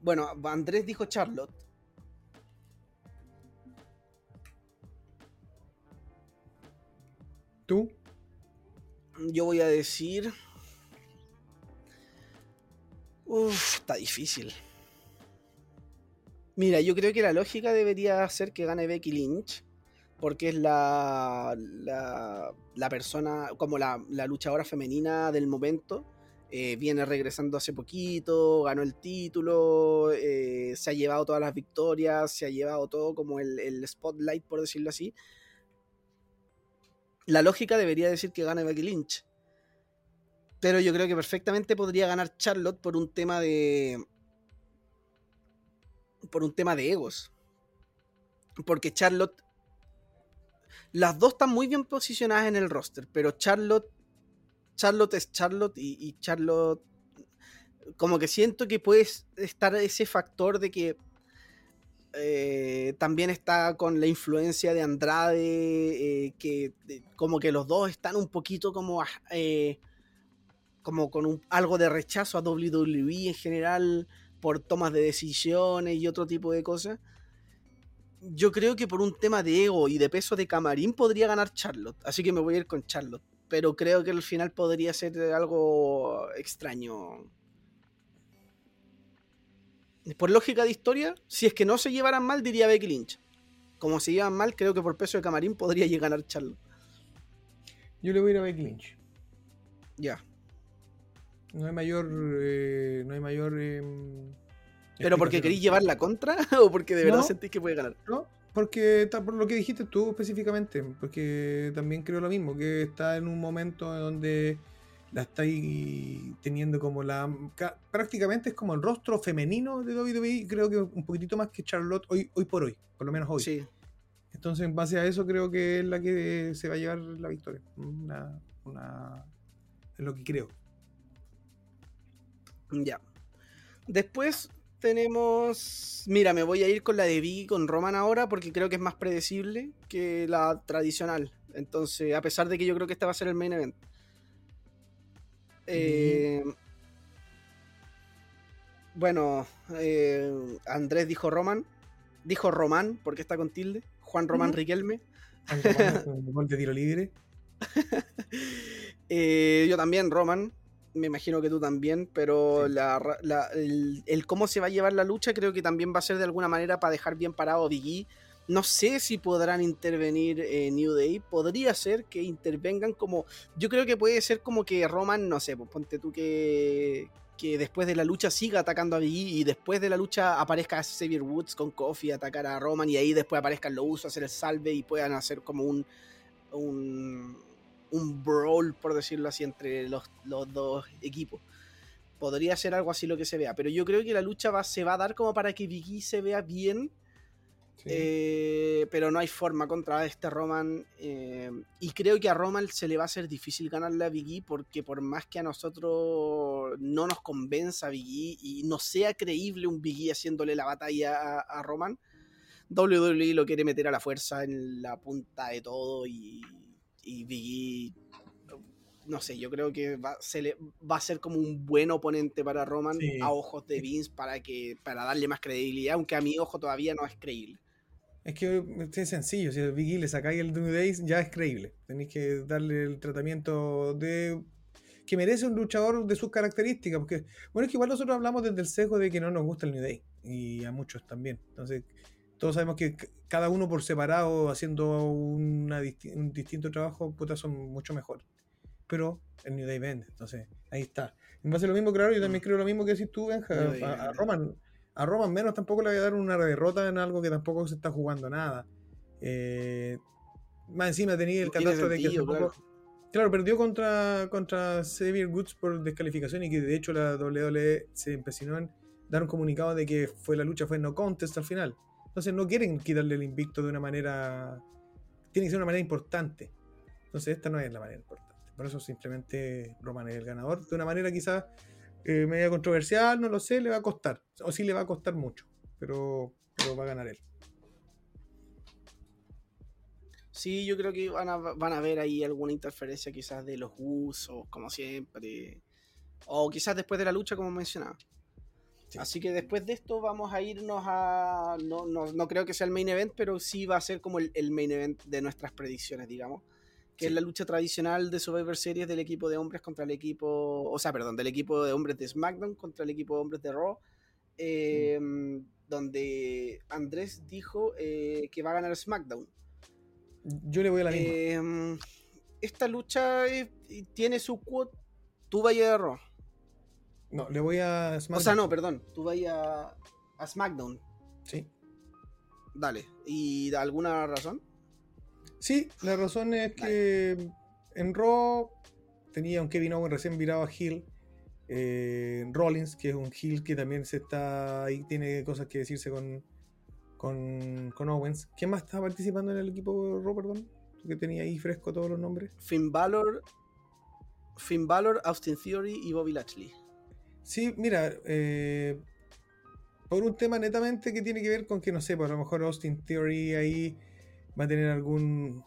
Bueno, Andrés dijo Charlotte. ¿Tú? Yo voy a decir. Uf, está difícil. Mira, yo creo que la lógica debería ser que gane Becky Lynch. Porque es la, la, persona, como la, la luchadora femenina del momento. Eh, viene regresando hace poquito, ganó el título, eh, se ha llevado todas las victorias, se ha llevado todo como el, el spotlight, por decirlo así. La lógica debería decir que gane Becky Lynch. Pero yo creo que perfectamente podría ganar Charlotte por un tema de. Por un tema de egos. Porque Charlotte. Las dos están muy bien posicionadas en el roster, pero Charlotte. Charlotte es Charlotte y, y Charlotte. Como que siento que puede estar ese factor de que. Eh, también está con la influencia de Andrade, eh, que como que los dos están un poquito como, eh, como con un- algo de rechazo a WWE en general por tomas de decisiones y otro tipo de cosas. Yo creo que por un tema de ego y de peso de camarín podría ganar Charlotte, así que me voy a ir con Charlotte, pero creo que al final podría ser algo extraño. Por lógica de historia, si es que no se llevaran mal, diría Becky Lynch. Como se llevan mal, creo que por peso de camarín podría llegar a ganar Charlotte. Yo le voy a ir a Becky Lynch. Ya. No hay mayor. eh, no hay mayor. eh, ¿Pero porque queréis llevar la contra o porque de verdad No. sentís que puede ganar? No, porque por lo que dijiste tú específicamente, porque también creo lo mismo, que está en un momento en donde la estáis teniendo como la... ca- prácticamente es como el rostro femenino de WWE, creo que un poquitito más que Charlotte hoy, hoy por hoy, por lo menos hoy. Sí. Entonces en base a eso creo que es la que se va a llevar la victoria. Una, una, es lo que creo. Ya. Después tenemos. Mira, me voy a ir con la de Biggie con Roman ahora porque creo que es más predecible que la tradicional. Entonces, a pesar de que yo creo que este va a ser el main event. Eh, bueno, eh, Andrés dijo Roman. Dijo Román porque está con tilde. Juan Román. Riquelme. De tiro libre. Eh, yo también, Roman. Me imagino que tú también, pero Sí. la ra- la- el, el cómo se va a llevar la lucha creo que también va a ser de alguna manera para dejar bien parado a Big E. No sé si podrán intervenir eh, New Day. Podría ser que intervengan como. Yo creo que puede ser como que Roman, no sé, pues ponte tú que, que después de la lucha siga atacando a Big y después de la lucha aparezca Xavier Woods con Kofi a atacar a Roman y ahí después aparezcan los usos, hacer el salve y puedan hacer como un. un un brawl, por decirlo así, entre los, los dos equipos. Podría ser algo así lo que se vea, pero yo creo que la lucha va, se va a dar como para que E se vea bien Eh, pero no hay forma contra este Roman. eh, y creo que a Roman se le va a ser difícil ganarle a Big E porque por más que a nosotros no nos convenza Big E y no sea creíble un Big E haciéndole la batalla a, a Roman, WWE lo quiere meter a la fuerza en la punta de todo y, y Big E, no sé, yo creo que va, se le, va a ser como un buen oponente para Roman Sí. a ojos de Vince para, que, para darle más credibilidad, aunque a mi ojo todavía no es creíble. Es que es sencillo, si a Big E le sacáis el New Days ya es creíble. Tenéis que darle el tratamiento de que merece un luchador de sus características. Porque, bueno, es que igual nosotros hablamos desde el sesgo de que no nos gusta el New Day. Y a muchos también. Entonces, todos sabemos que cada uno por separado, haciendo una disti- un distinto trabajo, puta, son mucho mejor. Pero el New Day vende. Entonces, ahí está. En base a lo mismo, claro, yo también creo lo mismo que decís tú, Benja. A. Roman, a Roman menos tampoco le voy a dar una derrota en algo que tampoco se está jugando nada. Eh, más encima tenía el No catastro de que hace sentido, poco- claro, perdió contra, contra Xavier Woods por descalificación y que de hecho la WWE se empecinó en dar un comunicado de que fue la lucha fue no contest al final. Entonces no quieren quitarle el invicto de una manera. Tiene que ser una manera importante. Entonces esta no es la manera importante. Por eso simplemente Roman es el ganador. De una manera quizás eh, media controversial, no lo sé, le va a costar. O sí le va a costar mucho. Pero, pero va a ganar él. Sí, yo creo que van a, van a ver ahí alguna interferencia quizás de los usos, como siempre. O quizás después de la lucha, como mencionaba. Sí. Así que después de esto vamos a irnos a... No, no, no creo que sea el main event, pero sí va a ser como el, el main event de nuestras predicciones, digamos. Que Sí. es la lucha tradicional de Survivor Series del equipo de hombres contra el equipo... O sea, perdón, del equipo de hombres de SmackDown contra el equipo de hombres de Raw. eh, Donde Andrés dijo eh, que va a ganar SmackDown. Yo le voy a la misma. Eh, esta lucha tiene su cuota. Tú vayas a Raw. no, le voy a O SmackDown. sea, no, perdón. Tú vayas a, SmackDown. Sí. Dale. ¿Y alguna razón? Sí, la razón es que en Raw tenía un Kevin Owens recién virado a Hill. eh, Rollins, que es un Hill que también se está ahí, tiene cosas que decirse con, con, con Owens. ¿Quién más está participando en el equipo Raw, perdón? Que tenía ahí fresco todos los nombres. Finn Balor. Finn Balor, Austin Theory y Bobby Lashley. Sí, mira, eh, por un tema netamente que tiene que ver con que, no sé, pues a lo mejor Austin Theory ahí va a tener algún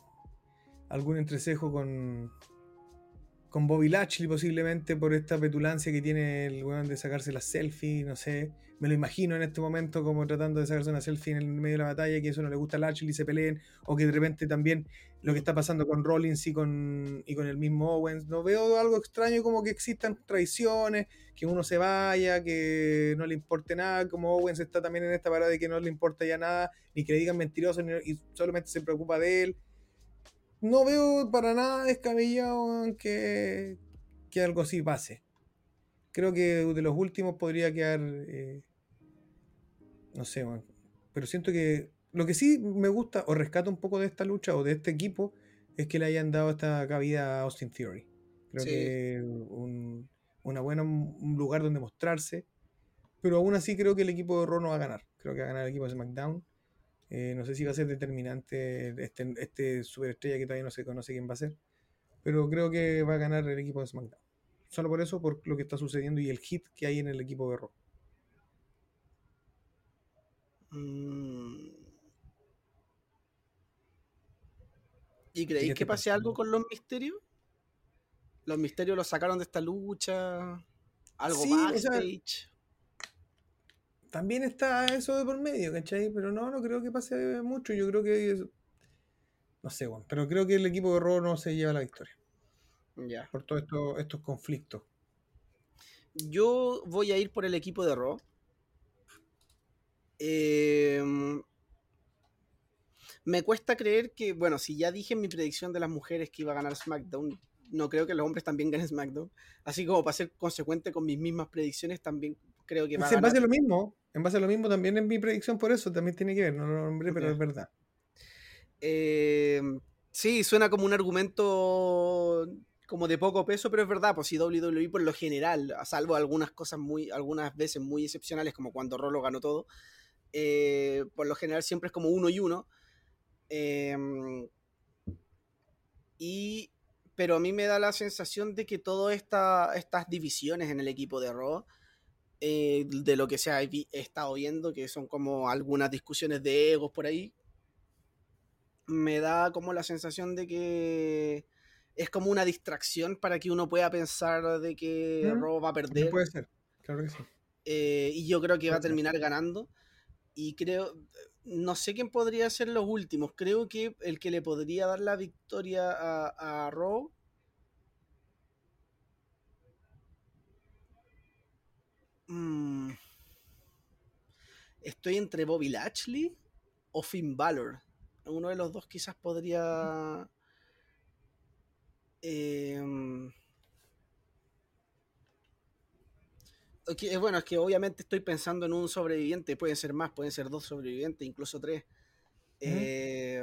algún entrecejo con con Bobby Lashley posiblemente por esta petulancia que tiene el weón de sacarse las selfies, no sé, me lo imagino en este momento como tratando de sacarse una selfie en el medio de la batalla, que eso no le gusta a Lashley y se peleen, o que de repente también lo que está pasando con Rollins y con, y con el mismo Owens, no veo algo extraño como que existan traiciones, que uno se vaya, que no le importe nada, como Owens está también en esta parada de que no le importa ya nada, ni que le digan mentiroso, ni- y solamente se preocupa de él. No veo para nada descabellado que, que algo así pase. Creo que de los últimos podría quedar, eh, no sé, weón. pero siento que lo que sí me gusta o rescato un poco de esta lucha o de este equipo es que le hayan dado esta cabida a Austin Theory. Creo Sí. que un, una buena, un lugar donde mostrarse. Pero aún así creo que el equipo de Raw no va a ganar. Creo que va a ganar el equipo de SmackDown. Eh, no sé si va a ser determinante este, este superestrella que todavía no se conoce quién va a ser. Pero creo que va a ganar el equipo de SmackDown. Solo por eso, por lo que está sucediendo y el hit que hay en el equipo de Raw. Mm. ¿Y creéis que estoy pase algo con los misterios? ¿Los misterios los sacaron de esta lucha? ¿Algo Sí, o sea, backstage? También está eso de por medio, ¿cachai? Pero no, no creo que pase mucho. Yo creo que. es- No sé, bueno, pero creo que el equipo de Raw no se lleva la victoria. Ya. Por todos estos, estos conflictos. Yo voy a ir por el equipo de Raw. Em, me cuesta creer que, bueno, si ya dije en mi predicción de las mujeres que iba a ganar SmackDown, no creo que los hombres también ganen SmackDown. Así como para ser consecuente con mis mismas predicciones, también creo que va a en base a lo mismo, en base a lo mismo también en mi predicción por eso también tiene que ver, no lo nombré, pero Ya. es verdad. Em, sí, suena como un argumento como de poco peso, pero es verdad, pues si WWE por lo general, a salvo algunas cosas muy, algunas veces muy excepcionales, como cuando Rolo ganó todo, Eh, por lo general siempre es como uno y uno. Em, y, pero a mí me da la sensación de que todas esta, estas divisiones en el equipo de Raw, eh, de lo que se ha vi- estado viendo, que son como algunas discusiones de egos por ahí, me da como la sensación de que es como una distracción para que uno pueda pensar de que Mm, va a perder. puede ser, claro que sí. Eh, y yo creo que va a terminar ganando. Y creo, no sé quién podría ser los últimos. Creo que el que le podría dar la victoria a, a. Mm, estoy entre Bobby Lashley o Finn Balor. Uno de los dos quizás podría. em, eh, bueno, es que obviamente estoy pensando en un sobreviviente, pueden ser más, pueden ser dos sobrevivientes, incluso tres. Eh,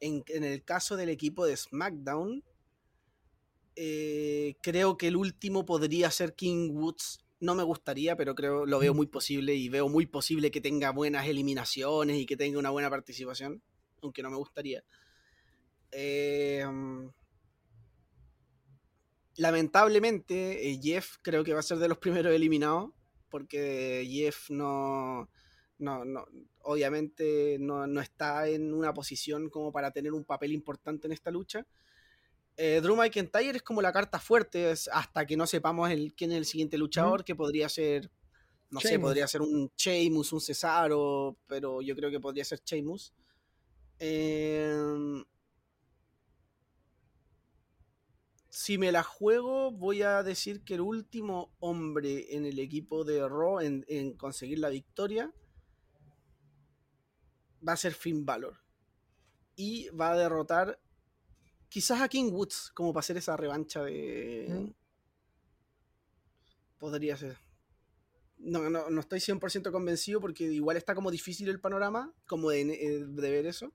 en, en el caso del equipo de SmackDown, eh, creo que el último podría ser King Woods. No me gustaría, pero creo lo veo muy posible y veo muy posible que tenga buenas eliminaciones y que tenga una buena participación, aunque no me gustaría. Eh, lamentablemente, eh, Jeff creo que va a ser de los primeros eliminados, porque Jeff no, no, no obviamente no, no está en una posición como para tener un papel importante en esta lucha. Eh, Drew McIntyre es como la carta fuerte es hasta que no sepamos el, quién es el siguiente luchador, que podría ser, no sé, podría ser un Sheamus, un Cesaro, pero yo creo que podría ser Sheamus. Eh, si me la juego, voy a decir que el último hombre en el equipo de Raw en, en conseguir la victoria va a ser Finn Balor. Y va a derrotar quizás a King Woods, como para hacer esa revancha de... Mm. Podría ser. No, no, no estoy 100% convencido porque igual está como difícil el panorama, como de, eh, de ver eso.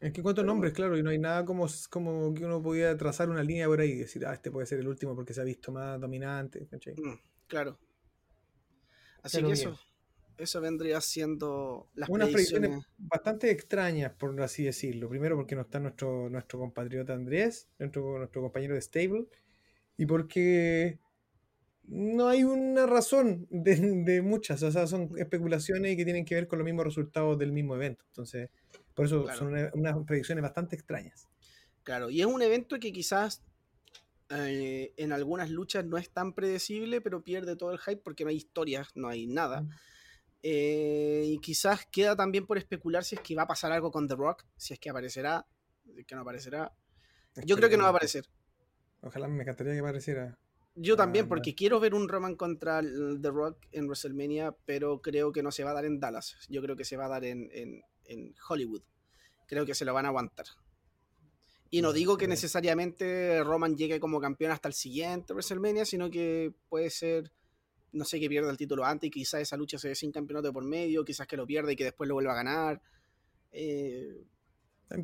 Es que cuántos nombres, claro, y no hay nada como, como que uno pudiera trazar una línea por ahí y decir, ah, este puede ser el último porque se ha visto más dominante. ¿cachai? Mm, claro. Así Pero que bien. eso, eso vendría siendo las Unas predicciones predicciones. bastante extrañas, por así decirlo. Primero porque no está nuestro, nuestro compatriota Andrés, nuestro, nuestro compañero de Stable, y porque no hay una razón de, de muchas, o sea, son especulaciones y que tienen que ver con los mismos resultados del mismo evento. Entonces, por eso Claro. son una- unas predicciones bastante extrañas. Claro, y es un evento que quizás eh, en algunas luchas no es tan predecible, pero pierde todo el hype porque no hay historias, no hay nada. Mm. Eh, y quizás queda también por especular si es que va a pasar algo con The Rock, si es que aparecerá, si es que no aparecerá. Yo creo que no va a aparecer. Ojalá me encantaría que apareciera. Yo Ah, también, ya. porque quiero ver un Roman contra The Rock en WrestleMania, pero creo que no se va a dar en Dallas. Yo creo que se va a dar en, en- en Hollywood. Creo que se lo van a aguantar. Y no digo que necesariamente Roman llegue como campeón hasta el siguiente WrestleMania, sino que puede ser, no sé, que pierda el título antes y quizás esa lucha se dé sin campeonato por medio, quizás que lo pierda y que después lo vuelva a ganar. Eh,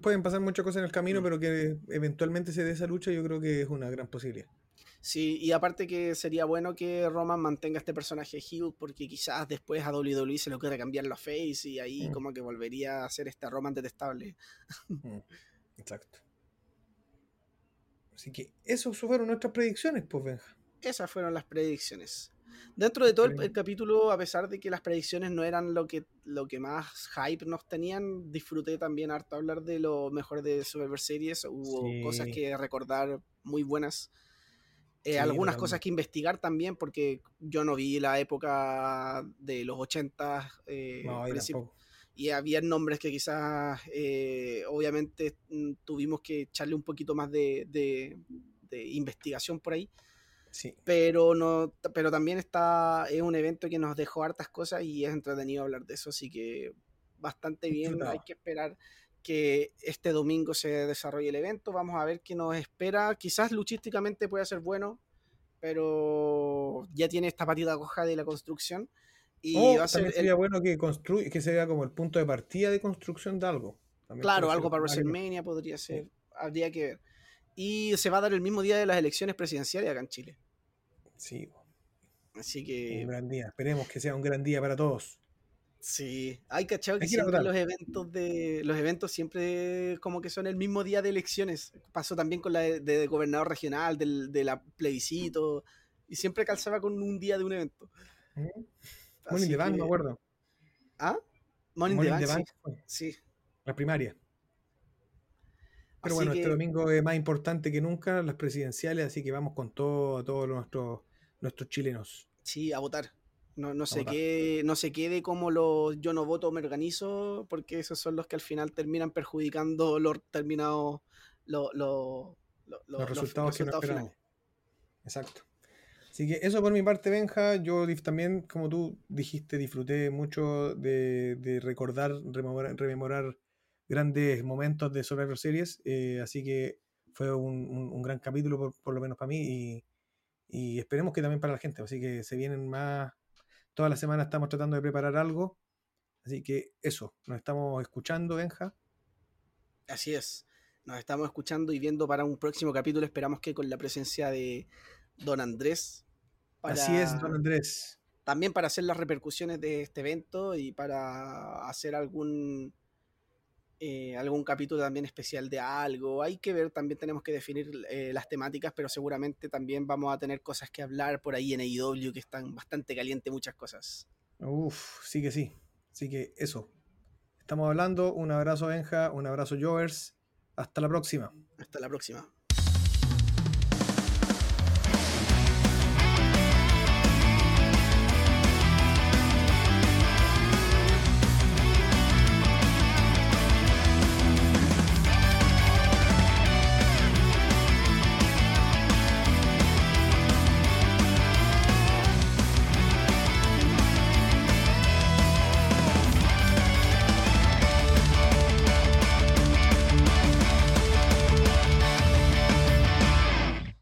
Pueden pasar muchas cosas en el camino, Mm. pero que eventualmente se dé esa lucha, yo creo que es una gran posibilidad. Sí, y aparte que sería bueno que Roman mantenga este personaje heel, porque quizás después a WWE se lo quiera cambiar la face y ahí Mm. como que volvería a ser este Roman detestable. Mm, Exacto. Así que eso fueron nuestras predicciones, pues Benja. Esas fueron las predicciones. Dentro de todo el, el capítulo, a pesar de que las predicciones no eran lo que, lo que más hype nos tenían, disfruté también harto hablar de lo mejor de Survivor Series. Hubo Sí. cosas que recordar muy buenas. Eh, Sí, algunas totalmente. cosas que investigar también, porque yo no vi la época de los 80 eh, No, y había nombres que quizás eh, obviamente mm, tuvimos que echarle un poquito más de, de- de investigación por ahí Sí. pero no pero también está es un evento que nos dejó hartas cosas y es entretenido hablar de eso así que bastante bien hay que esperar que este domingo se desarrolle el evento vamos a ver qué nos espera quizás luchísticamente pueda ser bueno pero ya tiene esta patita coja de la construcción y O va a ser también el- sería bueno que construy, que sea como el punto de partida de construcción de algo. También Claro, algo para WrestleMania podría ser. Habría que ver. Y se va a dar el mismo día de las elecciones presidenciales acá en Chile. Sí, Así un que gran día. Esperemos que sea un gran día para todos. Sí, hay cachado que siempre los eventos de los eventos siempre como que son el mismo día de elecciones. Pasó también con la de, de gobernador regional, del, de la plebiscito, y siempre calzaba con un día de un evento. Morning Así the Bank, me acuerdo. ¿Ah? Morning, Morning the Bank, sí. la primaria. Pero Así bueno, este domingo es más importante que nunca las presidenciales, así que vamos con todo a todos nuestros, nuestros chilenos. Sí, a votar. No, no, se votar. quede, no se quede como los yo no voto, me organizo, porque esos son los que al final terminan perjudicando los terminados lo- lo- lo- lo- los resultados que no resultados esperamos. finales. Exacto. Así que eso por mi parte, Benja. Yo también, como tú dijiste, disfruté mucho de, de recordar, rememorar, rememorar grandes momentos de Survivor Series. eh, así que fue un, un- un gran capítulo, por, por lo menos para mí, y, y esperemos que también para la gente. Así que se vienen más. Toda la semana estamos tratando de preparar algo. Así que eso, nos estamos escuchando, Benja. Así es. Nos estamos escuchando y viendo para un próximo capítulo. Esperamos que con la presencia de Don Andrés. Así es, don Andrés. También para hacer las repercusiones de este evento y para hacer algún eh, algún capítulo también especial de algo. Hay que ver, también tenemos que definir eh, las temáticas, pero seguramente también vamos a tener cosas que hablar por ahí en AEW que están bastante calientes muchas cosas. Uf, sí que sí. Así que eso. Estamos hablando. Un abrazo, Benja. Un abrazo, Jovers. Hasta la próxima. Hasta la próxima.